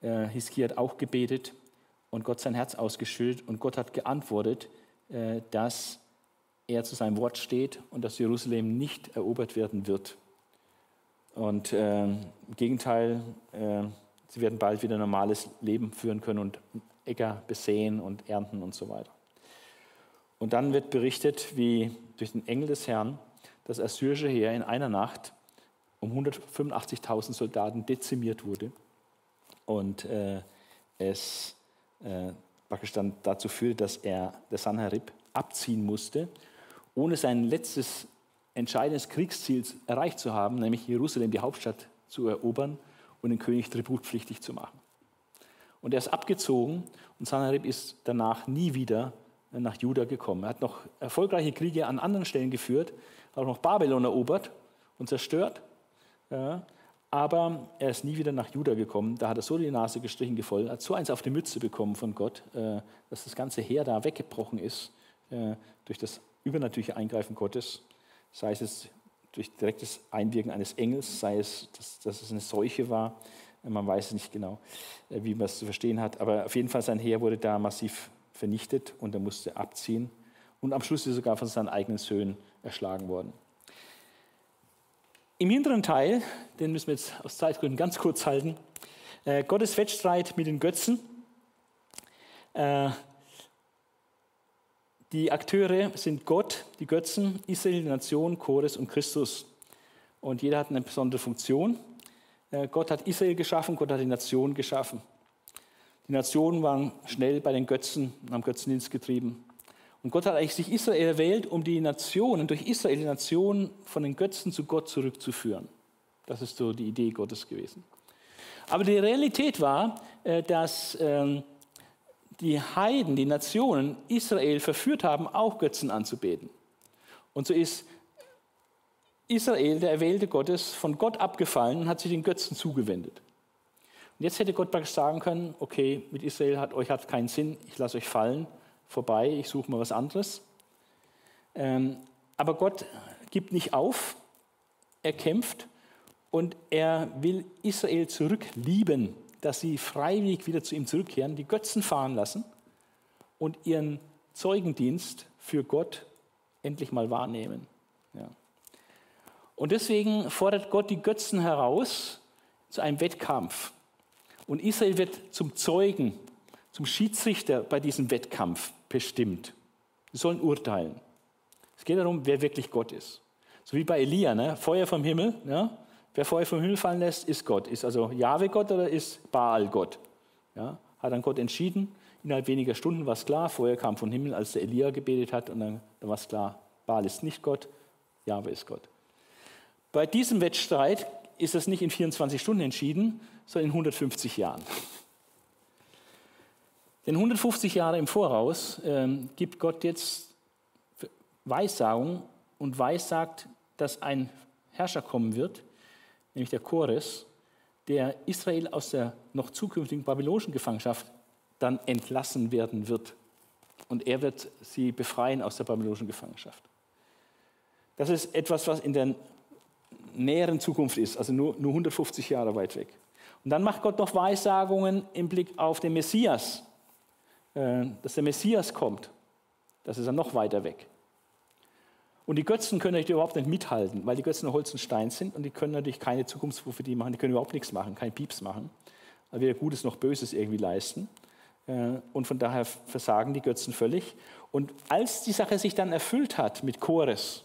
äh, Hiskia hat auch gebetet und Gott sein Herz ausgeschüttet und Gott hat geantwortet, äh, dass er zu seinem Wort steht und dass Jerusalem nicht erobert werden wird. Und äh, im Gegenteil, äh, sie werden bald wieder ein normales Leben führen können und Äcker besehen und ernten und so weiter. Und dann wird berichtet, wie durch den Engel des Herrn das assyrische Heer in einer Nacht um 185.000 Soldaten dezimiert wurde und äh, es äh, praktisch dann dazu führt, dass er, der Sanherib, abziehen musste, ohne sein letztes entscheidendes Kriegsziel erreicht zu haben, nämlich Jerusalem, die Hauptstadt, zu erobern und den König tributpflichtig zu machen. Und er ist abgezogen und Sanherib ist danach nie wieder nach Juda gekommen. Er hat noch erfolgreiche Kriege an anderen Stellen geführt, auch noch Babylon erobert und zerstört. Aber er ist nie wieder nach Juda gekommen. Da hat er so die Nase gestrichen gefolgt, hat so eins auf die Mütze bekommen von Gott, äh, dass das ganze Heer da weggebrochen ist äh, durch das übernatürliche Eingreifen Gottes. Sei es durch direktes Einwirken eines Engels, sei es, dass, dass es eine Seuche war. Man weiß nicht genau, äh, wie man es zu verstehen hat. Aber auf jeden Fall, sein Heer wurde da massiv vernichtet und er musste abziehen. Und am Schluss ist er sogar von seinen eigenen Söhnen erschlagen worden. Im hinteren Teil, den müssen wir jetzt aus Zeitgründen ganz kurz halten, äh, Gottes Wettstreit mit den Götzen. Äh, die Akteure sind Gott, die Götzen, Israel, die Nation, Chores und Christus. Und jeder hat eine besondere Funktion. Äh, Gott hat Israel geschaffen, Gott hat die Nation geschaffen. Die Nationen waren schnell bei den Götzen und haben Götzendienst getrieben. Und Gott hat eigentlich sich Israel erwählt, um die Nationen, durch Israel die Nationen von den Götzen zu Gott zurückzuführen. Das ist so die Idee Gottes gewesen. Aber die Realität war, äh, dass ähm, die Heiden, die Nationen Israel verführt haben, auch Götzen anzubeten. Und so ist Israel, der Erwählte Gottes, von Gott abgefallen und hat sich den Götzen zugewendet. Und jetzt hätte Gott praktisch sagen können, okay, mit Israel hat euch hat keinen Sinn, ich lasse euch fallen, vorbei, ich suche mal was anderes. Ähm, aber Gott gibt nicht auf, er kämpft und er will Israel zurücklieben, dass sie freiwillig wieder zu ihm zurückkehren, die Götzen fahren lassen und ihren Zeugendienst für Gott endlich mal wahrnehmen. Ja. Und deswegen fordert Gott die Götzen heraus zu einem Wettkampf. Und Israel wird zum Zeugen, zum Schiedsrichter bei diesem Wettkampf bestimmt. Sie sollen urteilen. Es geht darum, wer wirklich Gott ist. So wie bei Elia, ne? Feuer vom Himmel. Ja? Wer Feuer vom Himmel fallen lässt, ist Gott. Ist also Jahwe Gott oder ist Baal Gott? Ja? Hat dann Gott entschieden. Innerhalb weniger Stunden war es klar, Feuer kam vom Himmel, als der Elia gebetet hat. Und dann, dann war es klar, Baal ist nicht Gott, Jahwe ist Gott. Bei diesem Wettstreit ist es nicht in 24 Stunden entschieden, sondern in 150 Jahren. Denn 150 Jahre im Voraus ähm, gibt Gott jetzt Weissagung und weissagt, dass ein Herrscher kommen wird, nämlich der Chores, der Israel aus der noch zukünftigen babylonischen Gefangenschaft dann entlassen werden wird. Und er wird sie befreien aus der babylonischen Gefangenschaft. Das ist etwas, was in der näheren Zukunft ist, also nur, nur 150 Jahre weit weg. Und dann macht Gott noch Weissagungen im Blick auf den Messias, äh, dass der Messias kommt. Das ist dann noch weiter weg. Und die Götzen können natürlich überhaupt nicht mithalten, weil die Götzen Holz und Stein sind und die können natürlich keine Zukunftsprophetie machen, die können überhaupt nichts machen, kein Pieps machen, weder Gutes noch Böses irgendwie leisten. Äh, und von daher versagen die Götzen völlig. Und als die Sache sich dann erfüllt hat mit Chores,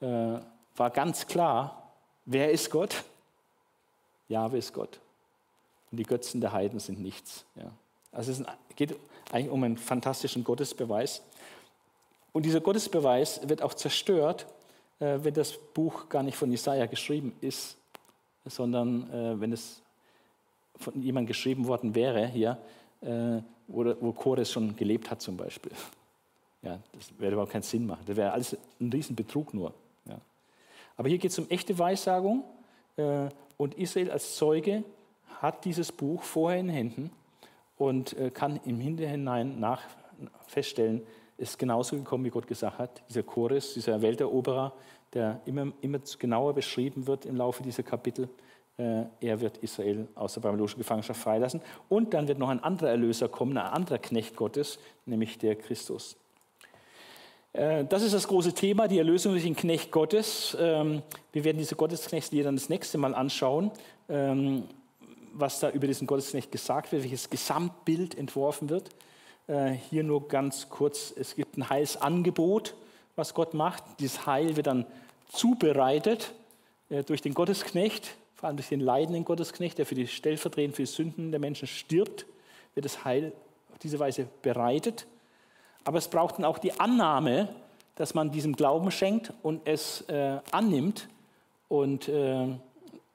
äh, war ganz klar, wer ist Gott? Jahwe ist Gott. Und die Götzen der Heiden sind nichts. Also es geht eigentlich um einen fantastischen Gottesbeweis. Und dieser Gottesbeweis wird auch zerstört, äh, wenn das Buch gar nicht von Jesaja geschrieben ist, sondern äh, wenn es von jemandem geschrieben worden wäre, hier, äh, wo, wo Chores schon gelebt hat zum Beispiel. Ja, das würde überhaupt keinen Sinn machen. Das wäre alles ein Riesenbetrug nur. Ja. Aber hier geht es um echte Weissagung und Israel als Zeuge hat dieses Buch vorher in Händen und kann im Hinterhinein nach feststellen, ist genauso gekommen, wie Gott gesagt hat. Dieser Chorus, dieser Welteroberer, der immer, immer genauer beschrieben wird im Laufe dieser Kapitel, äh, er wird Israel aus der babylonischen Gefangenschaft freilassen. Und dann wird noch ein anderer Erlöser kommen, ein anderer Knecht Gottes, nämlich der Christus. Äh, das ist das große Thema, die Erlösung durch den Knecht Gottes. Ähm, wir werden diese Gottesknechtslieder dann das nächste Mal anschauen, ähm, was da über diesen Gottesknecht gesagt wird, welches Gesamtbild entworfen wird. Äh, hier nur ganz kurz, es gibt ein Heilsangebot, was Gott macht. Dieses Heil wird dann zubereitet äh, durch den Gottesknecht, vor allem durch den leidenden Gottesknecht, der für die stellvertretend für die Sünden der Menschen stirbt, wird das Heil auf diese Weise bereitet. Aber es braucht dann auch die Annahme, dass man diesem Glauben schenkt und es äh, annimmt und äh,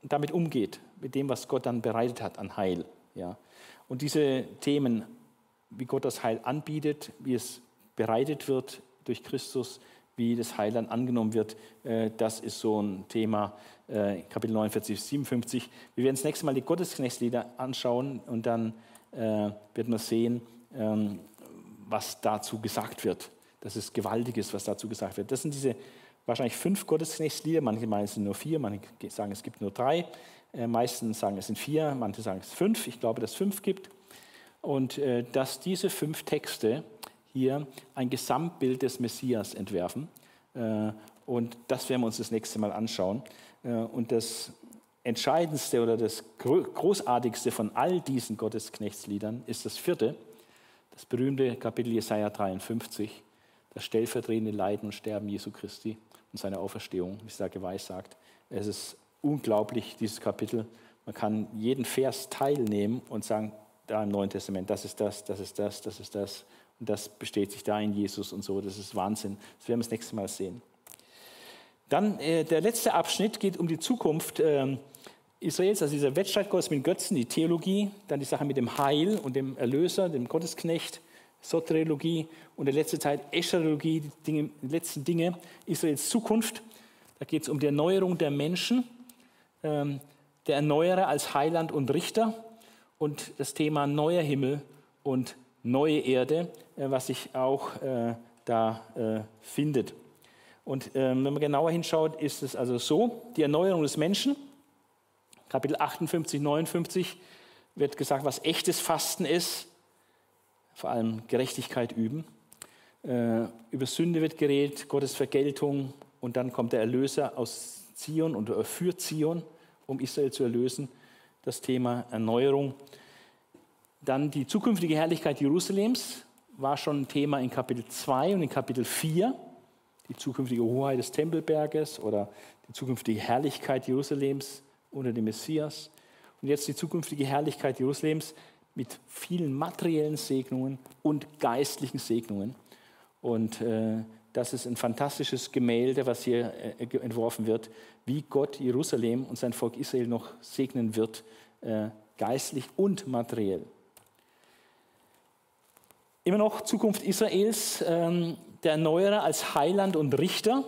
damit umgeht, mit dem, was Gott dann bereitet hat an Heil. Ja. Und diese Themen wie Gott das Heil anbietet, wie es bereitet wird durch Christus, wie das Heil dann angenommen wird. Äh, das ist so ein Thema, äh, Kapitel 49, 57. Wir werden das nächste Mal die Gottesknechtslieder anschauen und dann äh, werden wir sehen, ähm, was dazu gesagt wird. Das ist Gewaltiges, was dazu gesagt wird. Das sind diese wahrscheinlich fünf Gottesknechtslieder. Manche meinen, es sind nur vier, manche sagen, es gibt nur drei. Meistens sagen, es sind vier, manche sagen, es fünf. Ich glaube, dass es fünf gibt und äh, dass diese fünf Texte hier ein Gesamtbild des Messias entwerfen. Äh, und das werden wir uns das nächste Mal anschauen. Äh, und das Entscheidendste oder das Großartigste von all diesen Gottesknechtsliedern ist das vierte, das berühmte Kapitel Jesaja 53, das stellvertretende Leiden und Sterben Jesu Christi und seine Auferstehung, wie es da geweissagt. Es ist unglaublich, dieses Kapitel. Man kann jeden Vers teilnehmen und sagen, da im Neuen Testament, das ist das, das ist das, das ist das. Und das besteht sich da in Jesus und so. Das ist Wahnsinn. Das werden wir das nächste Mal sehen. Dann äh, der letzte Abschnitt geht um die Zukunft äh, Israels, also dieser Wettstreit Gottes mit Götzen, die Theologie, dann die Sache mit dem Heil und dem Erlöser, dem Gottesknecht, Soteriologie und der letzte Teil Escherologie, die, Dinge, die letzten Dinge, Israels Zukunft. Da geht es um die Erneuerung der Menschen, ähm, der Erneuerer als Heiland und Richter und das Thema neuer Himmel und neue Erde, äh, was sich auch äh, da äh, findet. Und ähm, wenn man genauer hinschaut, ist es also so, die Erneuerung des Menschen, Kapitel 58, 59 wird gesagt, was echtes Fasten ist, vor allem Gerechtigkeit üben. Über Sünde wird geredet, Gottes Vergeltung und dann kommt der Erlöser aus Zion und für Zion, um Israel zu erlösen das Thema Erneuerung. Dann die zukünftige Herrlichkeit Jerusalems war schon ein Thema in Kapitel 2 und in Kapitel 4. Die zukünftige Hoheit des Tempelberges oder die zukünftige Herrlichkeit Jerusalems unter dem Messias. Und jetzt die zukünftige Herrlichkeit Jerusalems mit vielen materiellen Segnungen und geistlichen Segnungen. Und äh, das ist ein fantastisches Gemälde, was hier äh, entworfen wird, wie Gott Jerusalem und sein Volk Israel noch segnen wird, äh, geistlich und materiell. Immer noch Zukunft Israels, ähm, der Erneuerer als Heiland und Richter.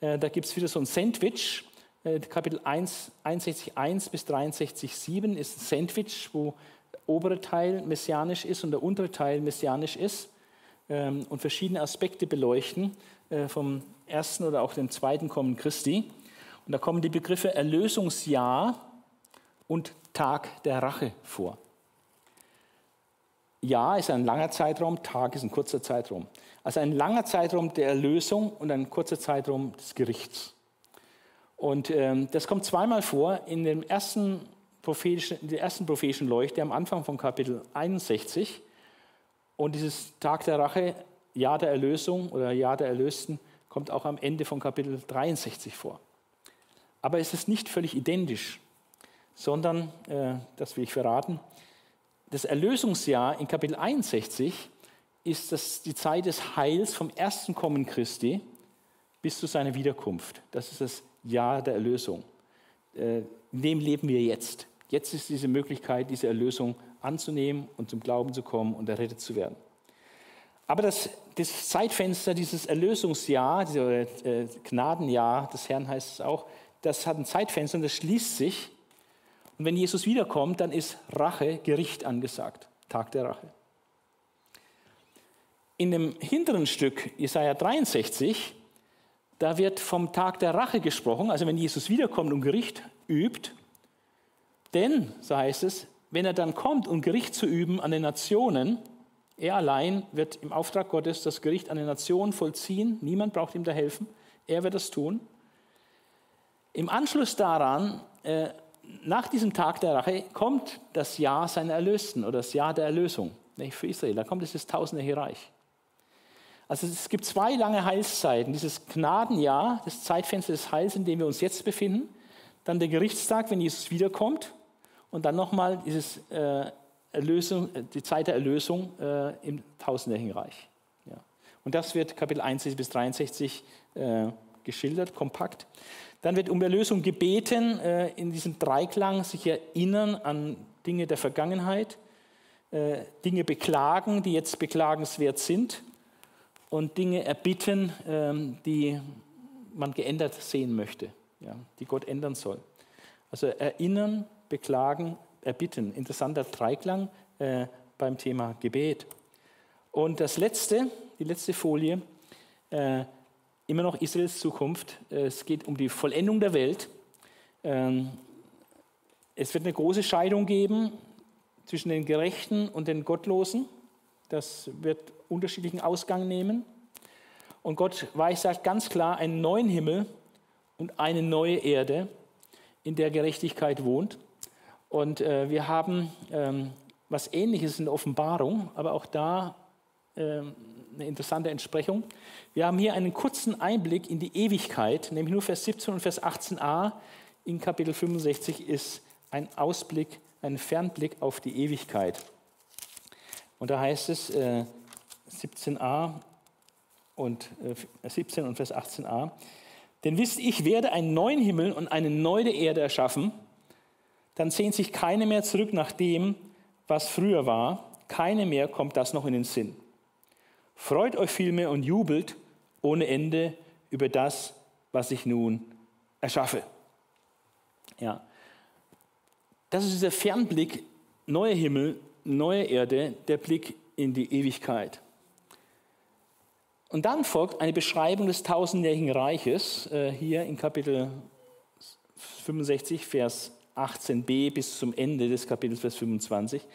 Äh, da gibt es wieder so ein Sandwich. Kapitel 1, 61.1 bis 63.7 ist ein Sandwich, wo der obere Teil messianisch ist und der untere Teil messianisch ist. Ähm, und verschiedene Aspekte beleuchten äh, vom ersten oder auch dem zweiten Kommen Christi. Und da kommen die Begriffe Erlösungsjahr und Tag der Rache vor. Jahr ist ein langer Zeitraum, Tag ist ein kurzer Zeitraum. Also ein langer Zeitraum der Erlösung und ein kurzer Zeitraum des Gerichts. Und ähm, das kommt zweimal vor in, dem ersten prophetischen, in der ersten prophetischen Leuchte am Anfang von Kapitel 61. Und dieses Tag der Rache, Jahr der Erlösung oder Jahr der Erlösten, kommt auch am Ende von Kapitel 63 vor. Aber es ist nicht völlig identisch, sondern, äh, das will ich verraten, das Erlösungsjahr in Kapitel 61 ist das die Zeit des Heils vom ersten Kommen Christi bis zu seiner Wiederkunft. Das ist das Jahr der Erlösung. Äh, in dem leben wir jetzt. Jetzt ist diese Möglichkeit, diese Erlösung anzunehmen und zum Glauben zu kommen und errettet zu werden. Aber das, das Zeitfenster, dieses Erlösungsjahr, dieses äh, Gnadenjahr des Herrn heißt es auch, das hat ein Zeitfenster und das schließt sich. Und wenn Jesus wiederkommt, dann ist Rache, Gericht angesagt, Tag der Rache. In dem hinteren Stück, Jesaja 63, da wird vom Tag der Rache gesprochen, also wenn Jesus wiederkommt und Gericht übt. Denn, so heißt es, wenn er dann kommt, um Gericht zu üben an den Nationen, er allein wird im Auftrag Gottes das Gericht an den Nationen vollziehen. Niemand braucht ihm da helfen. Er wird das tun. Im Anschluss daran, äh, nach diesem Tag der Rache, kommt das Jahr seiner Erlösten oder das Jahr der Erlösung nicht, für Israel. Da kommt dieses tausendjährige Reich. Also es gibt zwei lange Heilszeiten. Dieses Gnadenjahr, das Zeitfenster des Heils, in dem wir uns jetzt befinden. Dann der Gerichtstag, wenn Jesus wiederkommt. Und dann nochmal dieses äh, Erlösung, die Zeit der Erlösung äh, im tausendjährigen Reich. Ja. Und das wird Kapitel 61 bis 63 äh, geschildert, kompakt. Dann wird um Erlösung gebeten, äh, in diesem Dreiklang sich erinnern an Dinge der Vergangenheit, äh, Dinge beklagen, die jetzt beklagenswert sind und Dinge erbitten, ähm, die man geändert sehen möchte, ja, die Gott ändern soll. Also erinnern, beklagen, erbitten. Interessanter Dreiklang äh, beim Thema Gebet. Und das letzte, die letzte Folie, äh, immer noch Israels Zukunft. Es geht um die Vollendung der Welt. Ähm, es wird eine große Scheidung geben zwischen den Gerechten und den Gottlosen. Das wird unterschiedlichen Ausgang nehmen. Und Gott weissagt ganz klar einen neuen Himmel und eine neue Erde, in der Gerechtigkeit wohnt. Und äh, wir haben ähm, was Ähnliches in der Offenbarung, aber auch da ähm, eine interessante Entsprechung. Wir haben hier einen kurzen Einblick in die Ewigkeit, nämlich nur Vers 17 und Vers 18a in Kapitel 65 ist ein Ausblick, ein Fernblick auf die Ewigkeit. Und da heißt es äh, 17a und äh, 17 und Vers 18a, denn wisst, ich werde einen neuen Himmel und eine neue Erde erschaffen, dann sehnt sich keine mehr zurück nach dem, was früher war, keine mehr kommt das noch in den Sinn. Freut euch vielmehr und jubelt ohne Ende über das, was ich nun erschaffe. Ja. Das ist dieser Fernblick, neuer Himmel, neue Erde, der Blick in die Ewigkeit. Und dann folgt eine Beschreibung des tausendjährigen Reiches, äh, hier in Kapitel 65, Vers 18b bis zum Ende des Kapitels, Vers 25,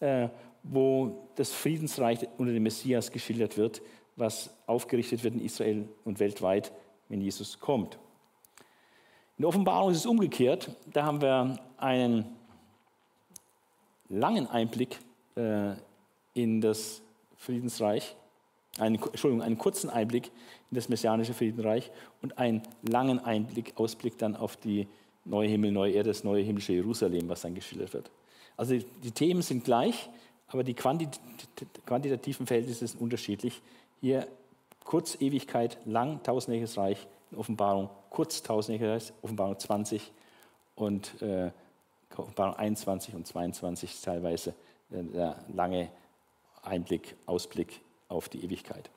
äh, wo das Friedensreich unter dem Messias geschildert wird, was aufgerichtet wird in Israel und weltweit, wenn Jesus kommt. In der Offenbarung ist es umgekehrt. Da haben wir einen langen Einblick äh, in das Friedensreich, einen, Entschuldigung, einen kurzen Einblick in das messianische Friedensreich und einen langen Einblick, Ausblick dann auf die neue Himmel, neue Erde, das neue himmlische Jerusalem, was dann geschildert wird. Also die, Themen sind gleich, aber die quantit quantitativen Verhältnisse sind unterschiedlich. Hier kurz Ewigkeit, lang tausendjähriges Reich, Offenbarung kurz tausendjähriges Reich, Offenbarung 20 und äh, Offenbarung 21 und 22 teilweise äh, der lange Einblick, Ausblick auf die Ewigkeit.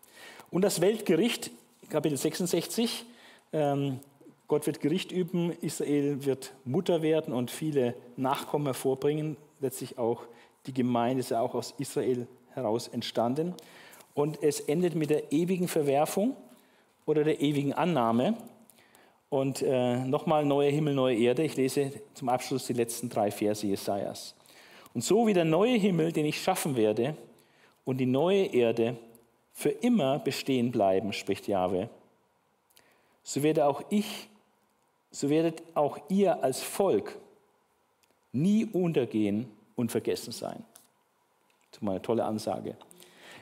Und das Weltgericht, Kapitel 66, ähm, Gott wird Gericht üben, Israel wird Mutter werden und viele Nachkommen hervorbringen. Letztlich auch die Gemeinde ist ja auch aus Israel heraus entstanden. Und es endet mit der ewigen Verwerfung oder der ewigen Annahme. Und äh, nochmal neue Himmel, neue Erde. Ich lese zum Abschluss die letzten drei Verse Jesajas. Und so wie der neue Himmel, den ich schaffen werde, und die neue Erde für immer bestehen bleiben, spricht Jahwe, so werde auch ich so werdet auch ihr als Volk nie untergehen und vergessen sein. Das ist mal eine tolle Ansage.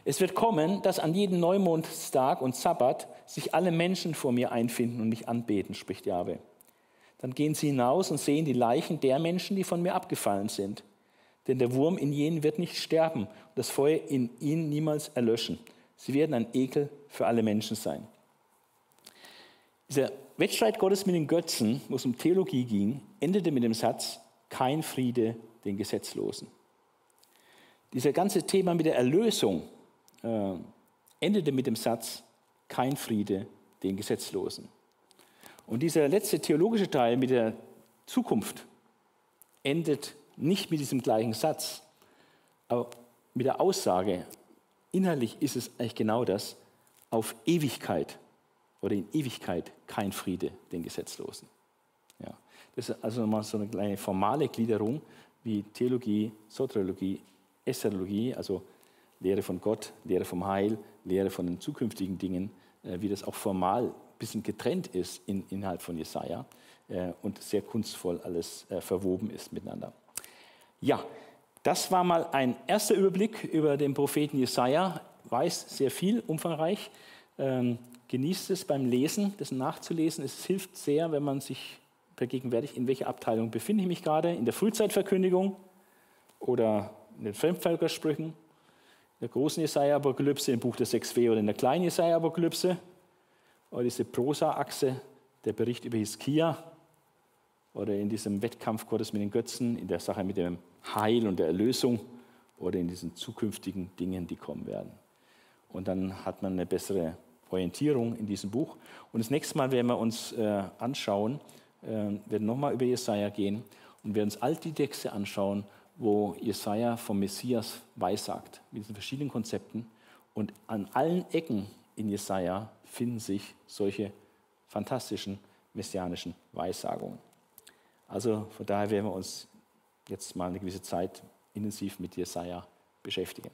Es wird kommen, dass an jedem Neumondstag und Sabbat sich alle Menschen vor mir einfinden und mich anbeten, spricht Jahwe. dann gehen sie hinaus und sehen die Leichen der Menschen, die von mir abgefallen sind. Denn der Wurm in jenen wird nicht sterben und das Feuer in ihnen niemals erlöschen. Sie werden ein Ekel für alle Menschen sein. Dieser Wettstreit Gottes mit den Götzen, wo es um Theologie ging, endete mit dem Satz, kein Friede den Gesetzlosen. Dieser ganze Thema mit der Erlösung äh, endete mit dem Satz, kein Friede den Gesetzlosen. Und dieser letzte theologische Teil mit der Zukunft endet nicht mit diesem gleichen Satz, aber mit der Aussage, inhaltlich ist es eigentlich genau das, auf Ewigkeit oder in Ewigkeit kein Friede den Gesetzlosen. Ja. Das ist also nochmal so eine kleine formale Gliederung, wie Theologie, Soteriologie, Eschatologie, also Lehre von Gott, Lehre vom Heil, Lehre von den zukünftigen Dingen, äh, wie das auch formal ein bisschen getrennt ist in, innerhalb von Jesaja äh, und sehr kunstvoll alles äh, verwoben ist miteinander. Ja, das war mal ein erster Überblick über den Propheten Jesaja. Weiß sehr viel, umfangreich. Genießt es beim Lesen, das nachzulesen. Es hilft sehr, wenn man sich vergegenwärtigt, in welcher Abteilung befinde ich mich gerade. In der Frühzeitverkündigung oder in den Fremdvölkersprüchen, in der großen Jesaja-Apokalypse, im Buch der 6w oder in der kleinen Jesaja-Apokalypse. Oder diese Prosa-Achse, der Bericht über Hiskia oder in diesem Wettkampf Gottes mit den Götzen, in der Sache mit dem Heil und der Erlösung oder in diesen zukünftigen Dingen, die kommen werden. Und dann hat man eine bessere Orientierung in diesem Buch. Und das nächste Mal werden wir uns äh, anschauen, äh, werden nochmal über Jesaja gehen und werden uns all die Texte anschauen, wo Jesaja vom Messias weissagt, mit diesen verschiedenen Konzepten. Und an allen Ecken in Jesaja finden sich solche fantastischen messianischen Weissagungen. Also von daher werden wir uns jetzt mal eine gewisse Zeit intensiv mit Jesaja beschäftigen.